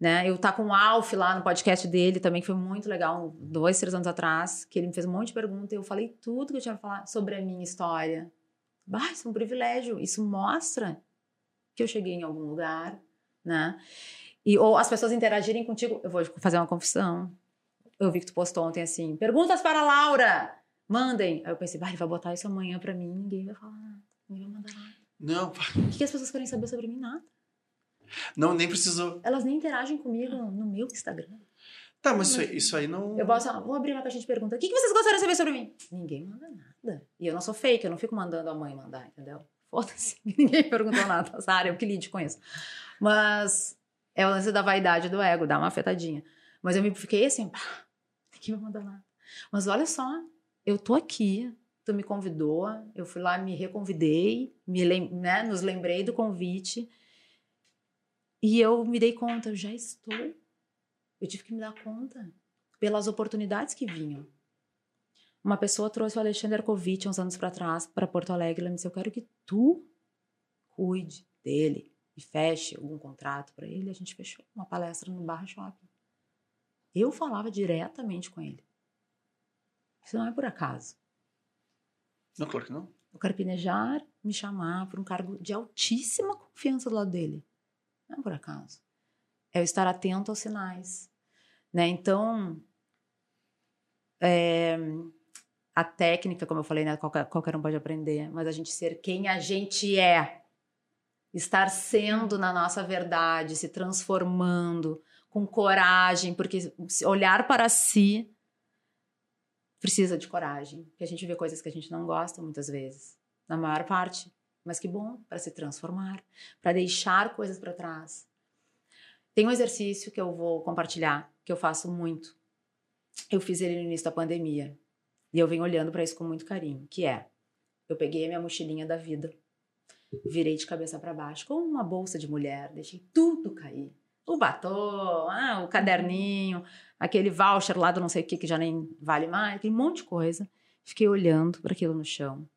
Né? Eu estar com o Alf lá no podcast dele também, que foi muito legal, dois, três anos atrás, que ele me fez um monte de perguntas e eu falei tudo que eu tinha pra falar sobre a minha história. Bah, isso é um privilégio. Isso mostra que eu cheguei em algum lugar, né? E, ou as pessoas interagirem contigo. Eu vou fazer uma confissão. Eu vi que tu postou ontem assim: perguntas para a Laura! Mandem. Aí eu pensei, bah, ele vai botar isso amanhã pra mim, ninguém vai falar nada. Ninguém vai mandar nada. Não, O que que as pessoas querem saber sobre mim? Nada. Não, nem precisou. Elas nem interagem comigo no meu Instagram. Tá, mas isso aí, isso aí não. Eu posso, vou abrir uma caixinha de perguntas. O que, que vocês gostariam de saber sobre mim? Ninguém manda nada. E eu não sou fake, eu não fico mandando a mãe mandar, entendeu? Foda-se, ninguém perguntou nada área, eu que lide com isso. Mas é o lance da vaidade do ego, dá uma afetadinha. Mas eu me fiquei assim, pá, ninguém vai mandar nada. Mas olha só, eu tô aqui, tu me convidou, eu fui lá, me reconvidei, me né, nos lembrei do convite. E eu me dei conta, eu já estou. Eu tive que me dar conta pelas oportunidades que vinham. Uma pessoa trouxe o Alexandre Arcovitch uns anos para trás para Porto Alegre. Ela me disse: Eu quero que tu cuide dele e feche algum contrato para ele. A gente fechou uma palestra no Barra Shopping. Eu falava diretamente com ele. Isso não é por acaso. Não, claro que não. O Carpinejar me chamar para um cargo de altíssima confiança do lado dele. Não é por acaso. É eu estar atento aos sinais. Né? Então, é, a técnica, como eu falei, né? qualquer, qualquer um pode aprender, mas a gente ser quem a gente é. Estar sendo na nossa verdade, se transformando, com coragem, porque olhar para si precisa de coragem, porque a gente vê coisas que a gente não gosta muitas vezes, na maior parte. Mas que bom para se transformar, para deixar coisas para trás. Tem um exercício que eu vou compartilhar, que eu faço muito. Eu fiz ele no início da pandemia. E eu venho olhando para isso com muito carinho, que é: eu peguei a minha mochilinha da vida, virei de cabeça para baixo, como uma bolsa de mulher, deixei tudo cair. O batom, ah, o caderninho, aquele voucher lá do não sei o que que já nem vale mais, aquele monte de coisa. Fiquei olhando para aquilo no chão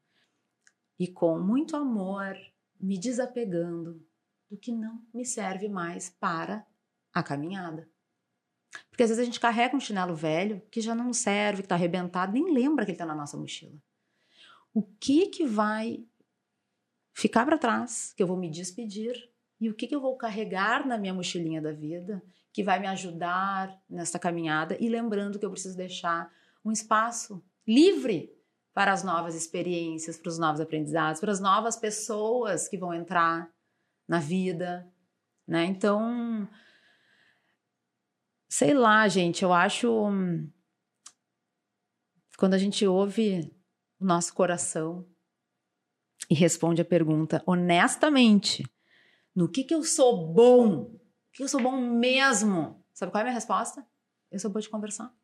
e com muito amor, me desapegando do que não me serve mais para a caminhada. Porque às vezes a gente carrega um chinelo velho que já não serve, que está arrebentado, nem lembra que ele está na nossa mochila. o que que vai ficar para trás, que eu vou me despedir, e o que que eu vou carregar na minha mochilinha da vida, que vai me ajudar nessa caminhada, e lembrando que eu preciso deixar um espaço livre para as novas experiências, para os novos aprendizados, para as novas pessoas que vão entrar na vida, né? Então, sei lá, gente, eu acho hum, quando a gente ouve o nosso coração e responde a pergunta honestamente, no que que eu sou bom? O que eu sou bom mesmo? Sabe qual é a minha resposta? Eu sou boa de conversar.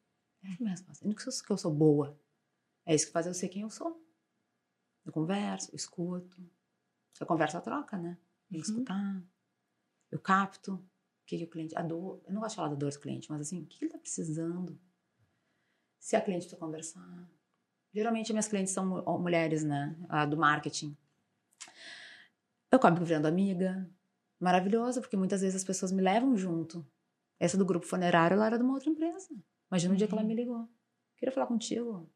Essa é a minha resposta. No que eu sou boa. É isso que faz eu ser quem eu sou. Eu converso, eu escuto. A conversa troca, né? Tem que Uhum. escutar. Eu capto o que, que o cliente. A dor. Eu não gosto de falar da dor do cliente, mas assim, o que que ele tá precisando? Se a cliente precisa conversar. Geralmente, minhas clientes são mu- mulheres, né? A do marketing. Eu acabo virando amiga. Maravilhosa, porque muitas vezes as pessoas me levam junto. Essa do grupo funerário, ela era de uma outra empresa. Imagina o dia que ela me ligou. Queria falar contigo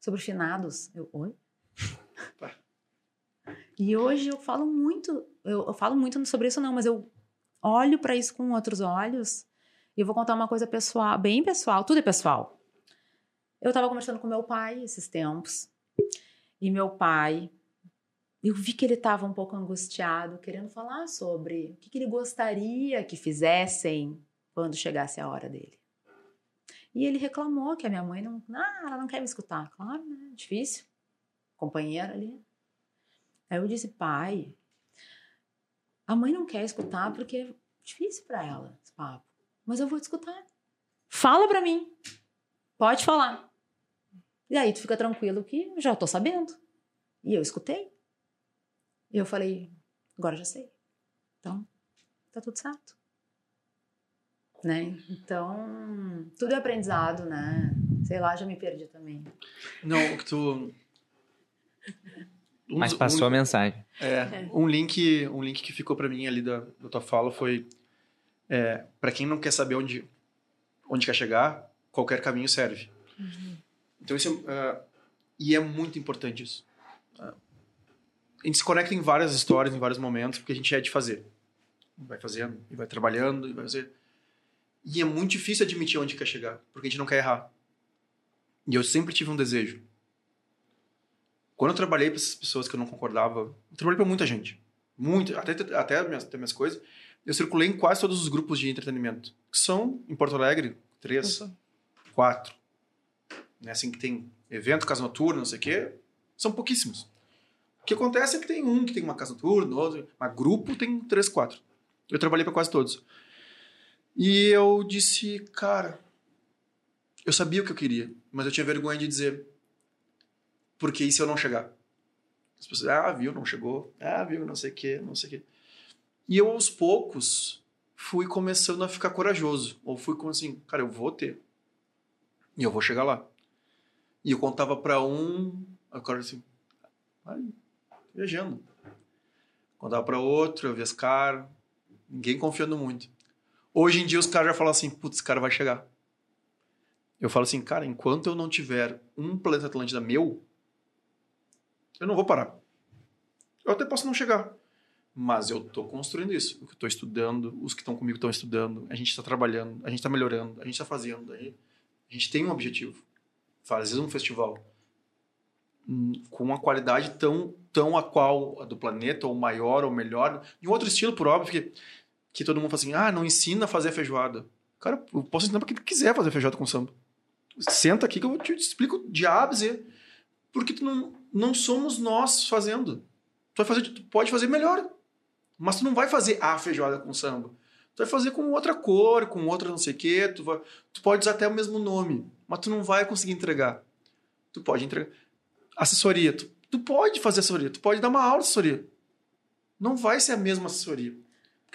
sobre finados. Eu, oi? e hoje eu falo muito, eu, eu falo muito sobre isso não, mas eu olho para isso com outros olhos e eu vou contar uma coisa pessoal, bem pessoal, tudo é pessoal. Eu estava conversando com meu pai esses tempos e meu pai, eu vi que ele estava um pouco angustiado, querendo falar sobre o que, que ele gostaria que fizessem quando chegasse a hora dele. E ele reclamou que a minha mãe não, ah, ela não quer me escutar. Claro, né? Difícil. Companheira ali. Aí eu disse, pai, a mãe não quer escutar porque é difícil para ela esse papo. Mas eu vou te escutar. Fala para mim. Pode falar. E aí tu fica tranquilo que já tô sabendo. E eu escutei. E eu falei, agora já sei. Então, tá tudo certo. Né? Então, tudo é aprendizado, né? Sei lá, já me perdi também. Não, o que tu. Um Mas passou um, a mensagem. É, um link, um link que ficou pra mim ali da, da tua fala foi é, para quem não quer saber onde onde quer chegar, qualquer caminho serve. Então isso é, é, e é muito importante isso. É, a gente se conecta em várias histórias, em vários momentos, porque a gente é de fazer. Vai fazendo, e vai trabalhando, e vai fazer. E é muito difícil admitir onde quer chegar, porque a gente não quer errar. E eu sempre tive um desejo. Quando eu trabalhei para essas pessoas que eu não concordava, eu trabalhei para muita gente. Muito, até, até, minhas, até minhas coisas. Eu circulei em quase todos os grupos de entretenimento. Que são, em Porto Alegre, três, quatro. Né? Assim que tem evento, casa noturna, não sei o quê. São pouquíssimos. O que acontece é que tem um que tem uma casa noturna, outro, mas grupo tem três, quatro. Eu trabalhei para quase todos. E eu disse, cara, eu sabia o que eu queria, mas eu tinha vergonha de dizer. Porque e se eu não chegar? As pessoas, ah, viu, não chegou. Ah, viu, não sei o quê, não sei o quê. E eu, aos poucos, fui começando a ficar corajoso. Ou fui como assim, cara, eu vou ter. E eu vou chegar lá. E eu contava pra um, agora assim, vai, viajando. Contava pra outro, eu via os caras, ninguém confiando muito. Hoje em dia os caras já falam assim, putz, esse cara vai chegar. Eu falo assim, cara, enquanto eu não tiver um planeta Atlântida meu, eu não vou parar. Eu até posso não chegar, mas eu tô construindo isso. Eu tô estudando, os que estão comigo estão estudando, a gente está trabalhando, a gente está melhorando, a gente está fazendo. A gente tem um objetivo, fazer um festival hum, com uma qualidade tão tão a qual a do planeta ou maior ou melhor, em outro estilo por óbvio que que todo mundo fala assim, ah, não ensina a fazer feijoada. Cara, eu posso ensinar para quem quiser fazer feijoada com samba. Senta aqui que eu te explico de A a Z. Porque tu não, não somos nós fazendo. Tu, vai fazer, tu pode fazer melhor. Mas tu não vai fazer a feijoada com samba. Tu vai fazer com outra cor, com outra não sei o quê. Tu, vai, tu pode usar até o mesmo nome. Mas tu não vai conseguir entregar. Tu pode entregar. Assessoria. Tu, tu pode fazer assessoria. Tu pode dar uma aula de assessoria. Não vai ser a mesma assessoria.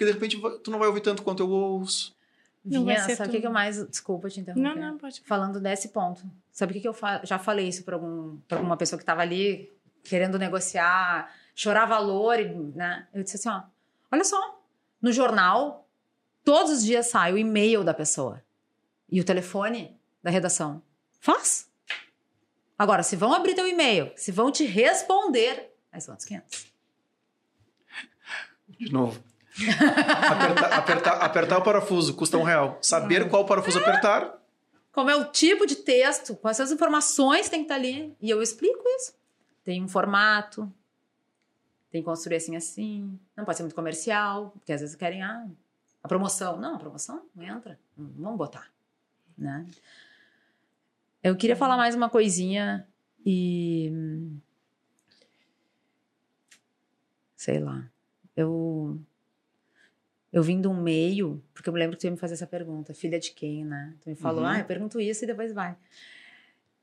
Porque de repente tu não vai ouvir tanto quanto eu ouço. Não vai Vinha, sabe o que, que eu mais. Desculpa te interromper. Não, não, pode. Falando desse ponto. Sabe o que, que eu fa- já falei isso para algum, pra alguma pessoa que estava ali querendo negociar, chorar valor, e, né? Eu disse assim: ó, olha só, no jornal, todos os dias sai o e-mail da pessoa e o telefone da redação. Faz. Agora, se vão abrir teu e-mail, se vão te responder, aí são outros 500. De novo. Apertar, apertar, apertar o parafuso custa um real. Saber qual parafuso apertar. Como é o tipo de texto, quais são as informações que tem que estar ali. E eu explico isso. Tem um formato, tem que construir assim assim. Não pode ser muito comercial, porque às vezes querem ah, a promoção. Não, a promoção não entra. Vamos botar. Né? Eu queria falar mais uma coisinha e. Sei lá. Eu. Eu vim de um meio, porque eu me lembro que tu ia me fazer essa pergunta, filha de quem, né? Tu me falou, Uhum. ah, eu pergunto isso e depois vai.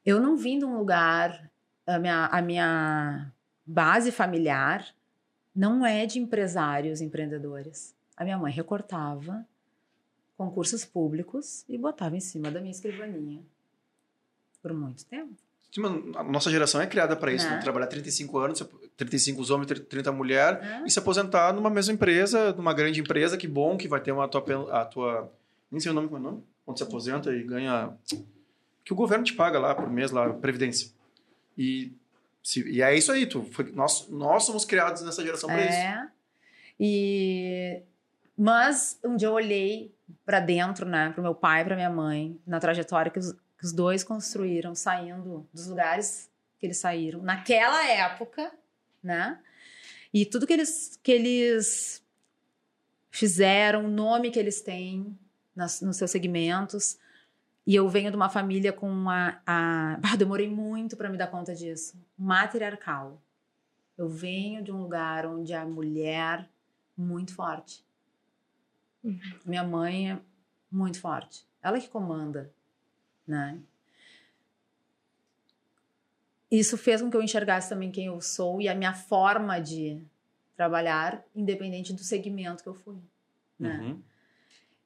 Eu não vim de um lugar, a minha, a minha base familiar não é de empresários, empreendedores. A minha mãe recortava concursos públicos e botava em cima da minha escrivaninha por muito tempo. A nossa geração é criada para isso, Né? né? Trabalhar 35 anos, 35 os homens, 30 mulher né? e se aposentar numa mesma empresa, numa grande empresa, que bom que vai ter uma tua, a tua nem sei o nome como é o nome, quando se aposenta e ganha que o governo te paga lá por mês lá, previdência. E se, e é isso aí, tu foi- nós nós somos criados nessa geração para isso. É. E mas um dia eu olhei para dentro, né, pro meu pai, para minha mãe, na trajetória que os, que os dois construíram, saindo dos lugares que eles saíram naquela época, né? E tudo que eles que eles fizeram, o nome que eles têm nas, nos seus segmentos. E eu venho de uma família com uma. A, ah, demorei muito para me dar conta disso. Matriarcal. Eu venho de um lugar onde a mulher muito forte. Minha mãe é muito forte. Ela que comanda, né? Isso fez com que eu enxergasse também quem eu sou e a minha forma de trabalhar, independente do segmento que eu fui, né? Uhum.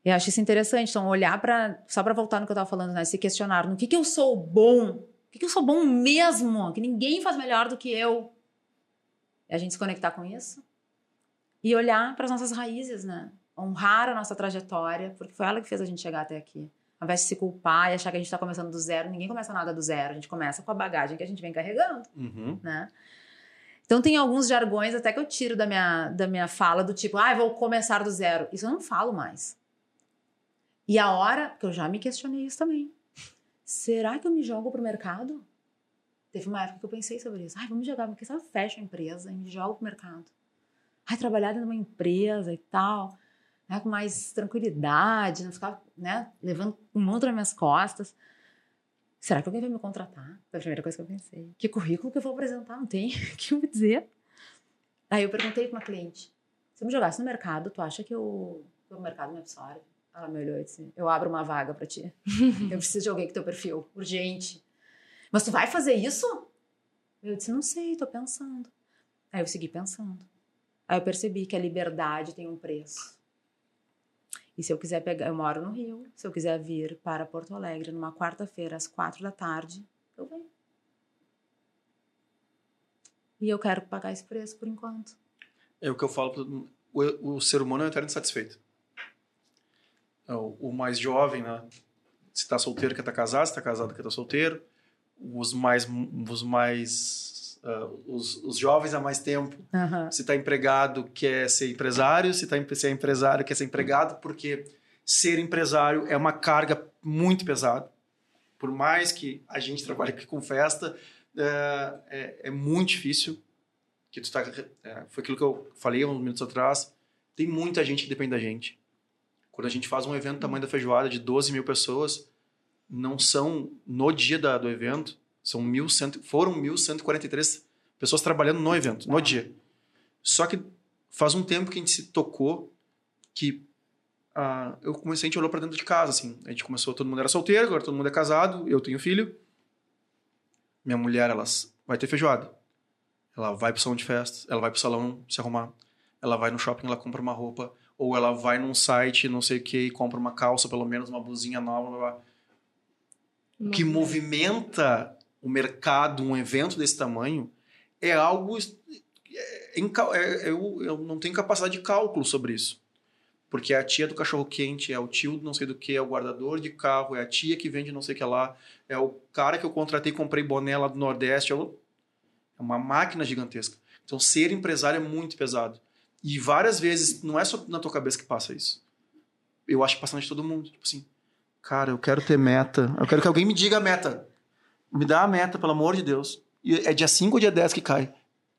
Eu acho isso interessante. Então, olhar para. Só para voltar no que eu estava falando, né? Se questionar no que, que eu sou bom. O que, que eu sou bom mesmo? Que ninguém faz melhor do que eu. E a gente se conectar com isso. E olhar para as nossas raízes, né? Honrar a nossa trajetória, porque foi ela que fez a gente chegar até aqui. Ao invés de se culpar e achar que a gente está começando do zero, ninguém começa nada do zero. A gente começa com a bagagem que a gente vem carregando Uhum. né? Então tem alguns jargões até que eu tiro da minha, da minha fala do tipo, ah, vou começar do zero. Isso eu não falo mais. E a hora, que eu já me questionei isso também. Será que eu me jogo pro mercado? Teve uma época que eu pensei sobre isso. Ai, vamos jogar, porque sabe, eu fecho a empresa e me jogo pro mercado. Ai, trabalhar dentro de uma empresa e tal, né, com mais tranquilidade, não ficar, né, levando um mundo nas minhas costas. Será que alguém vai me contratar? Foi a primeira coisa que eu pensei. Que currículo que eu vou apresentar? Não tem o que eu vou dizer. Aí eu perguntei para uma cliente: se eu me jogasse no mercado, tu acha que, eu, que o mercado me absorve? Ela me olhou e disse: eu abro uma vaga para ti. eu preciso de alguém com teu perfil, urgente. Mas tu vai fazer isso? Eu disse: não sei, tô pensando. Aí eu segui pensando. Aí eu percebi que a liberdade tem um preço. E se eu quiser pegar, eu moro no Rio, se eu quiser vir para Porto Alegre numa quarta-feira às quatro da tarde, eu venho. E eu quero pagar esse preço por enquanto. É o que eu falo, o, o ser humano é um eterno insatisfeito. É O, o mais jovem, né? Se tá solteiro, quer tá casado, se tá casado, quer tá solteiro. Os mais, os mais, ah, os, os jovens há mais tempo se está empregado quer ser empresário, se, tá, se é empresário quer ser empregado, porque ser empresário é uma carga muito pesada. Por mais que a gente trabalhe aqui com festa, é, é, é muito difícil. Que tu tá, é, foi aquilo que eu falei uns minutos atrás. Tem muita gente que depende da gente. Quando a gente faz um evento do tamanho da feijoada de 12 mil pessoas, não são, no dia da, do evento, são 1.100, foram 1.143 pessoas trabalhando no evento, no dia. Só que faz um tempo que a gente se tocou que ah, eu comecei, a gente olhou pra dentro de casa, assim. A gente começou, todo mundo era solteiro, agora todo mundo é casado, eu tenho filho. Minha mulher, ela vai ter feijoada. Ela vai pro salão de festas, ela vai pro salão se arrumar. Ela vai no shopping, ela compra uma roupa. Ou ela vai num site, não sei o que, e compra uma calça, pelo menos uma blusinha nova. blá, blá. O que movimenta o mercado, um evento desse tamanho, é algo. é- é é- eu, eu não tenho capacidade de cálculo sobre isso. Porque é a tia do cachorro quente, é o tio do não sei do que, é o guardador de carro, é a tia que vende não sei o que lá, é o cara que eu contratei e comprei boné lá do Nordeste. É é uma máquina gigantesca. Então, ser empresário é muito pesado. E várias vezes, não é só na tua cabeça que passa isso. Eu acho que passa de todo mundo. Tipo assim, cara, eu quero ter meta. Eu quero que alguém me diga a meta. Me dá a meta, pelo amor de Deus. E é dia 5 ou dia 10 que cai?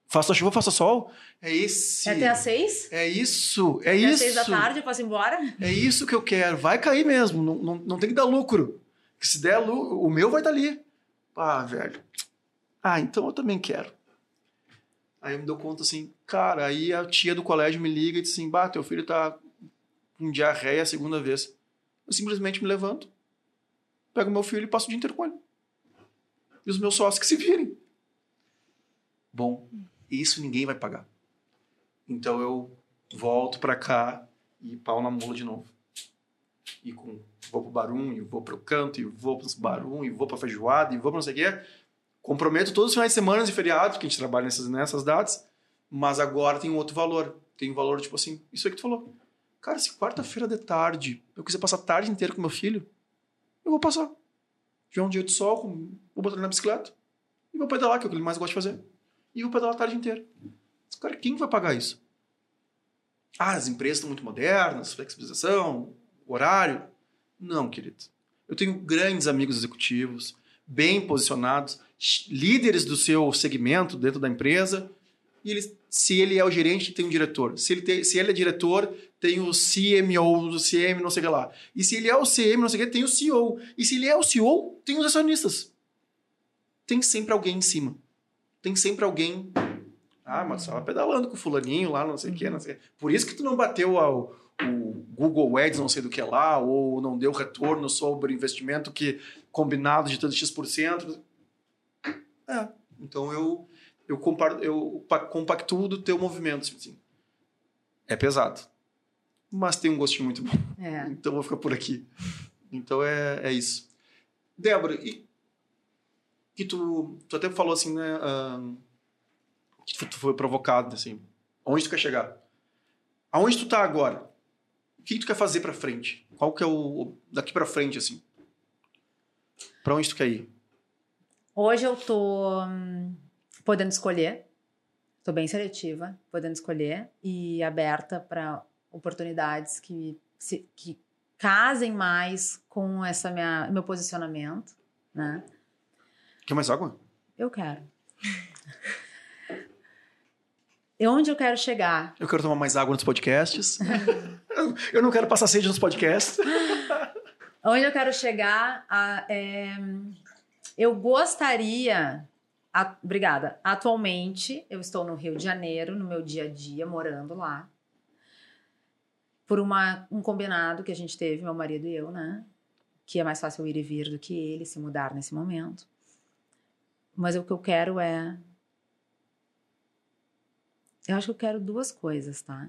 Faça chuva, faça sol? É esse. É até às seis? É isso, é Até às isso. seis da tarde, eu posso ir embora? É isso que eu quero. Vai cair mesmo. Não, não, não tem que dar lucro. Se der lucro, o meu vai estar ali. Ah, velho. Ah, então eu também quero. Aí eu me dou conta assim, cara, aí a tia do colégio me liga e diz assim, bah, teu filho tá com diarreia a segunda vez. Eu simplesmente me levanto, pego meu filho e passo o dia inteiro com ele. E os meus sócios que se virem. Bom, isso ninguém vai pagar. Então eu volto pra cá e pau na mula de novo. E com, vou pro Barum, e vou pro canto, e vou pro Barum, e vou pra feijoada, e vou pra não sei o quê. Comprometo todos os finais de semana e feriados, que a gente trabalha nessas, nessas datas, mas agora tem um outro valor. Tem um valor, tipo assim, isso aí que tu falou. Cara, se quarta-feira de tarde eu quiser passar a tarde inteira com meu filho, eu vou passar. Tiver um dia de sol, vou botar ele na bicicleta e vou pedalar, que é o que ele mais gosta de fazer. E vou pedalar a tarde inteira. Cara, quem vai pagar isso? Ah, as empresas estão muito modernas, flexibilização, horário. Não, querido. Eu tenho grandes amigos executivos, bem posicionados, líderes do seu segmento dentro da empresa. E se ele é o gerente, tem um diretor. Se ele, tem, se ele é diretor, tem o CMO, o CM, não sei o que lá. E se ele é o CM, não sei o que, tem o CEO. E se ele é o CEO, tem os acionistas. Tem sempre alguém em cima. Tem sempre alguém ah, mas estava pedalando com o fulaninho lá, não sei o que, não sei o quê. Por isso que tu não bateu ao, o Google Ads, não sei do que lá, ou não deu retorno sobre investimento que combinado de tanto X%. É, então eu, eu, comparo, eu pa- compactuo do teu movimento, assim. É pesado. Mas tem um gostinho muito bom. É. Então vou ficar por aqui. Então é, é isso. Débora, e que tu, tu até falou assim, né? ahn, que tu, foi provocado, assim. Onde tu quer chegar? Aonde tu tá agora? O que tu quer fazer pra frente? Qual que é o daqui pra frente, assim? Pra onde tu quer ir? Hoje eu tô hum, podendo escolher. Tô bem seletiva, podendo escolher e aberta para oportunidades que se, que casem mais com essa minha meu posicionamento, né? Quer mais água? Eu quero. E onde eu quero chegar? Eu quero tomar mais água nos podcasts. eu não quero passar sede nos podcasts. Onde eu quero chegar? a- é, eu gostaria. a- obrigada. Atualmente, eu estou no Rio de Janeiro, no meu dia a dia, morando lá. Por uma, um combinado que a gente teve, meu marido e eu, né? Que é mais fácil eu ir e vir do que ele se mudar nesse momento. Mas o que eu quero é. Eu acho que eu quero duas coisas, tá?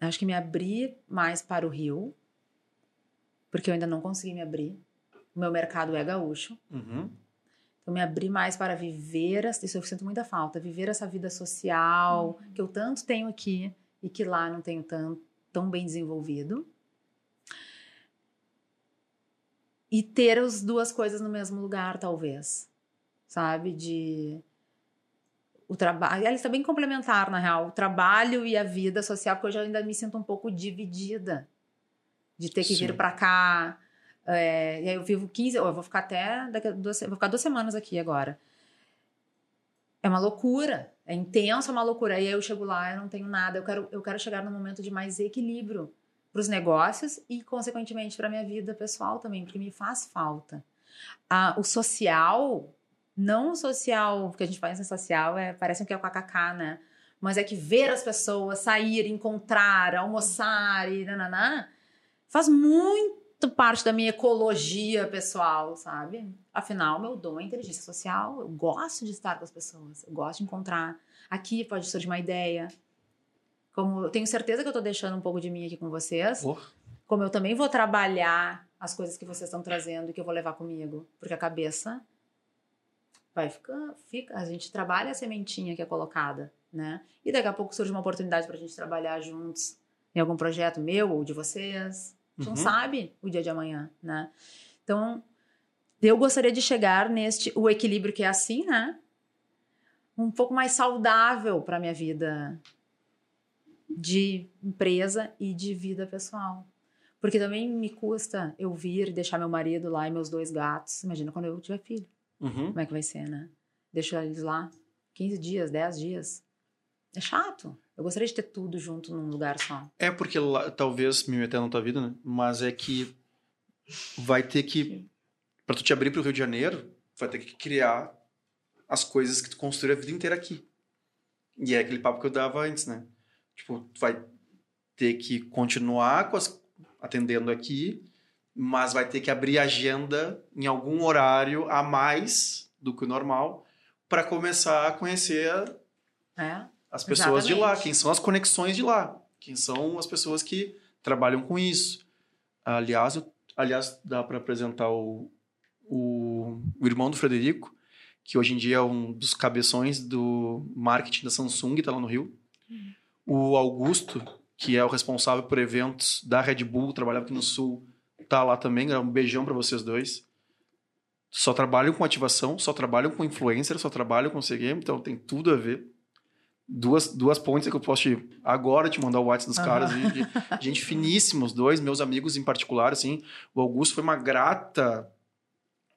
Eu acho que me abrir mais para o Rio, porque eu ainda não consegui me abrir. O meu mercado é gaúcho. Uhum. Então, me abrir mais para viver, isso eu sinto muita falta, viver essa vida social que eu tanto tenho aqui e que lá não tenho tão, tão bem desenvolvido. E ter as duas coisas no mesmo lugar, talvez. Sabe? De. O trabalho. Ela está bem complementar, na real. O trabalho e a vida social, porque hoje eu ainda me sinto um pouco dividida. De ter que Sim. vir para cá. É, e aí eu vivo 15, eu vou ficar até daqui duas, eu vou ficar duas semanas aqui agora. É uma loucura, é intenso, é uma loucura. Aí eu chego lá, eu não tenho nada. Eu quero, eu quero chegar num momento de mais equilíbrio para os negócios e, consequentemente, para minha vida pessoal também, porque me faz falta. Ah, o social, não o social, porque a gente faz em social, é, parece que é o kkk, né? Mas é que ver as pessoas sair, encontrar, almoçar e nananã, faz muito parte da minha ecologia pessoal, sabe? Afinal, meu dom é inteligência social. Eu gosto de estar com as pessoas. Eu gosto de encontrar. Aqui pode surgir uma ideia. Como eu tenho certeza que eu tô deixando um pouco de mim aqui com vocês. Oh. Como eu também vou trabalhar as coisas que vocês estão trazendo e que eu vou levar comigo. Porque a cabeça vai ficar. Fica, a gente trabalha a sementinha que é colocada. né? E daqui a pouco surge uma oportunidade pra gente trabalhar juntos em algum projeto meu ou de vocês. A gente Uhum. não sabe o dia de amanhã, né? Então, eu gostaria de chegar neste o equilíbrio que é assim, né? Um pouco mais saudável para minha vida de empresa e de vida pessoal. Porque também me custa eu vir e deixar meu marido lá e meus dois gatos. Imagina quando eu tiver filho. Uhum. Como é que vai ser, né? Deixo eles lá 15 dias, 10 dias. É chato. Eu gostaria de ter tudo junto num lugar só. É porque lá, talvez me meter na tua vida, né? Mas é que vai ter que Pra tu te abrir pro Rio de Janeiro, vai ter que criar as coisas que tu construiu a vida inteira aqui. E é aquele papo que eu dava antes, né? Tipo, tu vai ter que continuar com as, atendendo aqui, mas vai ter que abrir agenda em algum horário a mais do que o normal para começar a conhecer É? As pessoas de lá, Exatamente. quem são as conexões de lá, quem são as pessoas que trabalham com isso. Aliás, eu- aliás dá para apresentar o, o, o irmão do Frederico, que hoje em dia é um dos cabeções do marketing da Samsung, está lá no Rio. O Augusto, que é o responsável por eventos da Red Bull, trabalhava aqui no Sul, tá lá também. Um beijão para vocês dois. Só trabalham com ativação, só trabalham com influencer, só trabalham com CGM, então tem tudo a ver duas, duas pontes que eu posso te, agora te mandar o WhatsApp dos caras. De, de- gente finíssima, os dois, meus amigos em particular, assim. O Augusto foi uma grata.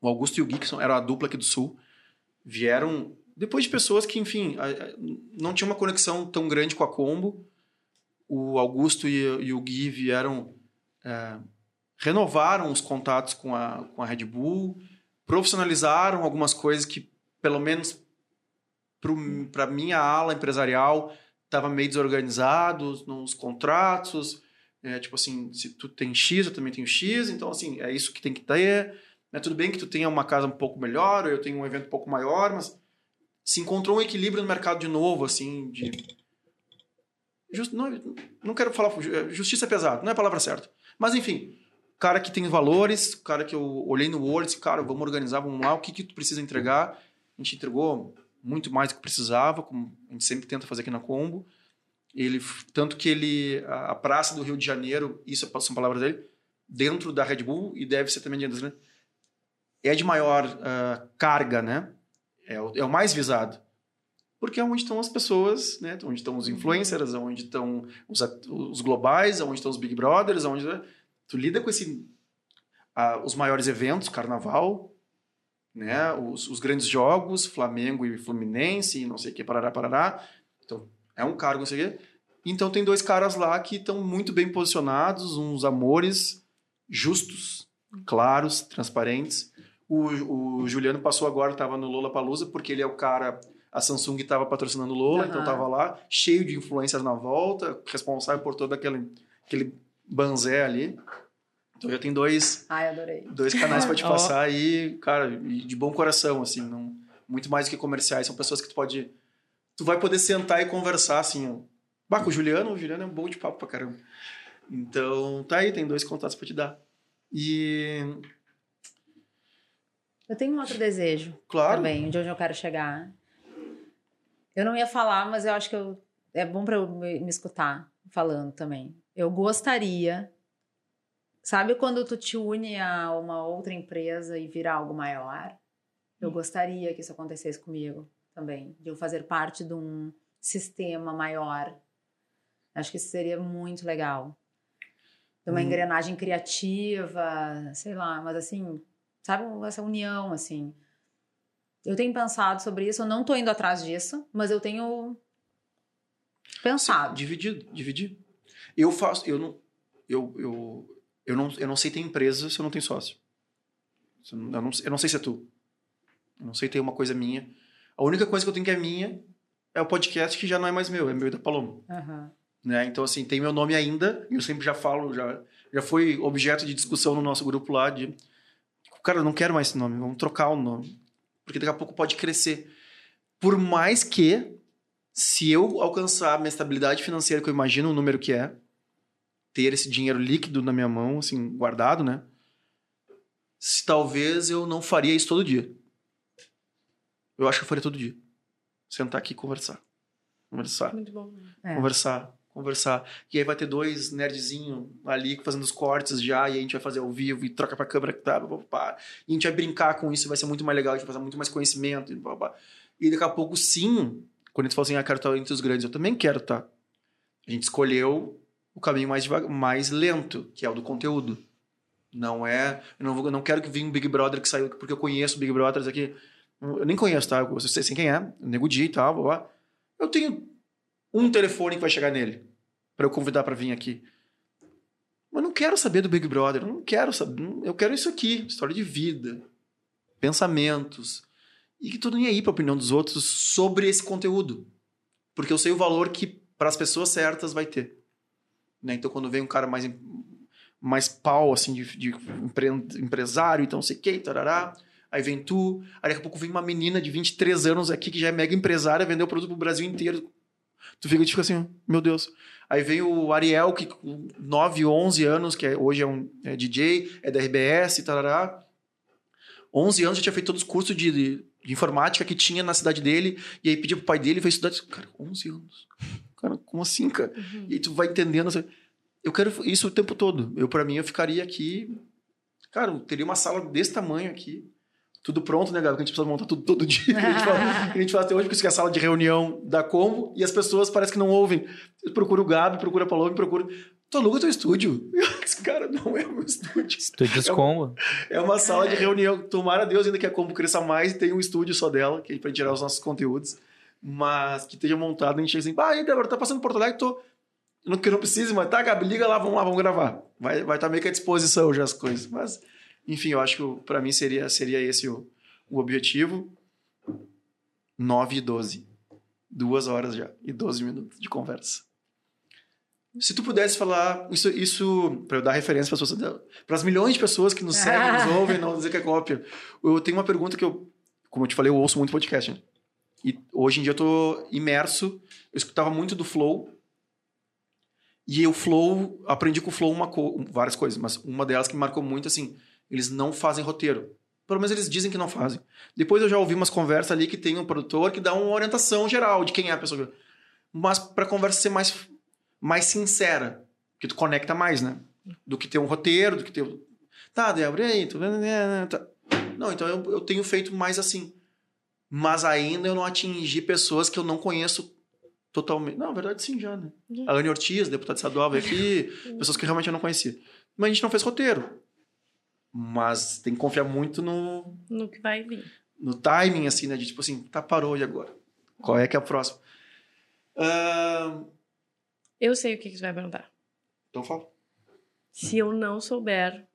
O Augusto e o são- eram a dupla aqui do Sul, vieram depois de pessoas que, enfim, não tinham uma conexão tão grande com a Combo. O Augusto e, e o Gui vieram. é, renovaram os contatos com a, com a Red Bull, profissionalizaram algumas coisas que, pelo menos para minha ala empresarial estava meio desorganizado nos contratos é, tipo assim se tu tem X eu também tenho X então assim é isso que tem que ter. É tudo bem que tu tenha uma casa um pouco melhor ou eu tenho um evento um pouco maior mas se encontrou um equilíbrio no mercado de novo assim de Just, não, não quero falar justiça é pesado não é a palavra certa. Mas enfim cara que tem valores cara que eu olhei no olho e disse cara vamos organizar vamos lá o que que tu precisa entregar? A gente entregou muito mais do que precisava, como a gente sempre tenta fazer aqui na Combo. Ele, tanto que ele, a, praça do Rio de Janeiro, isso são palavras dele, dentro da Red Bull e deve ser também dentro, né? É de maior ah, carga, né? É o, é o mais visado. Porque é onde estão as pessoas, né? Onde estão os influencers, onde estão os, os globais, onde estão os Big Brothers, onde tu lida com esse ah, os maiores eventos, carnaval, né? Os, os grandes jogos, Flamengo e Fluminense, e não sei o que, parará, parará. Então, é um cargo, não sei o quê. Então, tem dois caras lá que estão muito bem posicionados, uns amores justos, claros, transparentes. O, o Juliano passou agora, estava no Lola Palusa, porque ele é o cara. A Samsung estava patrocinando o Lola, Aham. então estava lá, cheio de influências na volta, responsável por todo aquele, aquele banzé ali. Então já tem dois, Ai, adorei. dois canais para te passar aí, cara, de bom coração, assim, não, muito mais do que comerciais, são pessoas que tu pode, tu vai poder sentar e conversar, assim, ó. Bah, com o Juliano, o Juliano é bom de papo pra caramba. Então, tá aí, tem dois contatos pra te dar. E, Eu tenho um outro desejo claro, também, de onde eu quero chegar. Eu não ia falar, mas eu acho que eu, é bom para eu me, me escutar falando também. Eu gostaria. Sabe quando tu te une a uma outra empresa e vira algo maior? Eu gostaria que isso acontecesse comigo também, de eu fazer parte de um sistema maior. Acho que isso seria muito legal. De uma Hum. engrenagem criativa, sei lá, mas assim, sabe, essa união, assim. Eu tenho pensado sobre isso, eu não tô indo atrás disso, mas eu tenho pensado. dividido, dividir. Eu faço, eu não, eu, eu, eu não, eu não sei ter empresa se eu não tenho sócio. Eu não, eu não, sei se é tu. Eu não sei ter uma coisa minha. A única coisa que eu tenho que é minha é o podcast que já não é mais meu, é meu e da Paloma. Aham. né? Então, assim, tem meu nome ainda, e eu sempre já falo, já, já foi objeto de discussão no nosso grupo lá de. Cara, eu não quero mais esse nome, vamos trocar o nome. Porque daqui a pouco pode crescer. Por mais que, se eu alcançar a minha estabilidade financeira, que eu imagino o número que é, ter esse dinheiro líquido na minha mão, assim, guardado, né? Se, talvez eu não faria isso todo dia. Eu acho que eu faria todo dia. Sentar aqui e conversar. Conversar. Muito bom. né? É. Conversar. Conversar. E aí vai ter dois nerdzinhos ali fazendo os cortes já, e a gente vai fazer ao vivo e troca pra câmera que tá, pá, pá, pá. E a gente vai brincar com isso, vai ser muito mais legal, a gente vai passar muito mais conhecimento. E, pá, pá. e daqui a pouco, sim, quando a gente fala assim, ah, quero estar entre os grandes, eu também quero estar. A gente escolheu o caminho mais, mais lento, que é o do conteúdo. Não é. Eu não, vou, não quero que venha um Big Brother que saiu, porque eu conheço Big Brothers aqui. Eu nem conheço, tá? Eu sei quem é, Nego e tal, blá, blá. Eu tenho um telefone que vai chegar nele para eu convidar para vir aqui. Mas não quero saber do Big Brother, não quero saber. Eu quero isso aqui, história de vida, pensamentos. E que tô nem aí pra opinião dos outros sobre esse conteúdo. Porque eu sei o valor que para as pessoas certas vai ter. Né? Então quando vem um cara mais mais pau assim de, de empre- empresário, então sei que, tarará. Aí vem tu, aí daqui a pouco vem uma menina de 23 anos aqui que já é mega empresária, vendeu produto pro Brasil inteiro. Tu fica, tipo assim, meu Deus. Aí vem o Ariel, que com 9, 11 anos, que é- hoje é um é DJ, é da RBS, tarará. 11 anos já tinha feito todos os cursos de, de, de informática que tinha na cidade dele, e aí pediu pro pai dele foi estudar. Cara, 11 anos. Cara, como assim, cara? E aí tu vai entendendo. assim, Eu quero isso o tempo todo. Eu, para mim, eu ficaria aqui. Cara, eu teria uma sala desse tamanho aqui. Tudo pronto, né, Gabi? Que a gente precisa montar tudo todo dia. Que a gente fala, a gente fala até hoje, porque isso é a sala de reunião da Combo, e as pessoas parecem que não ouvem. Eu procuro o Gabi, procura a Paloma, procura. Tu aluga teu estúdio. Esse cara não é o meu estúdio. Estúdios É Combo. É uma sala de reunião. Tomara a Deus ainda que a Combo cresça mais e tenha um estúdio só dela, que é pra tirar os nossos conteúdos. Mas que esteja montado, a gente chega assim, ah, aí, Débora, tá passando por Porto Alegre, tô. Não que eu não precise, mas tá, Gabi, liga lá, vamos lá, vamos gravar. Vai estar vai tá meio que à disposição já as coisas. Mas, enfim, eu acho que pra mim seria, seria esse o, o objetivo. 9 e 12. Duas horas já. E 12 minutos de conversa. Se tu pudesse falar isso, isso para eu dar referência para as milhões de pessoas que nos seguem, nos ouvem, não dizer que é cópia. Eu tenho uma pergunta que eu, como eu te falei, eu ouço muito podcast. Né? E hoje em dia eu tô imerso. Eu escutava muito do Flow. E o Flow, aprendi com o Flow uma co- várias coisas, mas uma delas que me marcou muito assim, eles não fazem roteiro. Pelo menos eles dizem que não fazem. Depois eu já ouvi umas conversas ali que tem um produtor que dá uma orientação geral de quem é a pessoa. Mas para conversa ser mais mais sincera, que tu conecta mais, né? Do que ter um roteiro, do que ter. Tá, Débora, e aí? Tu... tá. Não, então eu, eu tenho feito mais assim. Mas ainda eu não atingi pessoas que eu não conheço totalmente. Não, na verdade, sim, já, né? Já. A Anne Ortiz, deputada estadual, veio aqui, pessoas que realmente eu não conhecia. Mas a gente não fez roteiro. Mas tem que confiar muito no, No que vai vir. no timing, assim, né? De tipo assim, tá, parou e agora? Qual é que é a próxima? Ahn, Eu sei o que que você vai perguntar. então fala. Se eu não souber,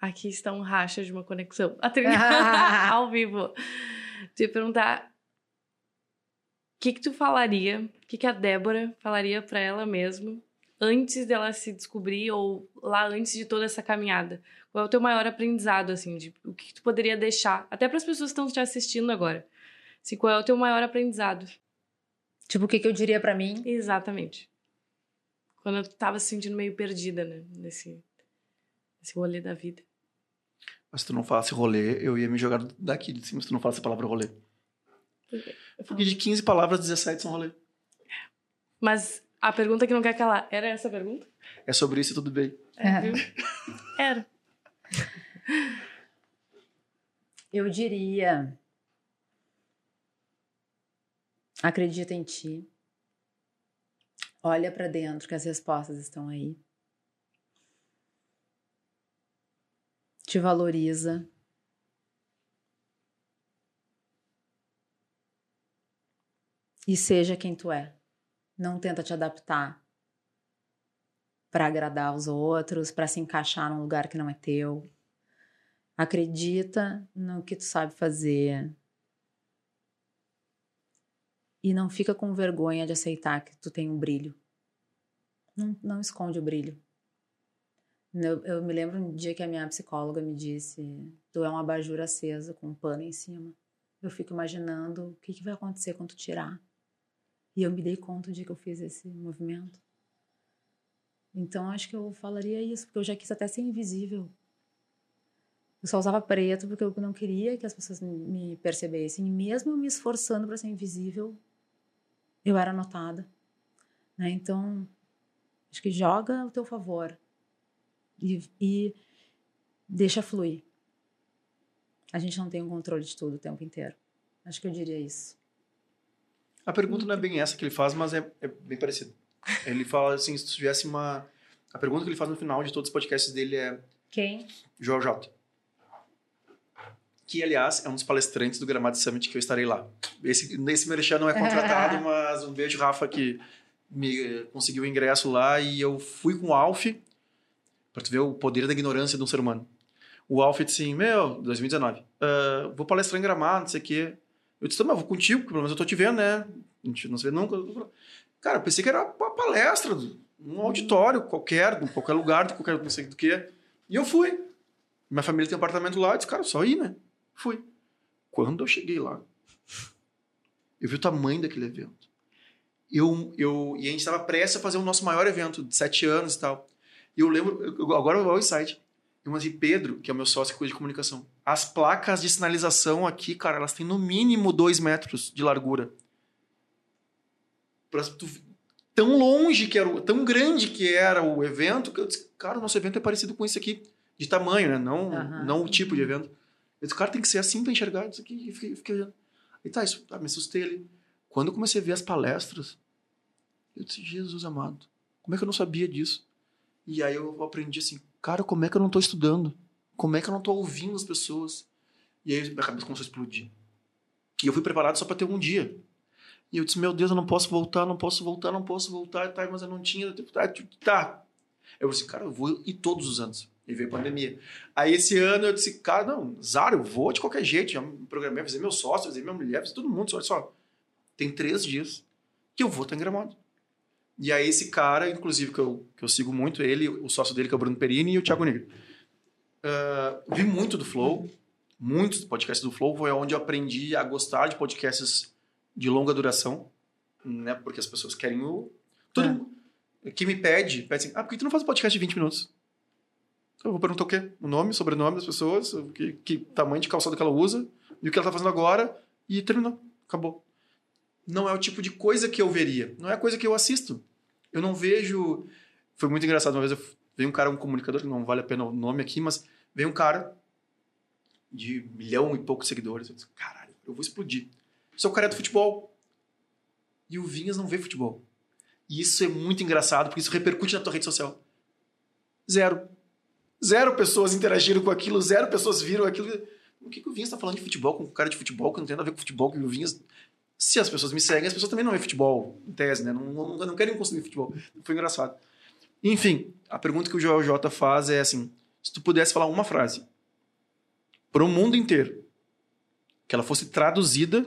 aqui está um racha de uma conexão. A trilha ao vivo. Ia perguntar o que que tu falaria, o que que a Débora falaria pra ela mesma antes dela se descobrir ou lá antes de toda essa caminhada? Qual é o teu maior aprendizado, assim, de o que que tu poderia deixar, até para as pessoas que estão te assistindo agora? Assim, qual é o teu maior aprendizado? Tipo, o que, que eu diria pra mim? Exatamente. Quando eu tava se sentindo meio perdida, né? Nesse, nesse rolê da vida. Mas se tu não falasse rolê, eu ia me jogar daqui de cima se tu não falasse a palavra rolê. Por quê? Porque de 15 palavras, 17 são rolê. Mas a pergunta que não quer calar, era essa a pergunta? É sobre isso e tudo bem. É, viu? Era. Eu diria. Acredita em ti. Olha pra dentro que as respostas estão aí. Te valoriza. E seja quem tu é. Não tenta te adaptar para agradar os outros, para se encaixar num lugar que não é teu. Acredita no que tu sabe fazer. E não fica com vergonha de aceitar que tu tem um brilho. Não, não esconde o brilho. Eu, eu me lembro um dia que a minha psicóloga me disse: Tu é um abajur aceso com um pano em cima. Eu fico imaginando o que, que vai acontecer quando tu tirar. E eu me dei conta dia que eu fiz esse movimento. Então acho que eu falaria isso, porque eu já quis até ser invisível. Eu só usava preto porque eu não queria que as pessoas me- me percebessem. E mesmo eu me esforçando para ser invisível, eu era notada. Né? Então, acho que joga ao teu favor e, e deixa fluir. A gente não tem o controle de tudo o tempo inteiro. Acho que eu diria isso. A pergunta não é bem essa que ele faz, mas é, é bem parecido. Ele fala assim, se tivesse uma... A pergunta que ele faz no final de todos os podcasts dele é Quem? Joel J. Que, aliás, é um dos palestrantes do Gramado Summit que eu estarei lá. Esse, esse merchan não é contratado, mas um beijo, Rafa, que me eh, conseguiu o ingresso lá e eu fui com o Alf para tu ver o poder da ignorância de um ser humano. O Alf disse assim, meu, 2019, ah, vou palestrar em Gramado, não sei o quê. Eu disse, mas vou contigo, porque pelo menos eu tô te vendo, né? A gente não se vê nunca. Cara, pensei que era uma palestra, um auditório qualquer, em qualquer lugar, de qualquer não sei do que. E eu fui. Minha família tem um apartamento lá, eu disse, cara, só ir, né? Fui. Quando eu cheguei lá, eu vi o tamanho daquele evento. Eu, eu, e a gente estava prestes a fazer o nosso maior evento, de sete anos e tal. E eu lembro, eu- agora eu vou ao site. Eu mandei Pedro, que é o meu sócio que cuida de comunicação. As placas de sinalização aqui, cara, elas têm no mínimo dois metros de largura. Pra tu, tão longe que era, tão grande que era o evento, que eu disse, cara, o nosso evento é parecido com esse aqui, de tamanho, né? Não, Aham. não o tipo de evento. Eu disse, cara, tem que ser assim pra enxergar isso aqui. E fiquei, fiquei olhando. E tá, isso, tá, me assustei ali. Quando eu comecei a ver as palestras, eu disse, Jesus amado, como é que eu não sabia disso? E aí eu aprendi assim, cara, como é que eu não tô estudando? Como é que eu não tô ouvindo as pessoas? E aí minha cabeça começou a explodir. E eu fui preparado só para ter um dia. E eu disse, meu Deus, eu não posso voltar, não posso voltar, não posso voltar, tá, mas eu não tinha. Tá. tá. Eu disse, cara, eu vou ir todos os anos. E veio a pandemia. Aí esse ano eu disse, cara, não, Zara, eu vou de qualquer jeito. Já me programei, avisei meu sócio, avisei minha mulher, avisei todo mundo. Olha só, tem três dias que eu vou estar em Gramado. E aí esse cara, inclusive, que eu, que eu sigo muito, ele, o sócio dele, que é o Bruno Perini, e o Thiago Negro. Ah, vi muito do Flow, muitos podcasts do Flow, foi onde eu aprendi a gostar de podcasts de longa duração, né? Porque as pessoas querem o... Todo É. que me pede, pede assim, ah, por que tu não faz um podcast de 20 minutos? Então, eu vou perguntar o quê? O nome, sobrenome das pessoas, o que, que tamanho de calçado que ela usa, e o que ela tá fazendo agora, e terminou. Acabou. Não é o tipo de coisa que eu veria. Não é a coisa que eu assisto. Eu não vejo... Foi muito engraçado. Uma vez eu... veio um cara, um comunicador, que não vale a pena o nome aqui, mas veio um cara de milhão e poucos seguidores. Eu disse, caralho, eu vou explodir. Sou o cara do futebol. E o Vinhas não vê futebol. E isso é muito engraçado, porque isso repercute na tua rede social. Zero. Zero pessoas interagiram com aquilo, zero pessoas viram aquilo. O que, que o Vinhas tá falando de futebol com um cara de futebol que não tem nada a ver com futebol, que o Vinhas. Se as pessoas me seguem, as pessoas também não veem futebol, em tese, né? Não, não, não querem consumir futebol. Foi engraçado. Enfim, a pergunta que o Joel J faz é assim: se tu pudesse falar uma frase para o mundo inteiro, que ela fosse traduzida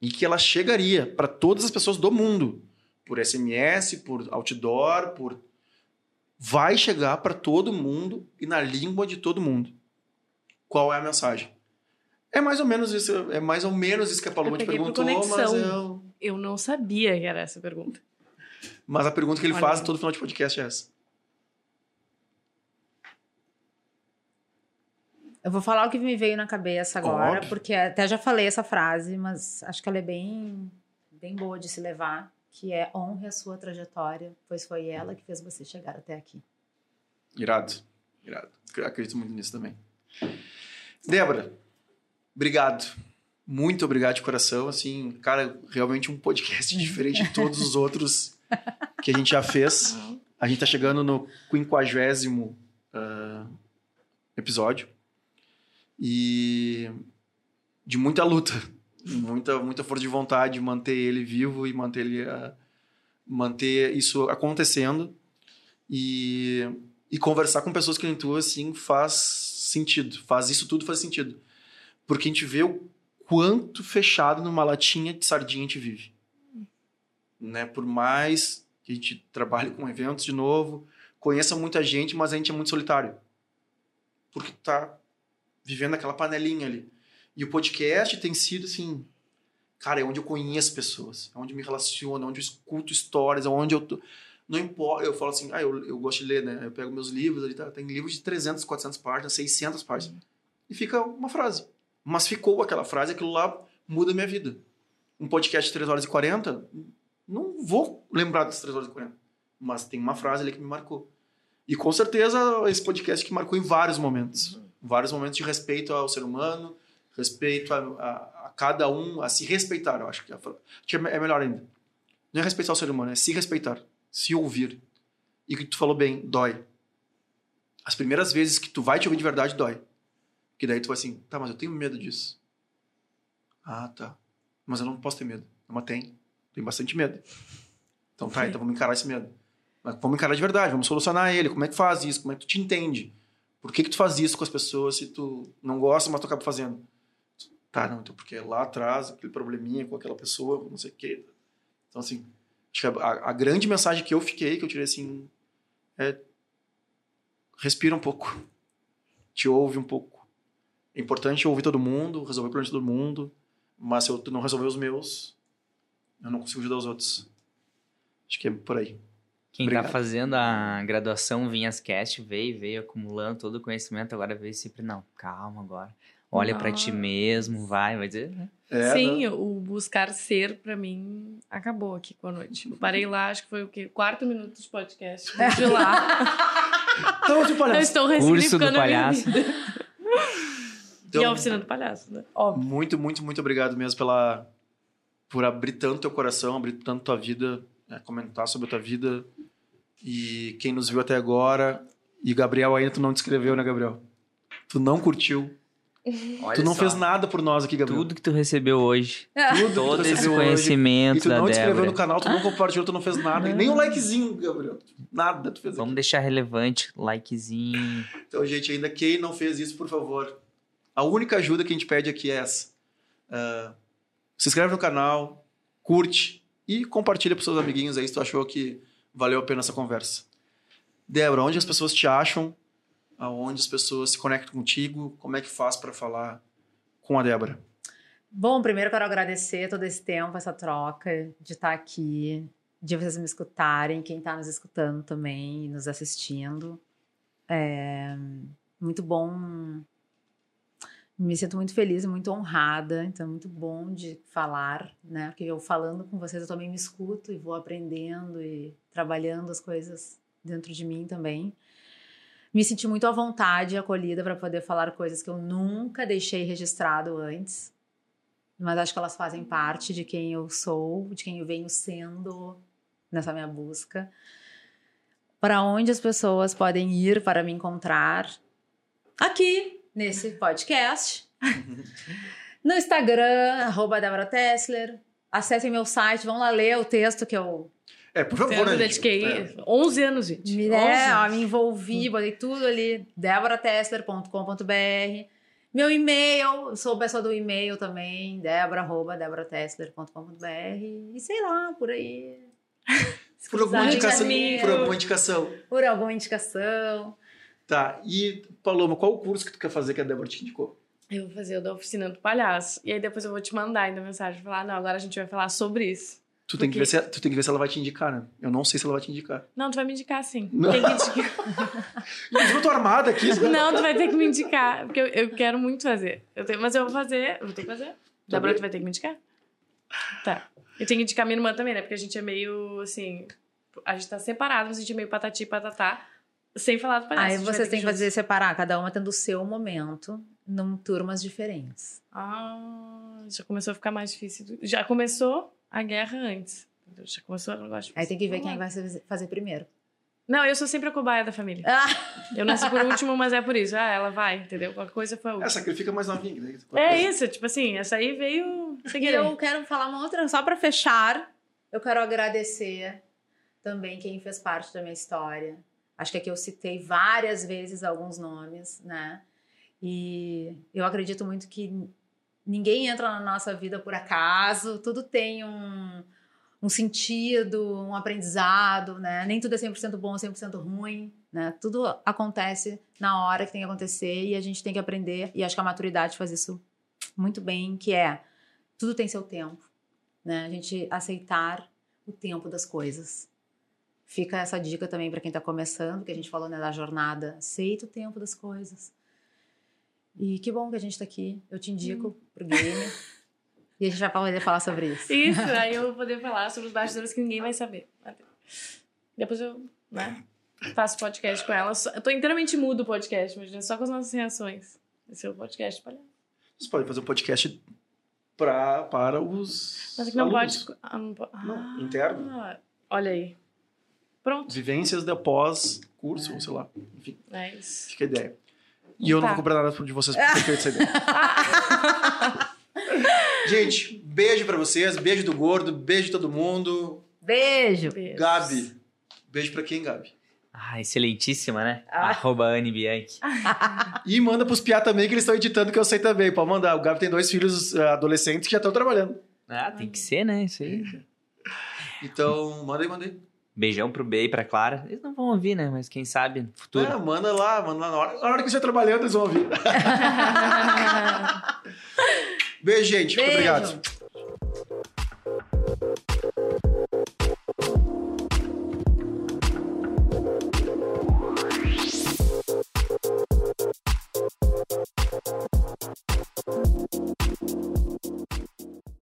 e que ela chegaria para todas as pessoas do mundo, por SMS, por outdoor, por vai chegar para todo mundo e na língua de todo mundo. Qual é a mensagem? É mais ou menos isso, é mais ou menos isso que a Paloma Eu te perguntou, mas, eu, Eu não sabia que era essa pergunta. mas a pergunta que ele Olha faz aí. todo final de podcast é essa. Eu vou falar o que me veio na cabeça agora, Óbvio. porque até já falei essa frase, mas acho que ela é bem, bem boa de se levar, que é honre a sua trajetória, pois foi ela que fez você chegar até aqui. Irado. Irado. Acredito muito nisso também. Débora, obrigado. Muito obrigado de coração. Assim, cara, realmente um podcast diferente de todos os outros que a gente já fez. A gente tá chegando no quinquagésimo ah, episódio. E de muita luta. Muita, muita força de vontade de manter ele vivo e manter ele... ah, manter isso acontecendo. E e conversar com pessoas que nem tu, assim, faz sentido. Faz isso tudo faz sentido. Porque a gente vê o quanto fechado numa latinha de sardinha a gente vive. Né? Por mais que a gente trabalhe com eventos de novo, conheça muita gente, mas a gente é muito solitário. Porque tá vivendo aquela panelinha ali. E o podcast tem sido, assim, cara, é onde eu conheço pessoas, é onde eu me relaciono, é onde eu escuto histórias, é onde eu tô não importa, eu falo assim, ah, eu, eu gosto de ler, né? Eu pego meus livros ali, tá? tem livros de 300, 400 páginas, 600 páginas. E fica uma frase. Mas ficou aquela frase, aquilo lá muda a minha vida. Um podcast de 3 horas e 40 não vou lembrar das 3 horas e 40. Mas tem uma frase ali que me marcou. E com certeza esse podcast que marcou em vários momentos. Vários momentos de respeito ao ser humano, respeito a, a, a cada um, a se respeitar, eu acho que, que é, é melhor ainda. Não é respeitar o ser humano, é se respeitar, se ouvir. E o que tu falou bem, dói. As primeiras vezes que tu vai te ouvir de verdade, dói. Que daí tu vai assim, tá, mas eu tenho medo disso. Ah, tá. Mas eu não posso ter medo. Mas tem. Tem bastante medo. Então tá, então vamos encarar esse medo. Mas vamos encarar de verdade, vamos solucionar ele. Como é que faz isso? Como é que tu te entende? Por que, que tu faz isso com as pessoas se tu não gosta, mas tu acaba fazendo? Tá, não, então porque lá atrás, aquele probleminha com aquela pessoa, não sei o quê. Então, assim, acho que a, a grande mensagem que eu fiquei, que eu tirei assim, é respira um pouco. Te ouve um pouco. É importante ouvir todo mundo, resolver o problema de todo mundo, mas se eu não resolver os meus, eu não consigo ajudar os outros. Acho que é por aí. Quem Obrigado. tá fazendo a graduação Vinhas Cast veio, veio acumulando todo o conhecimento, agora veio sempre, não, calma agora. Olha pra ti mesmo, vai, vai dizer. né? É, Sim, né? o buscar ser, pra mim, acabou aqui com a noite. Eu parei lá, acho que foi o quê? Quarto minuto de podcast. De lá. Então, olha, Eu estou Curso do ressignificando a minha palhaço. Então, E a oficina do palhaço, né? Óbvio. muito, muito, muito obrigado mesmo pela por abrir tanto teu coração, abrir tanto tua vida, né, comentar sobre a tua vida e quem nos viu até agora. E Gabriel ainda tu não te escreveu, né, Gabriel? Tu não curtiu. Olha tu não só, fez nada por nós aqui, Gabriel. Tudo que tu recebeu hoje, Tudo que tu todo esse recebeu hoje. E conhecimento tu da não te inscreveu no canal, tu não compartilhou, tu não fez nada. E nem um likezinho, Gabriel. Nada tu fez Vamos aqui. deixar relevante, likezinho. Então, gente, ainda quem não fez isso, por favor. A única ajuda que a gente pede aqui é essa. Ah, se inscreve no canal, curte e compartilha para seus amiguinhos aí se tu achou que valeu a pena essa conversa. Débora, onde as pessoas te acham? Aonde as pessoas se conectam contigo? Como é que faz para falar com a Débora? Bom, primeiro quero agradecer todo esse tempo, essa troca, de estar aqui, de vocês me escutarem, quem está nos escutando também nos assistindo. É muito bom. Me sinto muito feliz e muito honrada, então é muito bom de falar, né? Porque eu falando com vocês eu também me escuto e vou aprendendo e trabalhando as coisas dentro de mim também. Me senti muito à vontade e acolhida para poder falar coisas que eu nunca deixei registrado antes mas acho que elas fazem parte de quem eu sou, de quem eu venho sendo nessa minha busca. Para onde as pessoas podem ir para me encontrar? Aqui, nesse podcast. no Instagram, arroba Débora Tessler. Acessem meu site, vão lá ler o texto que eu É, por favor, Eu né, me gente? dediquei É. 11 anos, gente. me, 11 é, anos. me envolvi, botei tudo ali, deboratessler.com.br. Meu e-mail, sou pessoa do e-mail também, debora.deboratessler.com.br. E sei lá, por aí. Por alguma indicação. Por alguma indicação. por alguma indicação. Tá. E, Paloma, qual o curso que tu quer fazer que a Débora te indicou? Eu vou fazer o da oficina do palhaço. E aí depois eu vou te mandar ainda mensagem. Falar, não, agora a gente vai falar sobre isso. Tu tem, que ver se, tu tem que ver se ela vai te indicar, né? Eu não sei se ela vai te indicar. Não, tu vai me indicar sim. Não. Tem que indicar. Inclusive, eu tô armada aqui. Não, tu vai ter que me indicar. Porque eu, eu quero muito fazer. Eu tenho- mas eu vou fazer. Eu vou ter que fazer. Débora, tu vai ter que me indicar? Tá. Eu tenho que indicar minha irmã também, né? Porque a gente é meio assim. A gente tá separado, mas a gente é meio patati e patatá. Sem falar do palhaço. Aí vocês têm que fazer juntos. separar, cada uma tendo o seu momento, num turmas diferentes. Ah, já começou a ficar mais difícil. Já começou a guerra antes. Já começou o negócio. Aí tem que ver quem vai fazer primeiro. Não, eu sou sempre a cobaia da família. Ah, Eu nasci por último, mas é por isso. Ah, ela vai, entendeu? Qualquer coisa foi a É, última. sacrifica mais novinha. Né? É isso, tipo assim, essa aí veio e eu quero falar uma outra, só para fechar, eu quero agradecer também quem fez parte da minha história. Acho que aqui eu citei várias vezes alguns nomes, né? E eu acredito muito que ninguém entra na nossa vida por acaso, tudo tem um, um sentido, um aprendizado, né? Nem tudo é 100% bom, 100% ruim, né? Tudo acontece na hora que tem que acontecer e a gente tem que aprender, e acho que a maturidade faz isso muito bem, que é tudo tem seu tempo, né? A gente aceitar o tempo das coisas. Fica essa dica também para quem está começando, que a gente falou né, da jornada. Aceita o tempo das coisas. E que bom que a gente está aqui. Eu te indico pro game. E a gente vai poder falar sobre isso. Isso, aí eu vou poder falar sobre os bastidores que ninguém vai saber. Depois eu, né, faço podcast com ela. Eu tô inteiramente mudo o podcast, imagina, só com as nossas reações. Esse é o podcast palhaço. Vocês podem fazer um podcast pra, para os. Mas é que não alunos. pode. Ah, não pode. Não, Ah, interno. Olha aí. Pronto. Vivências de após curso, ou sei lá. Enfim, É isso. fica a ideia. E eu não Tá. vou cobrar nada de vocês por ter feito essa ideia. Gente, beijo pra vocês, beijo do gordo, beijo todo mundo. Beijo! Beijos. Gabi, beijo pra quem, Gabi? Ah, excelentíssima, né? Ah. Arroba Anne Bianchi. E manda pros piá também que eles estão editando, que eu sei também. Pode mandar. O Gabi tem dois filhos eh, adolescentes que já estão trabalhando. Ah, tem que ser, né? Isso aí. Então, manda aí, manda aí. Beijão pro B e pra Clara. Eles não vão ouvir, né? Mas quem sabe no futuro. É, manda lá, manda lá. Na hora, na hora que você estiver trabalhando, eles vão ouvir. Beijo, gente. Muito Beijo. obrigado.